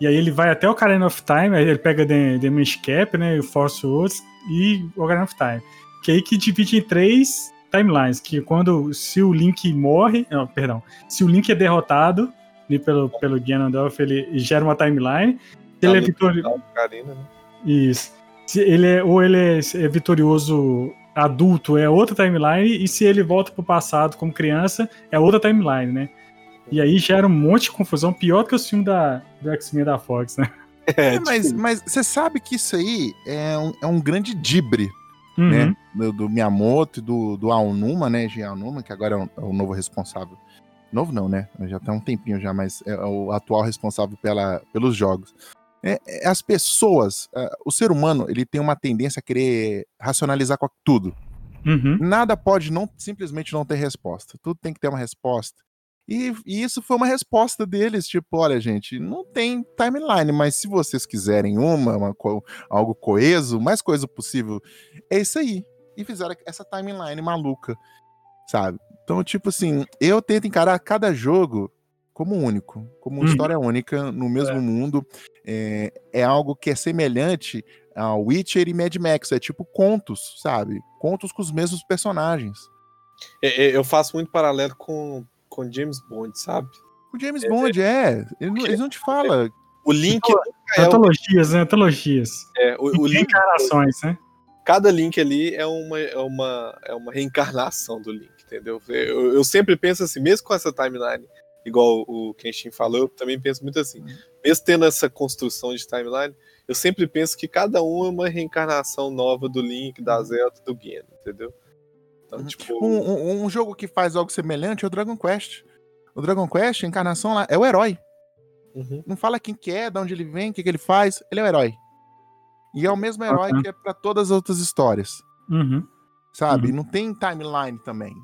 E aí ele vai até o Ocarina of Time, aí ele pega The, The Cap, né? O Force Woods e o Ocarina of Time. Que aí que divide em três timelines. Que quando, se o Link morre, não, perdão, se o Link é derrotado ali pelo, pelo Ganondorf, ele gera uma timeline. Se ele é vitorioso. Karina, né? Isso. Se ele é, ou ele é, é vitorioso adulto, é outra timeline, e se ele volta pro passado como criança, é outra timeline, né? E aí gera um monte de confusão, pior que o filme da, do X-Men da Fox, né? É, É, mas, tipo, mas você sabe que isso aí é um, é um grande dibre, Uhum. né? Do, do Miyamoto e do, do Aonuma, né? G. Aonuma, que agora é o, é o novo responsável. Novo não, né? Já tem um tempinho já, mas é o atual responsável pela, pelos jogos. É, é, as pessoas, é, o ser humano, ele tem uma tendência a querer racionalizar com tudo. Uhum. Nada pode não simplesmente não ter resposta. Tudo tem que ter uma resposta. E, e isso foi uma resposta deles, tipo, olha, gente, não tem timeline, mas se vocês quiserem uma, uma co- algo coeso, mais coeso possível, é isso aí. E fizeram essa timeline maluca, sabe? Então, tipo assim, eu tento encarar cada jogo como único, como uma Uhum. história única no mesmo mundo. É, é algo que é semelhante a Witcher e Mad Max, é tipo contos, sabe? Contos com os mesmos personagens. é, é, eu faço muito paralelo com, com James Bond, sabe? O James Bond é, ele não- eles não te falam. O Link é, Antologias, né? Antologias. é, o, o Link, Reencarnações, né? cada Link ali é uma, é uma, é uma reencarnação do Link, entendeu? Eu, eu sempre penso assim, mesmo com essa timeline, igual o Kenshin falou, eu também penso muito assim. Mesmo tendo essa construção de timeline, eu sempre penso que cada um é uma reencarnação nova do Link, da Zelda, do Geno, entendeu? Então, Uhum. tipo, Um, um- um jogo que faz algo semelhante é o Dragon Quest. O Dragon Quest, a encarnação lá, é o herói. uhum. Não fala quem que é, de onde ele vem, o que, que ele faz. Ele é o herói. E é o mesmo herói Uhum. que é pra todas as outras histórias, Uhum. sabe? Uhum. Não tem timeline também.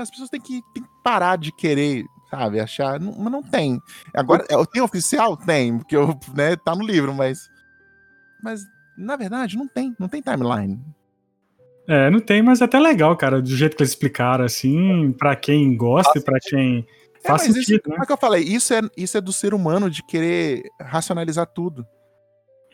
As pessoas têm que, têm que parar de querer, sabe, achar. Não, mas não tem. Agora, é, tem oficial? Tem, porque eu, né, tá no livro, mas. Mas, na verdade, não tem. Não tem timeline. É, não tem, mas é até legal, cara, do jeito que eles explicaram, assim, pra quem gosta e pra quem É, faz mas isso, sentido, né? como é que eu falei? Isso é, isso é do ser humano de querer racionalizar tudo.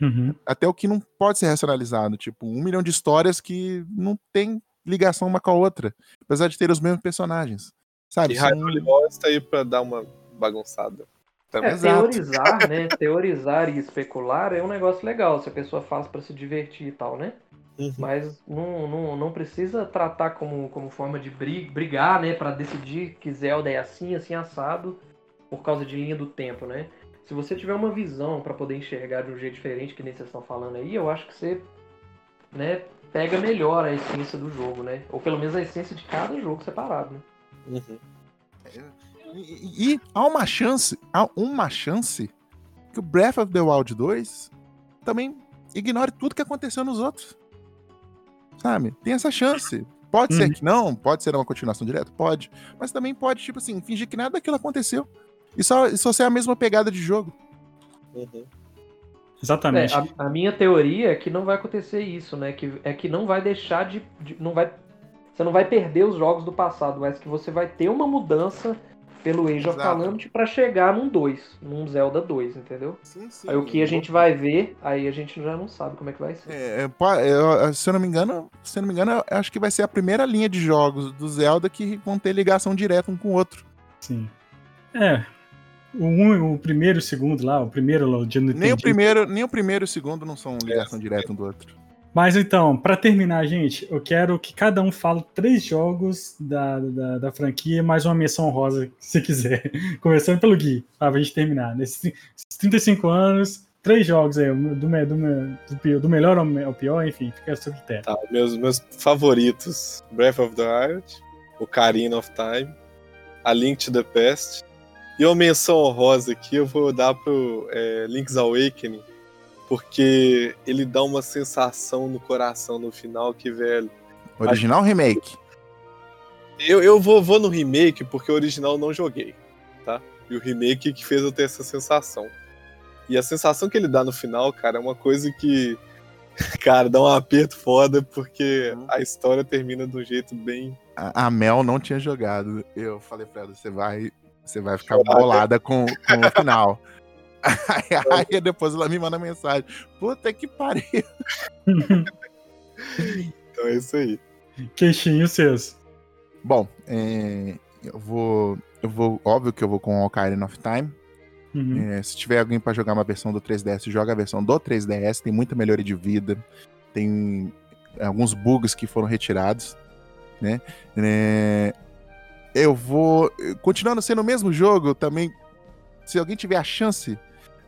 Uhum. Até o que não pode ser racionalizado. Tipo, um milhão de histórias que não tem ligação uma com a outra. Apesar de ter os mesmos personagens. Sabe? E Hyrule Warriors tá aí pra dar uma bagunçada. Também. É, teorizar, né? Teorizar e especular é um negócio legal, se a pessoa faz pra se divertir e tal, né? Uhum. Mas não, não, não precisa tratar como, como forma de bri- brigar, né? Pra decidir que Zelda é assim, assim, assado, por causa de linha do tempo, né? Se você tiver uma visão pra poder enxergar de um jeito diferente, que nem vocês estão falando aí, eu acho que você, né, pega melhor a essência do jogo, né? Ou pelo menos a essência de cada jogo separado, né? Uhum. E, e há uma chance, há uma chance que o Breath of the Wild 2 também ignore tudo que aconteceu nos outros. Sabe? Tem essa chance. Pode ser Uhum. que não, pode ser uma continuação direta, pode. Mas também pode, tipo assim, fingir que nada daquilo aconteceu. E só, e só ser a mesma pegada de jogo. Uhum. Exatamente. É, a, a minha teoria é que não vai acontecer isso, né? Que, é que não vai deixar de, de- Não vai, você não vai perder os jogos do passado, mas que você vai ter uma mudança pelo Age of Exato. Calamity pra chegar num 2, num Zelda 2, entendeu? Sim, sim. Aí o que a gente vai ver, aí a gente já não sabe como é que vai ser. É, é, po- eu- se eu não me engano, se eu não me engano, eu acho que vai ser a primeira linha de jogos do Zelda que vão ter ligação direta um com o outro. Sim. É. O, um, o primeiro e o segundo lá, o primeiro lá, o dia Nem o primeiro, nem o primeiro e o segundo não são ligação direta um do outro. Mas então, pra terminar, gente, eu quero que cada um fale três jogos da, da, da franquia, mais uma menção rosa, se quiser. Começando pelo Gui, tá, pra gente terminar. Nesses tri- esses 35 anos, três jogos aí, do, me- do, me- do, do melhor ao, pior, enfim, fica a seu critério. Tá, meus, meus favoritos: Breath of the Wild, Ocarina of Time, A Link to the Past. E uma menção honrosa aqui eu vou dar pro é, Link's Awakening, porque ele dá uma sensação no coração no final que, velho. Original ou remake? Eu, eu vou, vou no remake porque o original eu não joguei, tá? E o remake que fez eu ter essa sensação. E a sensação que ele dá no final, cara, é uma coisa que. Cara, dá um aperto foda porque Uhum. a história termina de um jeito bem. A, a Mel não tinha jogado. Eu falei pra ela, você vai, você vai ficar Chorar, né? bolada com, com o final. Aí, aí depois ela me manda mensagem. Puta que pariu. Então é isso aí. Queixinho seus. Bom, é, eu vou. Eu vou. Óbvio que eu vou com Ocarina of Time. Uhum. É, se tiver alguém pra jogar uma versão do 3DS, joga a versão do 3DS. Tem muita melhoria de vida. Tem alguns bugs que foram retirados. Né? É, eu vou. Continuando sendo o mesmo jogo, também. Se alguém tiver a chance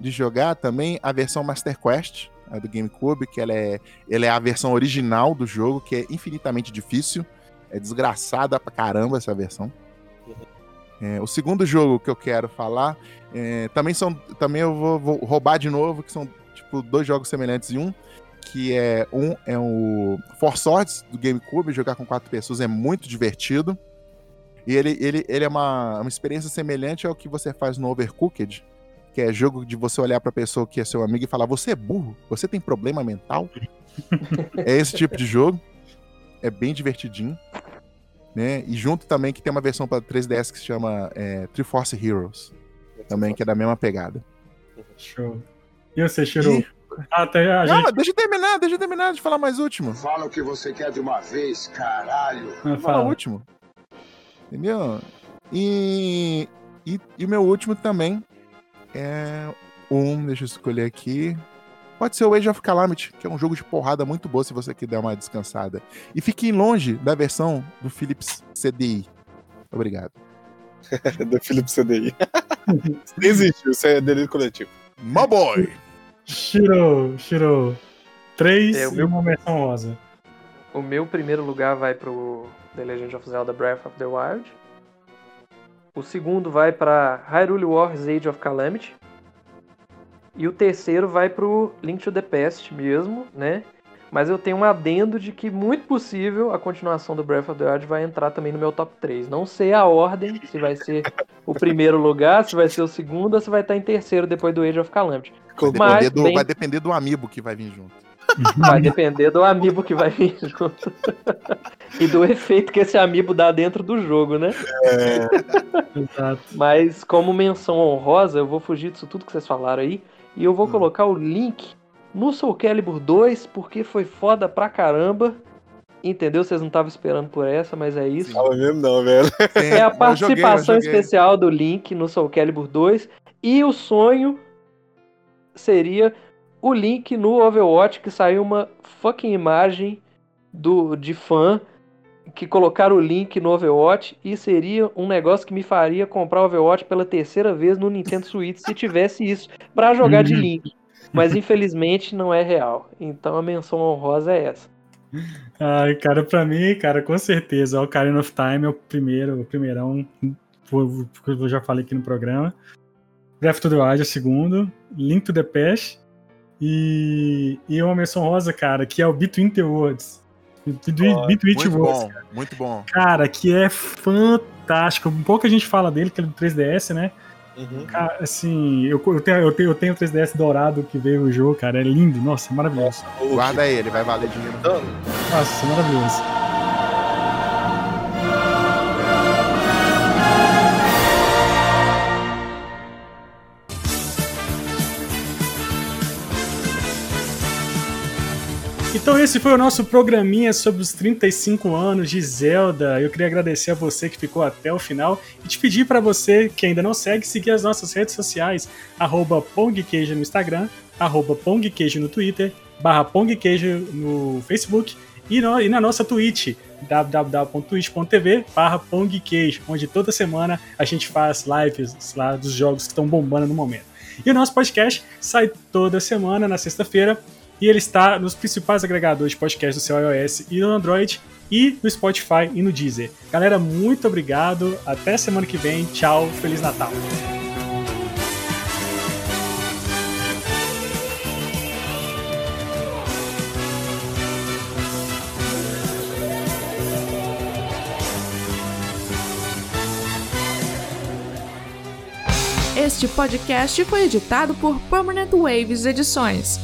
de jogar também a versão Master Quest a do GameCube, que ela é, ela é a versão original do jogo, que é infinitamente difícil. É desgraçada pra caramba essa versão. É, o segundo jogo que eu quero falar é, também são. Também eu vou, vou roubar de novo, que são tipo dois jogos semelhantes em um. Que é um é o Four Swords do GameCube, jogar com quatro pessoas é muito divertido. E ele, ele, ele é uma, uma experiência semelhante ao que você faz no Overcooked, que é jogo de você olhar pra pessoa que é seu amigo e falar: Você é burro? Você tem problema mental? é esse tipo de jogo. É bem divertidinho. Né? E junto também que tem uma versão para 3DS que se chama é, Triforce Heroes. Também, que é da mesma pegada. Show. E você, Shiro? E- Até a Não, gente deixa eu terminar, deixa eu terminar de falar mais último. Fala o que você quer de uma vez, caralho. ah, Vou falar o fala. último. Entendeu? E, e, e o meu último também é um, deixa eu escolher aqui. Pode ser o Age of Calamity, que é um jogo de porrada muito bom se você quiser dar uma descansada. E fiquem longe da versão do Philips CDI. Obrigado. do Felipe CDI. Existe, isso é delírio coletivo. My boy! Shiro, Shiro. Três É, o e meu- uma versão rosa. O meu primeiro lugar vai pro The Legend of Zelda Breath of the Wild. O segundo vai pra Hyrule Warriors Age of Calamity. E o terceiro vai pro Link to the Past mesmo, né? Mas eu tenho um adendo de que, muito possível, a continuação do Breath of the Wild vai entrar também no meu top 3. Não sei a ordem, se vai ser o primeiro lugar, se vai ser o segundo, ou se vai estar em terceiro depois do Age of Calamity. Vai Mas, depender, do, bem- vai depender do amiibo que vai vir junto. Vai depender do amiibo que vai vir junto. e do efeito que esse amiibo dá dentro do jogo, né? Exato. Mas como menção honrosa, eu vou fugir disso tudo que vocês falaram aí. E eu vou Hum. colocar o link no Soul Calibur 2, porque foi foda pra caramba. Entendeu? Vocês não estavam esperando por essa, mas é isso. Fala mesmo não, velho. É a Eu joguei, eu participação joguei. especial do Link no Soul Calibur 2. E o sonho seria o Link no Overwatch, que saiu uma fucking imagem do, de fã que colocaram o Link no Overwatch e seria um negócio que me faria comprar o Overwatch pela terceira vez no Nintendo Switch se tivesse isso pra jogar de Uhum. Link. Mas infelizmente não é real. Então a menção honrosa é essa. Ai, cara, pra mim, cara, com certeza, o Ocarina of Time é o primeiro, o primeirão, eu já falei aqui no programa. Breath of the Wild é o segundo, Link to the Past e, e uma menção rosa, cara, que é o Between the Worlds. Between, Between the Muito Worlds, bom, muito bom. cara, que é fantástico. Pouca gente fala dele, que é do 3DS, né? Uhum. Cara, assim, eu, eu, tenho, eu, tenho, eu tenho o 3DS dourado que veio o jogo, cara, é lindo, nossa, maravilhoso. Guarda ele, vai valer dinheiro. Nossa, maravilhoso. Então esse foi o nosso programinha sobre os 35 anos de Zelda. Eu queria agradecer a você que ficou até o final e te pedir para você que ainda não segue, seguir as nossas redes sociais, pongqueijo no Instagram, pongqueijo no Twitter, barra pongqueijo no Facebook e, no- e na nossa Twitch, www.twitch.tv barra pongqueijo, onde toda semana a gente faz lives lá dos jogos que estão bombando no momento. E o nosso podcast sai toda semana, na sexta-feira, e ele está nos principais agregadores de podcast do seu iOS e no Android, e no Spotify e no Deezer. Galera, muito obrigado, até semana que vem, tchau, Feliz Natal! Este podcast foi editado por Permanent Waves Edições.